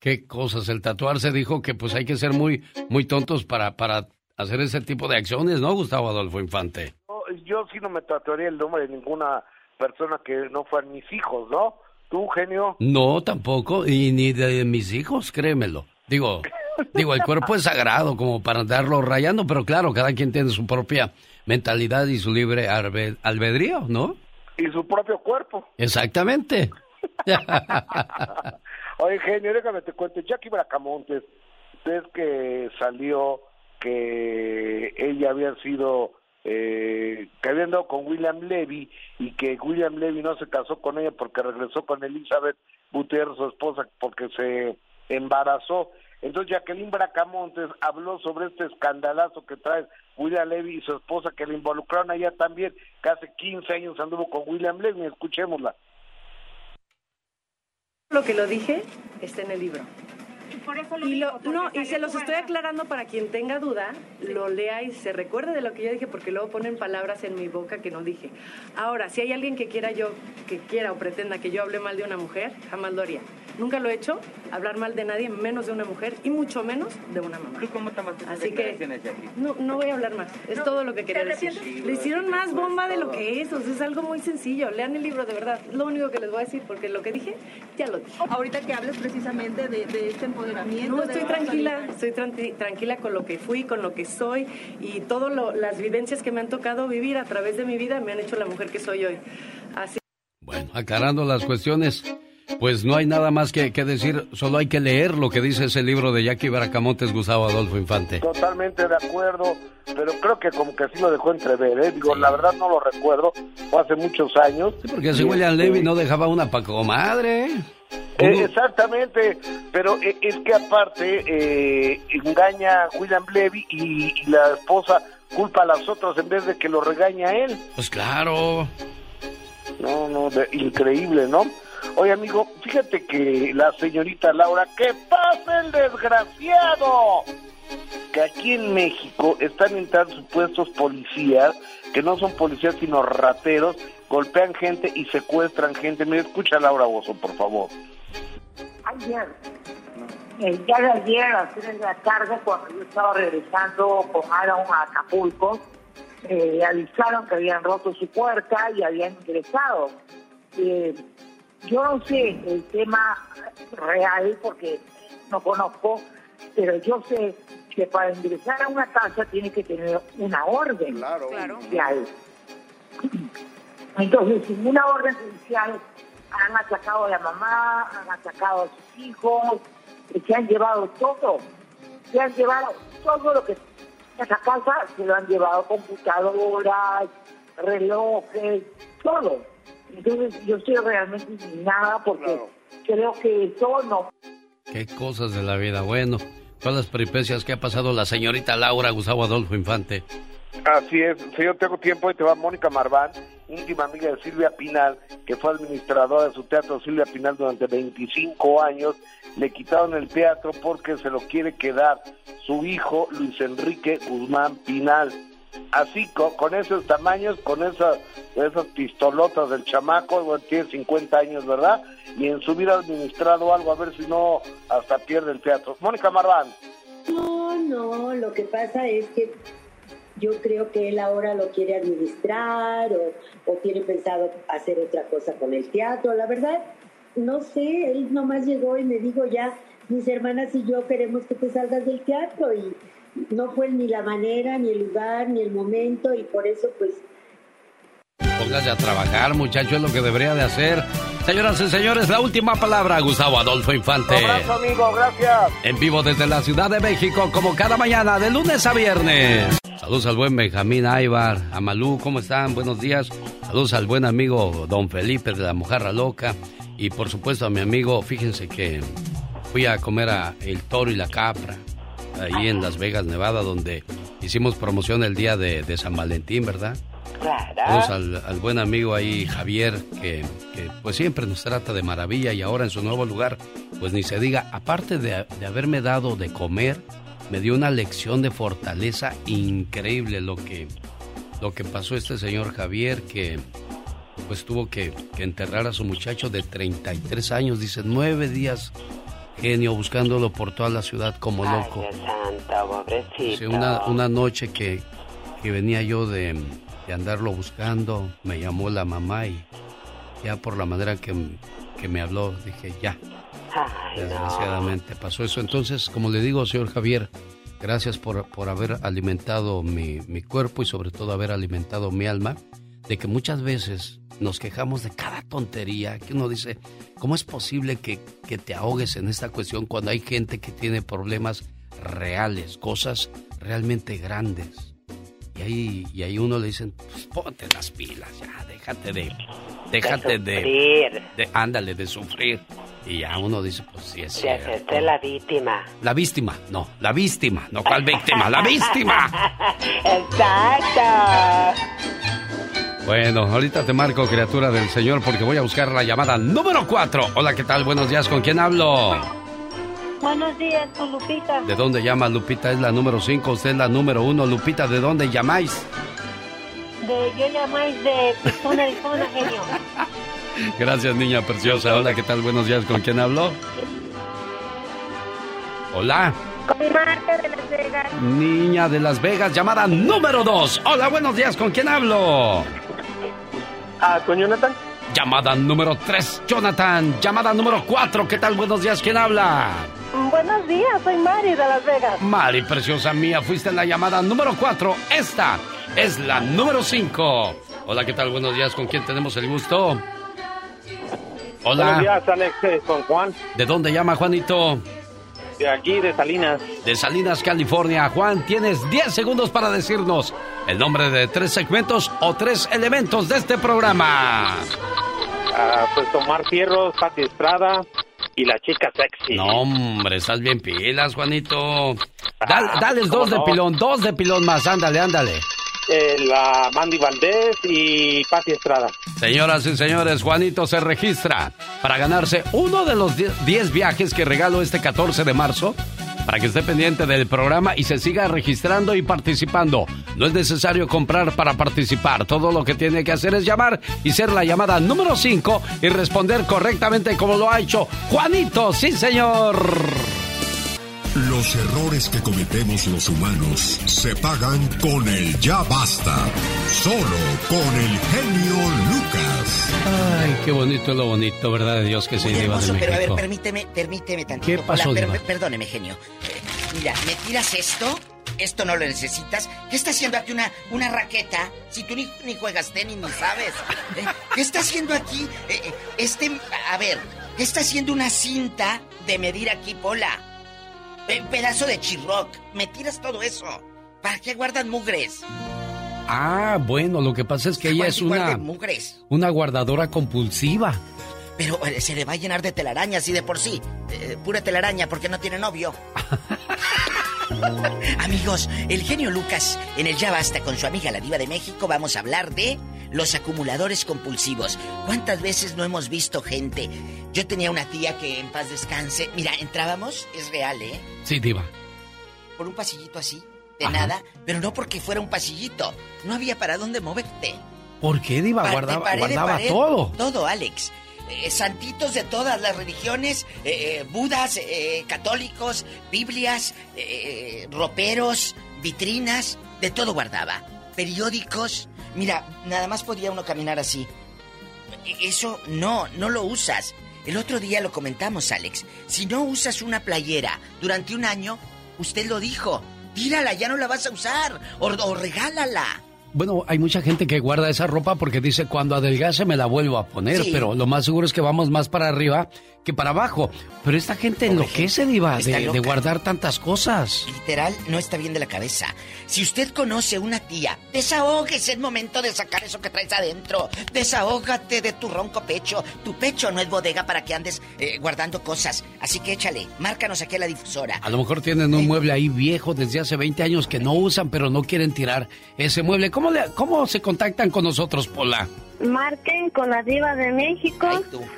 Qué cosas, el tatuarse dijo que pues hay que ser muy, muy tontos para, para hacer ese tipo de acciones, ¿no, Gustavo Adolfo Infante? No, Yo sí no me tatuaría el nombre de ninguna persona que no fueran mis hijos, ¿no? ¿Tú, genio? No, tampoco, y ni de mis hijos, créemelo. Digo, digo, el cuerpo es sagrado como para andarlo rayando, pero claro, cada quien tiene su propia mentalidad y su libre albedrío, ¿no? Y su propio cuerpo. Exactamente. Oye, genio, déjame te cuento. Jackie Bracamontes, ves que salió que ella había sido eh, que había andado con William Levy y que William Levy no se casó con ella porque regresó con Elizabeth Butier, su esposa, porque se embarazó. Entonces Jacqueline Bracamontes habló sobre este escandalazo que trae William Levy y su esposa que le involucraron allá también, que hace 15 años anduvo con William Levy, escuchémosla. Lo que lo dije está en el libro. Por eso lo Y, lo, no, y se los estoy aclarando para quien tenga duda, lo lea y se recuerde de lo que yo dije, porque luego ponen palabras en mi boca que no dije. Ahora, si hay alguien que quiera yo, que quiera o pretenda que yo hable mal de una mujer, jamás lo haría. Nunca lo he hecho, hablar mal de nadie, menos de una mujer y mucho menos de una mamá. cómo tomaste Así que no, no voy a hablar más. Es No, todo lo que quería ¿te decir. Le hicieron más bomba de lo que es. O sea, es algo muy sencillo. Lean el libro de verdad. Lo único que les voy a decir, porque lo que dije, ya lo dije. Ahorita que hables precisamente de, de este empoderamiento. No, estoy tranquila, estoy tranqui- tranquila con lo que fui, con lo que soy y todas las vivencias que me han tocado vivir a través de mi vida me han hecho la mujer que soy hoy. Así Bueno, aclarando las cuestiones, pues no hay nada más que, que decir, solo hay que leer lo que dice ese libro de Jackie Bracamontes, Gustavo Adolfo Infante. Totalmente de acuerdo, pero creo que como que sí lo dejó entrever, ¿eh? Digo, la verdad no lo recuerdo, fue hace muchos años. Porque si Y, William este, Levy no dejaba una pa' comadre. Eh, exactamente, pero eh, es que aparte eh, engaña a William Levy y, y la esposa culpa a las otras en vez de que lo regaña a él. Pues claro. No, no, de- increíble, ¿no? Oye, amigo, fíjate que la señorita Laura, ¡que pase el desgraciado! Que aquí en México están entrando supuestos policías, que no son policías sino rateros, golpean gente y secuestran gente. Mira, escucha a Laura Bozo, por favor. Ayer, el de ayer, a las 3 de la tarde, cuando yo estaba regresando con Aaron a Acapulco, eh, avisaron que habían roto su puerta y habían ingresado. Eh, yo no sé el tema real porque no conozco, pero yo sé que para ingresar a una casa tiene que tener una orden judicial. Entonces, sin una orden judicial han atacado a la mamá, han atacado a sus hijos, se han llevado todo. Se han llevado todo lo que esa casa, se lo han llevado computadoras, relojes, todo. Entonces, yo estoy realmente indignada porque creo que eso no Qué cosas de la vida. Bueno, todas las peripecias que ha pasado la señorita Laura Gustavo Adolfo Infante. Así es, si yo tengo tiempo, ahí te va Mónica Marván, íntima amiga de Silvia Pinal, que fue administradora de su teatro Silvia Pinal durante 25 años. Le quitaron el teatro porque se lo quiere quedar su hijo Luis Enrique Guzmán Pinal. Así, con, esos tamaños, con esas, esas pistolotas del chamaco, bueno, tiene 50 años, ¿verdad? Y en su vida administrado algo, a ver si no hasta pierde el teatro. Mónica Marván. No, no, lo que pasa es que yo creo que él ahora lo quiere administrar o, o tiene pensado hacer otra cosa con el teatro. La verdad, no sé, él nomás llegó y me dijo ya, mis hermanas y yo queremos que te salgas del teatro y no fue ni la manera, ni el lugar, ni el momento y por eso pues Póngase a trabajar, muchacho, es lo que debería de hacer. Señoras y señores, la última palabra, Gustavo Adolfo Infante. Un abrazo, amigo, gracias. En vivo desde la Ciudad de México, como cada mañana, de lunes a viernes. Saludos al buen Benjamín Aybar, a Malú, ¿cómo están? Buenos días. Saludos al buen amigo Don Felipe de la Mojarra Loca. Y por supuesto a mi amigo, fíjense que fui a comer a El Toro y la Capra, ahí en Las Vegas, Nevada, donde hicimos promoción el día de, de San Valentín, ¿verdad? Saludos al, al buen amigo ahí, Javier, que, que, pues siempre nos trata de maravilla y ahora en su nuevo lugar, pues ni se diga, aparte de, de haberme dado de comer, me dio una lección de fortaleza increíble lo que, lo que pasó este señor Javier, que pues tuvo que, que enterrar a su muchacho de 33 años, dice, nueve días genio buscándolo por toda la ciudad como loco. Ay, santo, pobrecito. Una, una noche que, que venía yo de, de andarlo buscando, me llamó la mamá y ya por la manera que, que me habló, dije, ya, Ay, no. desgraciadamente pasó eso. Entonces, como le digo, señor Javier, gracias por, por haber alimentado mi, mi cuerpo y sobre todo haber alimentado mi alma, de que muchas veces nos quejamos de cada tontería que uno dice, ¿cómo es posible que, que te ahogues en esta cuestión cuando hay gente que tiene problemas reales, cosas realmente grandes? Y ahí, y ahí uno le dicen, pues ponte las pilas, ya, déjate de... Déjate de, de, Ándale, de sufrir. Y ya uno dice, pues sí es cierto. es la víctima. La víctima, no, la víctima, no, ¿cuál víctima? ¡La víctima! Exacto. Bueno, ahorita te marco, criatura del Señor, porque voy a buscar la llamada número 4. Hola, ¿qué tal? Buenos días, ¿con quién hablo? Buenos días, con Lupita. ¿De dónde llama Lupita? Es la número 5, usted es la número 1. Lupita, ¿de dónde llamáis? De, yo llamáis de Arizona, Arizona, genio. Gracias, niña preciosa. Hola, ¿qué tal? Buenos días, ¿con quién hablo? Hola. Con Marta de Las Vegas. Niña de Las Vegas, llamada número 2. Hola, buenos días, ¿con quién hablo? Ah, con Jonathan. Llamada número 3, Jonathan. Llamada número 4, ¿qué tal? Buenos días, ¿quién habla? Buenos días, soy Mari de Las Vegas. Mari, preciosa mía, fuiste en la llamada número 4. Esta es la número 5. Hola, ¿qué tal? Buenos días, ¿con quién tenemos el gusto? Hola. Buenos días, Alex, eh, con Juan. ¿De dónde llama Juanito? De aquí, de Salinas. De Salinas, California. Juan, tienes 10 segundos para decirnos el nombre de tres segmentos o tres elementos de este programa. Ah, pues Tomar Fierros, Pati Estrada y la chica sexy. No, hombre, estás bien pilas, Juanito. Dal- Ah, dales ¿cómo dos de pilón, dos de pilón más. Ándale, ándale. Eh, la Mandy Valdés y Pati Estrada. Señoras y señores, Juanito se registra para ganarse uno de los 10 viajes que regalo este 14 de marzo. Para que esté pendiente del programa y se siga registrando y participando. No es necesario comprar para participar. Todo lo que tiene que hacer es llamar y ser la llamada número 5 y responder correctamente como lo ha hecho Juanito. Sí, señor. Los errores que cometemos los humanos se pagan con el ya basta. Solo con el genio Lucas. Ay, qué bonito es lo bonito, ¿verdad? De Dios que se Muy lleva de hermoso, pero a ver, permíteme, permíteme tantito. ¿Qué pasó, Hola, per- Diva? perdóneme, genio. Eh, Mira, me tiras esto, esto no lo necesitas. ¿Qué está haciendo aquí una, una raqueta? Si tú ni, ni juegas tenis ni sabes. Eh, ¿Qué está haciendo aquí? Eh, eh, este, a ver, ¿qué está haciendo una cinta de medir aquí, Pola? Pedazo de chirroc. Me tiras todo eso. ¿Para qué guardan mugres? Ah, bueno, lo que pasa es que ella es una, mugres. una guardadora compulsiva. Pero eh, se le va a llenar de telarañas y de por sí. eh, pura telaraña porque no tiene novio. Amigos, el genio Lucas en el Ya Basta con su amiga la Diva de México vamos a hablar de los acumuladores compulsivos. ¿Cuántas veces no hemos visto gente? Yo tenía una tía que en paz descanse. Mira, entrábamos, es real, ¿eh? Sí, diva. Por un pasillito así, de nada, pero no porque fuera un pasillito. No había para dónde moverte. ¿Por qué, diva? Guardaba, guardaba pared, todo. Todo, Alex. Eh, santitos de todas las religiones, eh, eh, budas, católicos, biblias, roperos, vitrinas, de todo guardaba. Periódicos. Mira, nada más podía uno caminar así. E- Eso no, no lo usas. El otro día lo comentamos, Alex. Si no usas una playera durante un año, usted lo dijo. Tírala, ya no la vas a usar. O regálala. Bueno, hay mucha gente que guarda esa ropa porque dice cuando adelgace me la vuelvo a poner, Sí. pero lo más seguro es que vamos más para arriba que para abajo. Pero esta gente enloquece, diva, está de, de guardar tantas cosas. Literal, no está bien de la cabeza. Si usted conoce una tía, desahógese el momento de sacar eso que traes adentro. Desahógate de tu ronco pecho. Tu pecho no es bodega para que andes eh, guardando cosas. Así que échale, márcanos aquí a la difusora. A lo mejor tienen un mueble ahí viejo desde hace 20 años que no usan, pero no quieren tirar ese mueble. ¿Cómo, le- cómo se contactan con nosotros, Pola? Marquen con la diva de México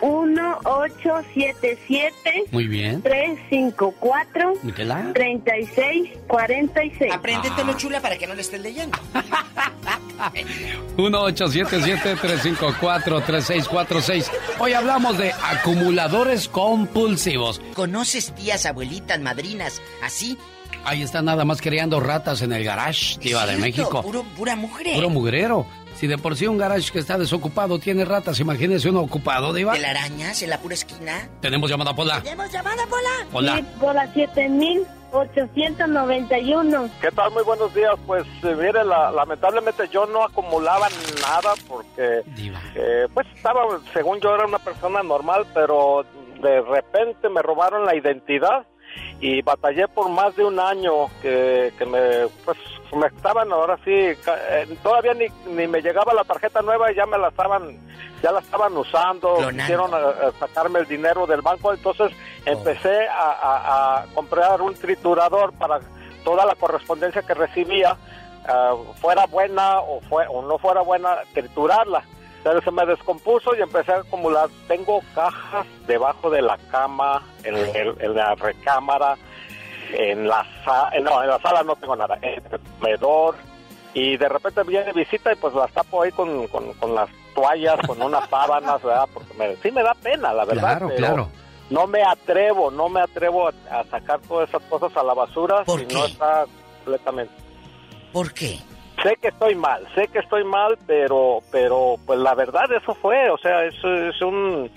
1877 Muy bien. 354 Miquela. 3646. Apréndetelo, chula, para que no le estés leyendo. 1-877-354-3646. Hoy hablamos de acumuladores compulsivos. ¿Conoces tías, abuelitas, madrinas, así? Ahí están nada más criando ratas en el garage, Diva de México. Puro, pura mujer. Puro mugrero. Si de por sí un garage que está desocupado tiene ratas, imagínese uno ocupado, Diva. Telarañas en la pura esquina. Tenemos llamada Pola. ¿Tenemos llamada, Pola? Hola. Sí, por la 7000. 891. ¿Qué tal? Muy buenos días. Pues eh, mire, la- lamentablemente yo no acumulaba nada porque eh, pues estaba, según yo era una persona normal, pero de repente me robaron la identidad y batallé por más de un año que, que me pues me estaban ahora sí eh, todavía ni, ni me llegaba la tarjeta nueva y ya me la estaban ya la estaban usando quisieron eh, eh, sacarme el dinero del banco entonces empecé a, a- comprar un triturador para toda la correspondencia que recibía ah, fuera buena o fue o no fuera buena triturarla pero se me descompuso y empecé a acumular. Tengo cajas debajo de la cama, en, el- en la recámara, en la sala, no, en la sala no tengo nada, en el comedor. Y de repente viene visita y pues las tapo ahí con, con, con las toallas, con unas sábanas, ¿verdad? Porque me, sí me da pena, la verdad. Claro, pero claro. No me atrevo, no me atrevo a, a sacar todas esas cosas a la basura ¿Por si no está completamente. ¿Por qué? Sé que estoy mal, sé que estoy mal, pero, pero, pues la verdad eso fue, o sea, eso es un,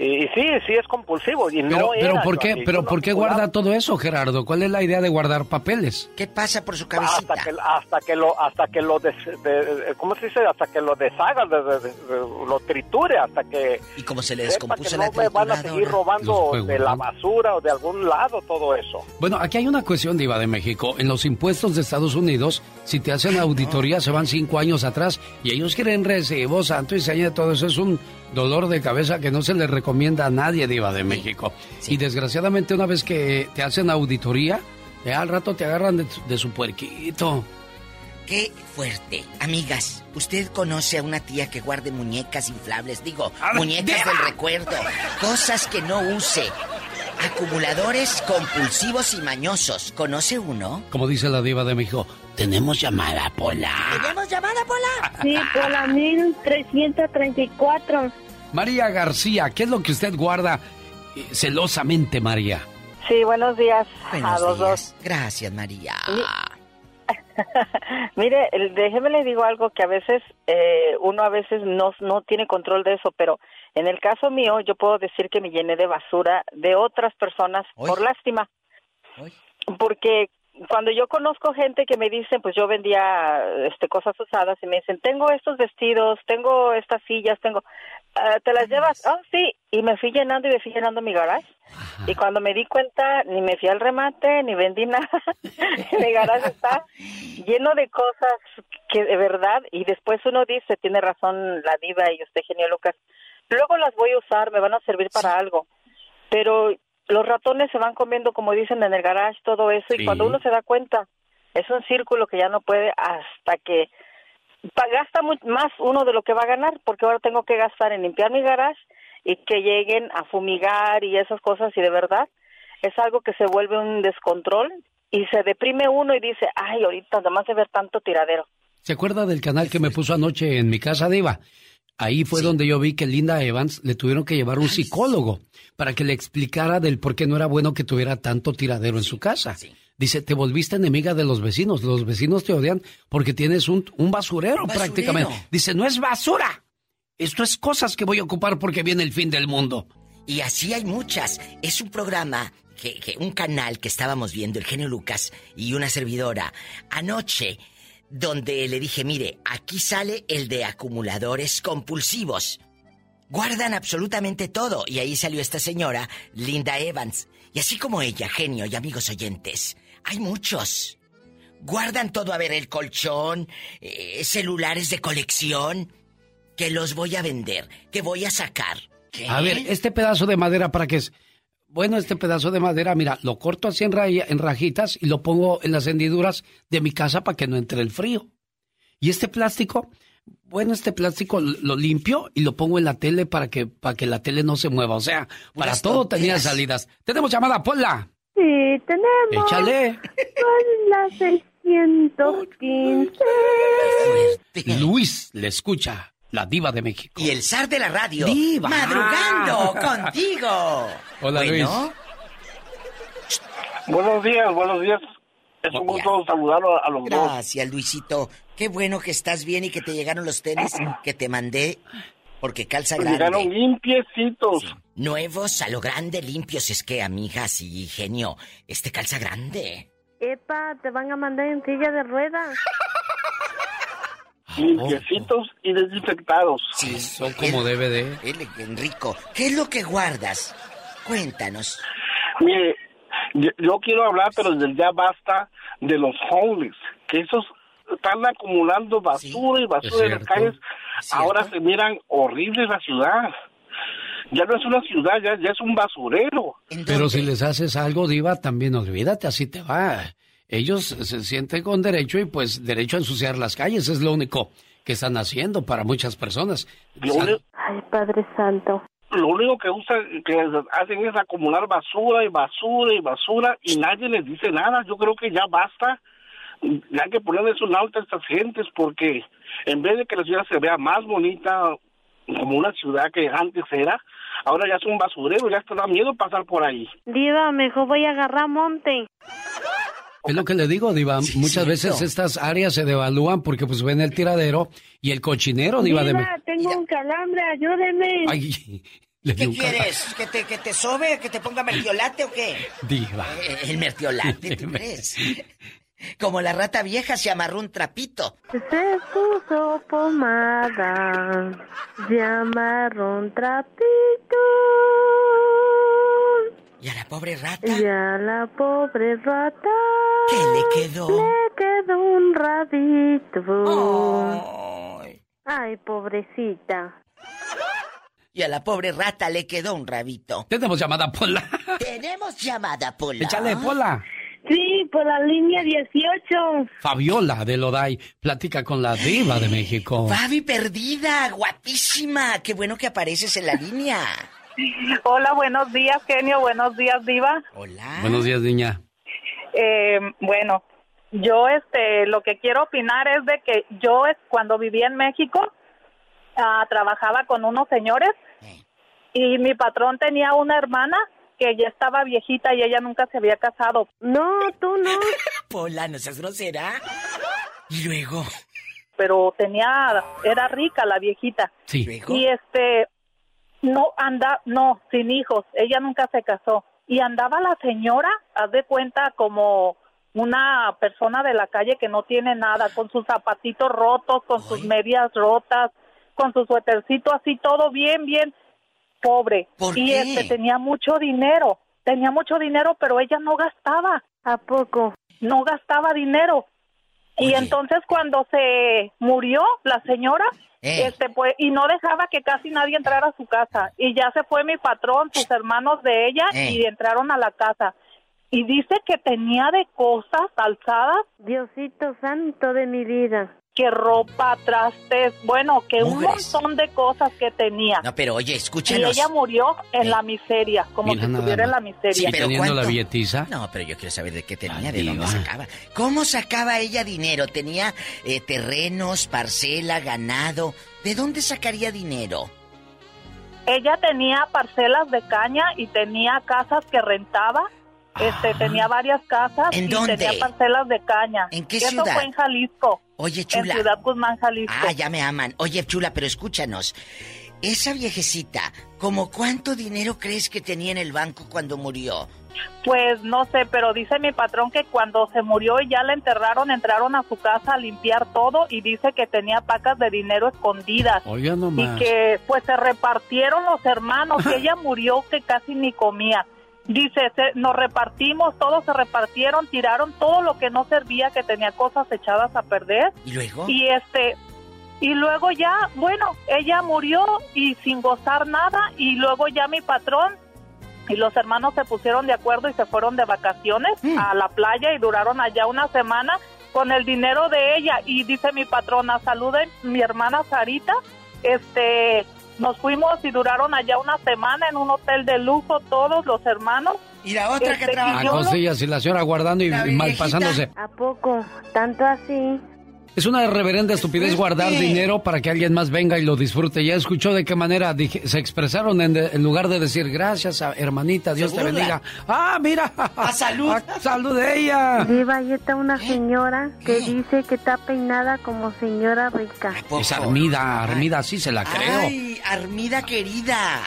y, y sí, sí es compulsivo y Pero, no pero era, ¿por qué, pero yo no ¿por qué guarda todo eso, Gerardo? ¿Cuál es la idea de guardar papeles? ¿Qué pasa por su hasta que hasta que lo hasta que lo des, de- cómo se dice hasta que lo deshaga de- de- de- de- lo triture hasta que y como se le descompuso la no me van a seguir robando de la basura o de algún lado todo eso Bueno, aquí hay una cuestión, Diva de México. En los impuestos de Estados Unidos, si te hacen auditoría, se van cinco años atrás y ellos quieren recibos, santo y seña, todo eso es un dolor de cabeza que no se le recomienda a nadie, Diva de México. Y desgraciadamente, una vez que te hacen auditoría, ya al rato te agarran de, de su puerquito. Qué fuerte. Amigas, ¿usted conoce a una tía que guarde muñecas inflables? Digo, muñecas del recuerdo. Cosas que no use. Acumuladores compulsivos y mañosos. ¿Conoce uno? Como dice la Diva de México, tenemos llamada, Pola. ¿Tenemos llamada, Pola? Sí, por la 1334. María García, ¿qué es lo que usted guarda eh, celosamente, María? Sí, buenos días Buenos a los días. dos. Gracias, María. Mire, el- déjeme le digo algo que a veces eh, uno a veces no, no tiene control de eso, pero en el caso mío yo puedo decir que me llené de basura de otras personas por lástima. Porque cuando yo conozco gente que me dicen, pues yo vendía este cosas usadas y me dicen, tengo estos vestidos, tengo estas sillas, tengo, ah, ¿te las llevas? Oh, sí, y me fui llenando y me fui llenando mi garage. Y cuando me di cuenta, ni me fui al remate, ni vendí nada. mi garage está lleno de cosas que de verdad, y después uno dice, tiene razón la diva y usted, genio Lucas, luego las voy a usar, me van a servir para algo. Pero los ratones se van comiendo, como dicen, en el garage, todo eso, Sí. y cuando uno se da cuenta, es un círculo que ya no puede hasta que gasta más uno de lo que va a ganar, porque ahora tengo que gastar en limpiar mi garage y que lleguen a fumigar y esas cosas, y de verdad es algo que se vuelve un descontrol y se deprime uno y dice, ay, ahorita además de ver tanto tiradero. ¿Se acuerda del canal que me puso anoche en mi casa, Diva? Ahí fue donde yo vi que Linda Evans le tuvieron que llevar un psicólogo para que le explicara del por qué no era bueno que tuviera tanto tiradero en su casa. Dice, te volviste enemiga de los vecinos. Los vecinos te odian porque tienes un, un basurero, basurero. prácticamente. Dice, no es basura. Esto es cosas que voy a ocupar porque viene el fin del mundo. Y así hay muchas. Es un programa, que, que- un canal que estábamos viendo, el genio Lucas y una servidora, anoche, donde le dije, mire, aquí sale el de acumuladores compulsivos. Guardan absolutamente todo. Y ahí salió esta señora, Linda Evans. Y así como ella, genio y amigos oyentes, hay muchos. Guardan todo, a ver, el colchón, eh, celulares de colección, que los voy a vender, que voy a sacar. A ver, este pedazo de madera, ¿para qué es? Bueno, este pedazo de madera, mira, lo corto así en, raya- en rajitas y lo pongo en las hendiduras de mi casa para que no entre el frío. Y este plástico, bueno, este plástico lo limpio y lo pongo en la tele para que, para que la tele no se mueva. O sea, para todo tenía salidas. Tenemos llamada, Pola. Sí, tenemos. Échale. Son las 615. Luis le escucha, la diva de México. Y el zar de la radio. Diva. Madrugando contigo. Hola, Bueno, buenos días buenos días es un gusto saludarlo a los dos Gracias, Luisito. Qué bueno que estás bien y que te llegaron los tenis que te mandé Porque calza Pues grande. llegaron limpiecitos. Nuevos a lo grande, limpios. Es que, amigas y genio, este calza grande. Epa, te van a mandar en silla de ruedas. Limpiecitos y desinfectados. Sí, Son como debe de. Él, Enrico, ¿qué es lo que guardas? Cuéntanos. Mire, yo, yo quiero hablar, pero desde ya basta de los homeless, que esos están acumulando basura y basura en las calles. Ahora se miran horribles la ciudad. Ya no es una ciudad, ya, ya es un basurero. Pero si les haces algo, Diva, también olvídate, así te va. Ellos se sienten con derecho y pues derecho a ensuciar las calles, es lo único que están haciendo para muchas personas. Ay, Padre Santo. lo único que usan, que hacen es acumular basura y basura y basura y nadie les dice nada. Yo creo que ya basta. Ya hay que ponerles un alto a estas gentes porque en vez de que la ciudad se vea más bonita como una ciudad que antes era, ahora ya es un basurero, ya te da miedo pasar por ahí. Diva, mejor voy a agarrar monte. Es lo que le digo, Diva. Muchas veces estas áreas se devalúan porque pues ven el tiradero y el cochinero, Diva. de... Diva, tengo un calambre, ayúdeme. Ay, le ¿Qué quieres? ¿Que te, ¿Que te sobe? ¿Que te ponga mertiolate o qué? Diva. Eh, El mertiolate, ¿tú crees? Como la rata vieja se amarró un trapito. Se puso pomada, se amarró un trapito. ¿Y a la pobre rata? Y a la pobre rata. ¿Qué le quedó? Le quedó un rabito. Ay, pobrecita. Y a la pobre rata le quedó un rabito. Tenemos llamada Pola. Tenemos llamada, Pola. Échale, Pola. Sí, por la línea 18. Fabiola de Loday platica con la Diva de México. Fabi perdida, guapísima. Qué bueno que apareces en la línea. Hola, buenos días, genio. Buenos días, Diva. Hola. Buenos días, niña. Eh, bueno, yo este, lo que quiero opinar es de que yo cuando vivía en México ah, trabajaba con unos señores y mi patrón tenía una hermana que ya estaba viejita y ella nunca se había casado. No, tú no. Pola, no seas grosera. Y luego. Pero tenía, era rica la viejita. Sí. Y este, no anda, no, sin hijos. Ella nunca se casó. Y andaba la señora, haz de cuenta, como una persona de la calle que no tiene nada, con sus zapatitos rotos, con sus medias rotas, con su suétercito así, todo bien, bien pobre. ¿Por y qué? este tenía mucho dinero, tenía mucho dinero, pero ella no gastaba. ¿A poco? No gastaba dinero. Y entonces cuando se murió la señora, Eh. este pues y no dejaba que casi nadie entrara a su casa y ya se fue mi patrón, sus hermanos de ella Eh. y entraron a la casa. Y dice que tenía de cosas alzadas. Diosito santo de mi vida. Que ropa, trastes, bueno, que un montón de cosas que tenía. No, pero oye, Y escúchanos. ella murió en la miseria, como Mira si estuviera en la miseria. Sí, pero Teniendo la ¿cuánto? billetiza. No, pero yo quiero saber de qué tenía, Ay, de dónde sacaba. ¿Cómo sacaba ella dinero? ¿Tenía eh, terrenos, parcela, ganado? ¿De dónde sacaría dinero? Ella tenía parcelas de caña y tenía casas que rentaba. Este, tenía varias casas ¿En y dónde? tenía parcelas de caña. ¿En qué Eso ciudad? fue en Jalisco. Oye, En chula. Ciudad Guzmán, Jalisco. Ah, ya me aman. Oye, chula, pero escúchanos. Esa viejecita, ¿como cuánto dinero crees que tenía en el banco cuando murió? Pues no sé, pero dice mi patrón que cuando se murió y ya la enterraron, entraron a su casa a limpiar todo y dice que tenía pacas de dinero escondidas. Oiga y nomás. que pues se repartieron los hermanos, que ella murió que casi ni comía. Dice, se- nos repartimos, todos se repartieron, tiraron todo lo que no servía, que tenía cosas echadas a perder. ¿Y luego? Y este, y luego ya, bueno, ella murió y sin gozar nada, y luego ya mi patrón y los hermanos se pusieron de acuerdo y se fueron de vacaciones a la playa y duraron allá una semana con el dinero de ella. Y dice mi patrona, saluden mi hermana Sarita, este, nos fuimos y duraron allá una semana en un hotel de lujo todos los hermanos. Y la otra Este, y A yo no- costillas y la señora guardando y, y mal pasándose. ¿A poco? ¿Tanto así? Es una reverenda estupidez guardar dinero para que alguien más venga y lo disfrute. Ya escuchó de qué manera se expresaron en, lugar de decir gracias, hermanita, Dios te bendiga. Ah, mira. A salud. salud de ella. Viva, ahí está una señora que dice que está peinada como señora rica. Es Armida, Armida, sí se la creo. Ay, Armida querida.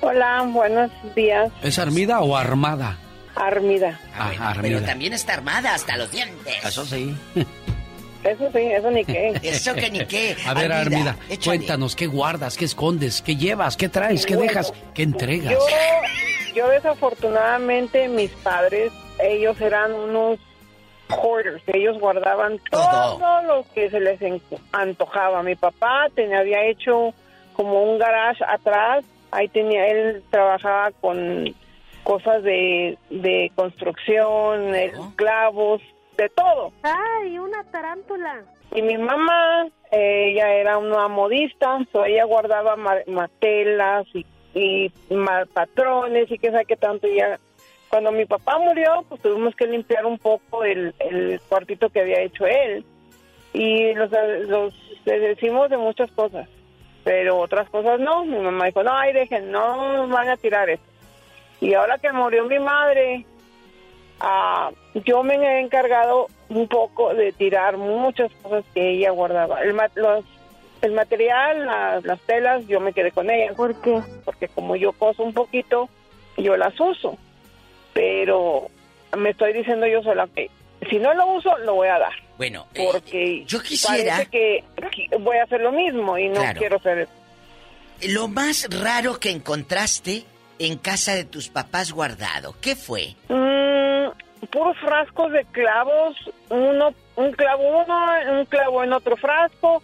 Hola, buenos días. ¿Es Armida o Armada? Armida. Ah, Pero también está armada hasta los dientes. Eso sí. Eso sí, eso ni qué. Eso que ni qué. A ver, Armida, cuéntanos, ¿qué guardas, qué escondes, qué llevas, qué traes, qué dejas, qué entregas? Yo, yo desafortunadamente, mis padres, ellos eran unos hoarders. Ellos guardaban todo, lo que se les antojaba. Mi papá tenía, había hecho como un garage atrás. Ahí tenía, él trabajaba con cosas de, de construcción, clavos, de todo. ¡Ay, una tarántula! Y mi mamá, ella era una modista, ella guardaba matelas y, y patrones y qué sabe qué tanto. Y ya, cuando mi papá murió, pues tuvimos que limpiar un poco el, el cuartito que había hecho él. Y los, los decimos de muchas cosas, pero otras cosas no. Mi mamá dijo, no, ay, dejen, no van a tirar esto. Y ahora que murió mi madre, Ah, yo me he encargado un poco de tirar muchas cosas que ella guardaba. El, los, el material, las telas, yo me quedé con ellas. ¿Por qué? Porque como yo coso un poquito, yo las uso. Pero me estoy diciendo yo sola que si no lo uso, lo voy a dar. Bueno, eh, porque yo quisiera que voy a hacer lo mismo y no quiero hacer eso. Lo más raro que encontraste en casa de tus papás guardado, ¿qué fue? Mm, puros frascos de clavos, uno, un clavo uno, un clavo en otro frasco,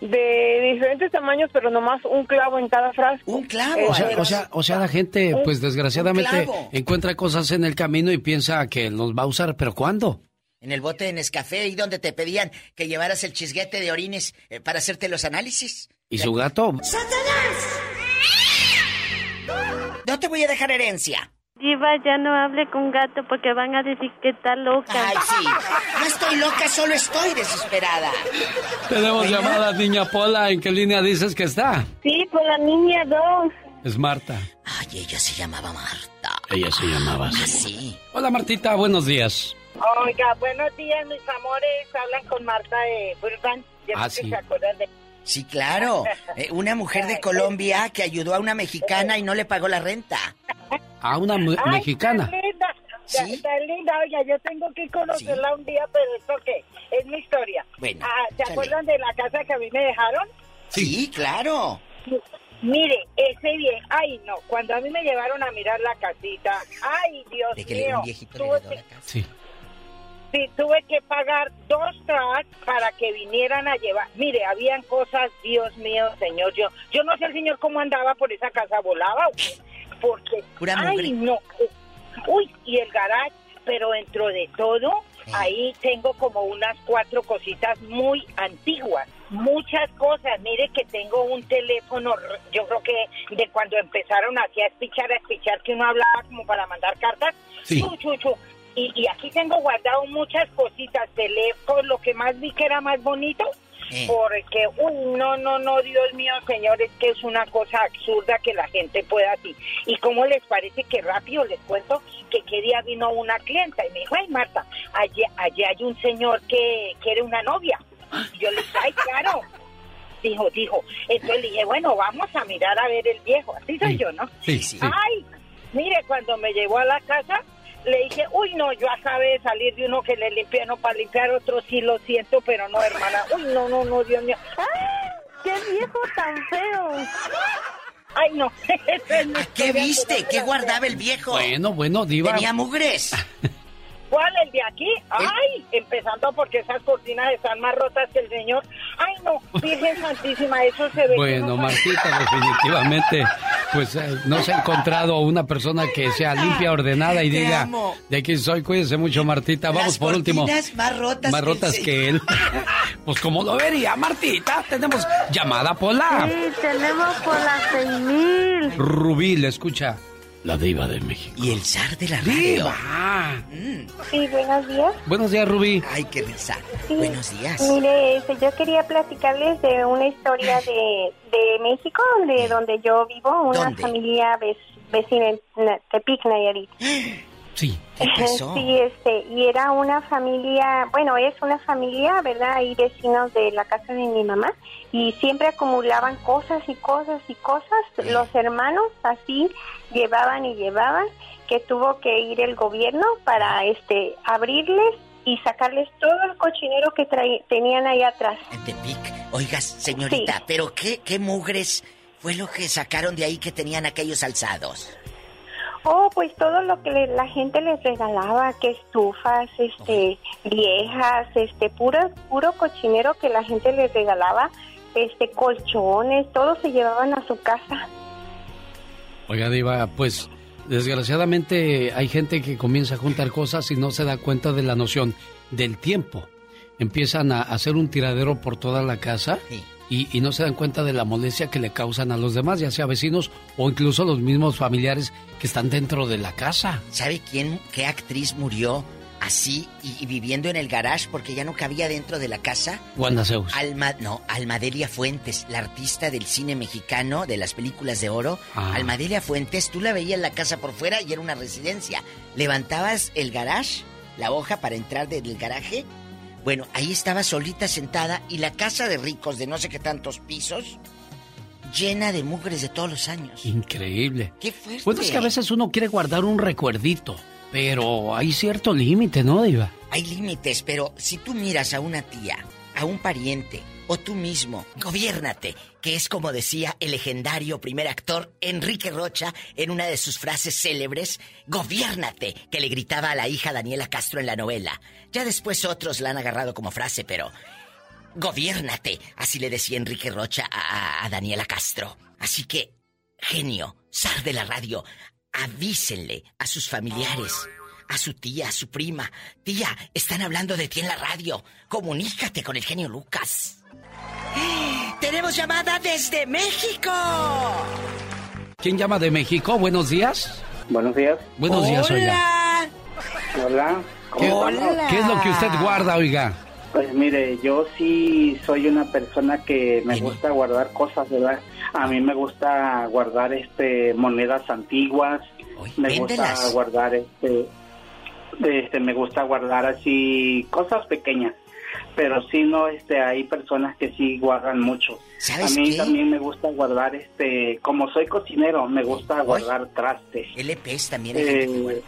de diferentes tamaños, pero nomás un clavo en cada frasco. Un clavo. O sea, o sea, o sea la gente, pues desgraciadamente, encuentra cosas en el camino y piensa que los va a usar, pero ¿cuándo? En el bote de Nescafé y donde te pedían que llevaras el chisguete de orines eh, para hacerte los análisis. ¿Y su gato? ¡Satanás! No te voy a dejar herencia. Diva, ya no hable con gato porque van a decir que está loca. Ay, sí. No estoy loca, solo estoy desesperada. Tenemos llamada, niña Pola. ¿En qué línea dices que está? Sí, por la niña 2. Es Marta. Ay, ella se llamaba Marta. Ella se llamaba así. Ah, sí. Hola, Martita, buenos días. Oiga, buenos días, mis amores. Hablan con Marta de Burbank. Ah, sí. se acuerdan de Sí, claro. Eh, una mujer de Colombia que ayudó a una mexicana y no le pagó la renta. ¿A una mexicana? linda. ¿Sí? Está linda. Oiga, yo tengo que conocerla un día, pero esto qué? Es mi historia. Bueno, ah, ¿Se acuerdan de la casa que a mí me dejaron? Sí, claro. Mire, ese bien, ay no, cuando a mí me llevaron a mirar la casita, ay Dios de que mío, un viejito le la casa. Sí. Sí, tuve que pagar dos tracks para que vinieran a llevar. Mire, habían cosas, Dios mío, señor, yo, yo no sé el señor cómo andaba por esa casa, volaba, porque, ay, no, uy, y el garage, pero dentro de todo, ahí tengo como unas cuatro cositas muy antiguas, muchas cosas. Mire que tengo un teléfono, yo creo que de cuando empezaron así a espichar, a espichar, que uno hablaba como para mandar cartas. Sí. Y, aquí tengo guardado muchas cositas, teléfono, lo que más vi que era más bonito, Eh. porque, uy, no, no, no, Dios mío, señor, es que es una cosa absurda que la gente pueda así. ¿Y cómo les parece que rápido les cuento que qué día vino una clienta y me dijo, ay, Marta, allí, allí hay un señor que quiere una novia. Y yo le dije, ay, claro. Dijo, dijo. Entonces le dije, bueno, vamos a mirar a ver el viejo. Así soy yo, ¿no? Sí, sí. Ay, mire, cuando me llevó a la casa, le dije, uy, no, yo acabé de salir de uno que le limpiaron para limpiar otro, sí lo siento, pero no, hermana. Uy, no, no, no, Dios mío. ¡Ay! ¡Qué viejo tan feo! Ay, no. Mi ¿Qué viste? ¿Qué guardaba el viejo? Bueno, bueno, Diva. Tenía mugres. ¿Cuál? ¿El de aquí? Ay, empezando porque esas cortinas están más rotas que el señor. Ay, no, Virgen Santísima, eso se ve. Bueno, no Martita, definitivamente, pues eh, no se ha encontrado una persona que sea limpia, ordenada y Te diga, amo. de aquí soy, cuídense mucho, Martita. Vamos Las por último. cortinas más rotas Más rotas que él. Pues como lo vería, Martita, tenemos llamada polar. Sí, tenemos por las seis mil. Rubí, le escucha La diva de México. Y el zar de la radio. Sí, buenos días. Buenos días, Rubí. Ay, qué risa. Sí. Buenos días. Mire, este, yo quería platicarles de una historia de, de México, de donde yo vivo, una ¿Dónde? familia vec- vecina en Tepic, Nayarit. Sí. ¿Qué pasó? Sí, este, y era una familia, bueno, es una familia, ¿verdad? Y vecinos de la casa de mi mamá, y siempre acumulaban cosas y cosas y cosas. Los hermanos así llevaban y llevaban, que tuvo que ir el gobierno para, este, abrirles y sacarles todo el cochinero que tenían ahí atrás. Tepic. Oigas, señorita, Sí. ¿pero qué, qué mugres fue lo que sacaron de ahí que tenían aquellos alzados? Oh, pues todo lo que le- la gente les regalaba, que estufas, este, viejas, este, puro, puro cochinero que la gente les regalaba, este, colchones, todo se llevaban a su casa. Oiga, Diva, pues desgraciadamente hay gente que comienza a juntar cosas y no se da cuenta de la noción del tiempo. Empiezan a hacer un tiradero por toda la casa y, y no se dan cuenta de la molestia que le causan a los demás, ya sea vecinos o incluso los mismos familiares que están dentro de la casa. ¿Sabe quién, qué actriz murió así y, y viviendo en el garage porque ya no cabía dentro de la casa? Wanda Zeus. Alma, no, Almadelia Fuentes, la artista del cine mexicano, de las películas de oro. Ah. Almadelia Fuentes, tú la veías en la casa por fuera y era una residencia. Levantabas el garage, la hoja para entrar del garaje. Bueno, ahí estaba solita sentada y la casa de ricos de no sé qué tantos pisos, llena de mugres de todos los años. Increíble. Qué fuerte. Bueno, es que a veces uno quiere guardar un recuerdito, pero hay cierto límite, ¿no, Diva? Hay límites, pero si tú miras a una tía, a un pariente o tú mismo, gobiérnate, que es como decía el legendario primer actor Enrique Rocha en una de sus frases célebres, gobiérnate, que le gritaba a la hija Daniela Castro en la novela. Ya después otros la han agarrado como frase, pero gobiérnate, así le decía Enrique Rocha a, a- Daniela Castro. Así que, genio, zar de la radio, avísenle a sus familiares, a su tía, a su prima. Tía, están hablando de ti en la radio. Comunícate con el genio Lucas. Tenemos llamada desde México. ¿Quién llama de México? Buenos días. Buenos días. Buenos días, oiga. Hola. ¿Qué, ¿Cómo estamos? qué es lo que usted guarda, oiga? Pues mire, yo sí soy una persona que me gusta guardar cosas, ¿verdad? A mí me gusta guardar este monedas antiguas, me véndelas. gusta guardar este este me gusta guardar así cosas pequeñas. Pero sí no este hay personas que sí guardan mucho. ¿Sabes a mí qué? también me gusta guardar este como soy cocinero, me gusta guardar trastes. LPs también hay gente que Eh, guarda.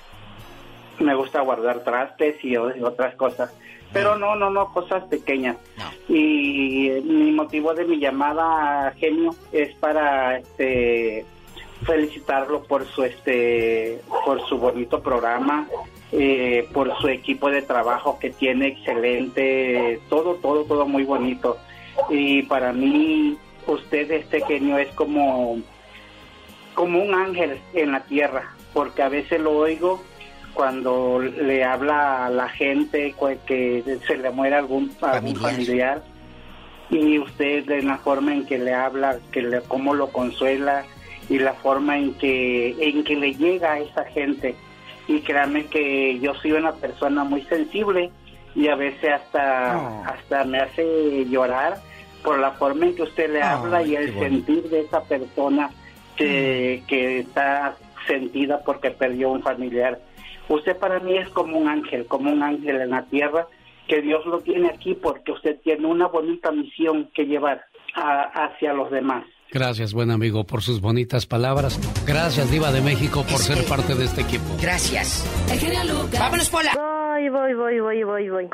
me gusta guardar trastes y otras cosas. Pero no, no, no, cosas pequeñas. Y eh, mi motivo de mi llamada, genio, es para este felicitarlo por su este por su bonito programa, eh, por su equipo de trabajo que tiene excelente, todo, todo, todo muy bonito. Y para mí, usted, este genio, es como como un ángel en la tierra, porque a veces lo oigo cuando le habla a la gente cu- que se le muere algún, algún familiar y usted en la forma en que le habla, que le, cómo lo consuela y la forma en que en que le llega a esa gente y créanme que yo soy una persona muy sensible y a veces hasta hasta me hace llorar por la forma en que usted le habla y el sentir de esa persona que, que está sentida porque perdió un familiar. Usted para mí es como un ángel, como un ángel en la tierra, que Dios lo tiene aquí porque usted tiene una bonita misión que llevar a- hacia los demás. Gracias, buen amigo, por sus bonitas palabras. Gracias, Diva de México, por ser parte de este equipo. Gracias. El genio Lucas. ¡Vámonos, Pola! Voy, voy, voy, voy, voy, voy.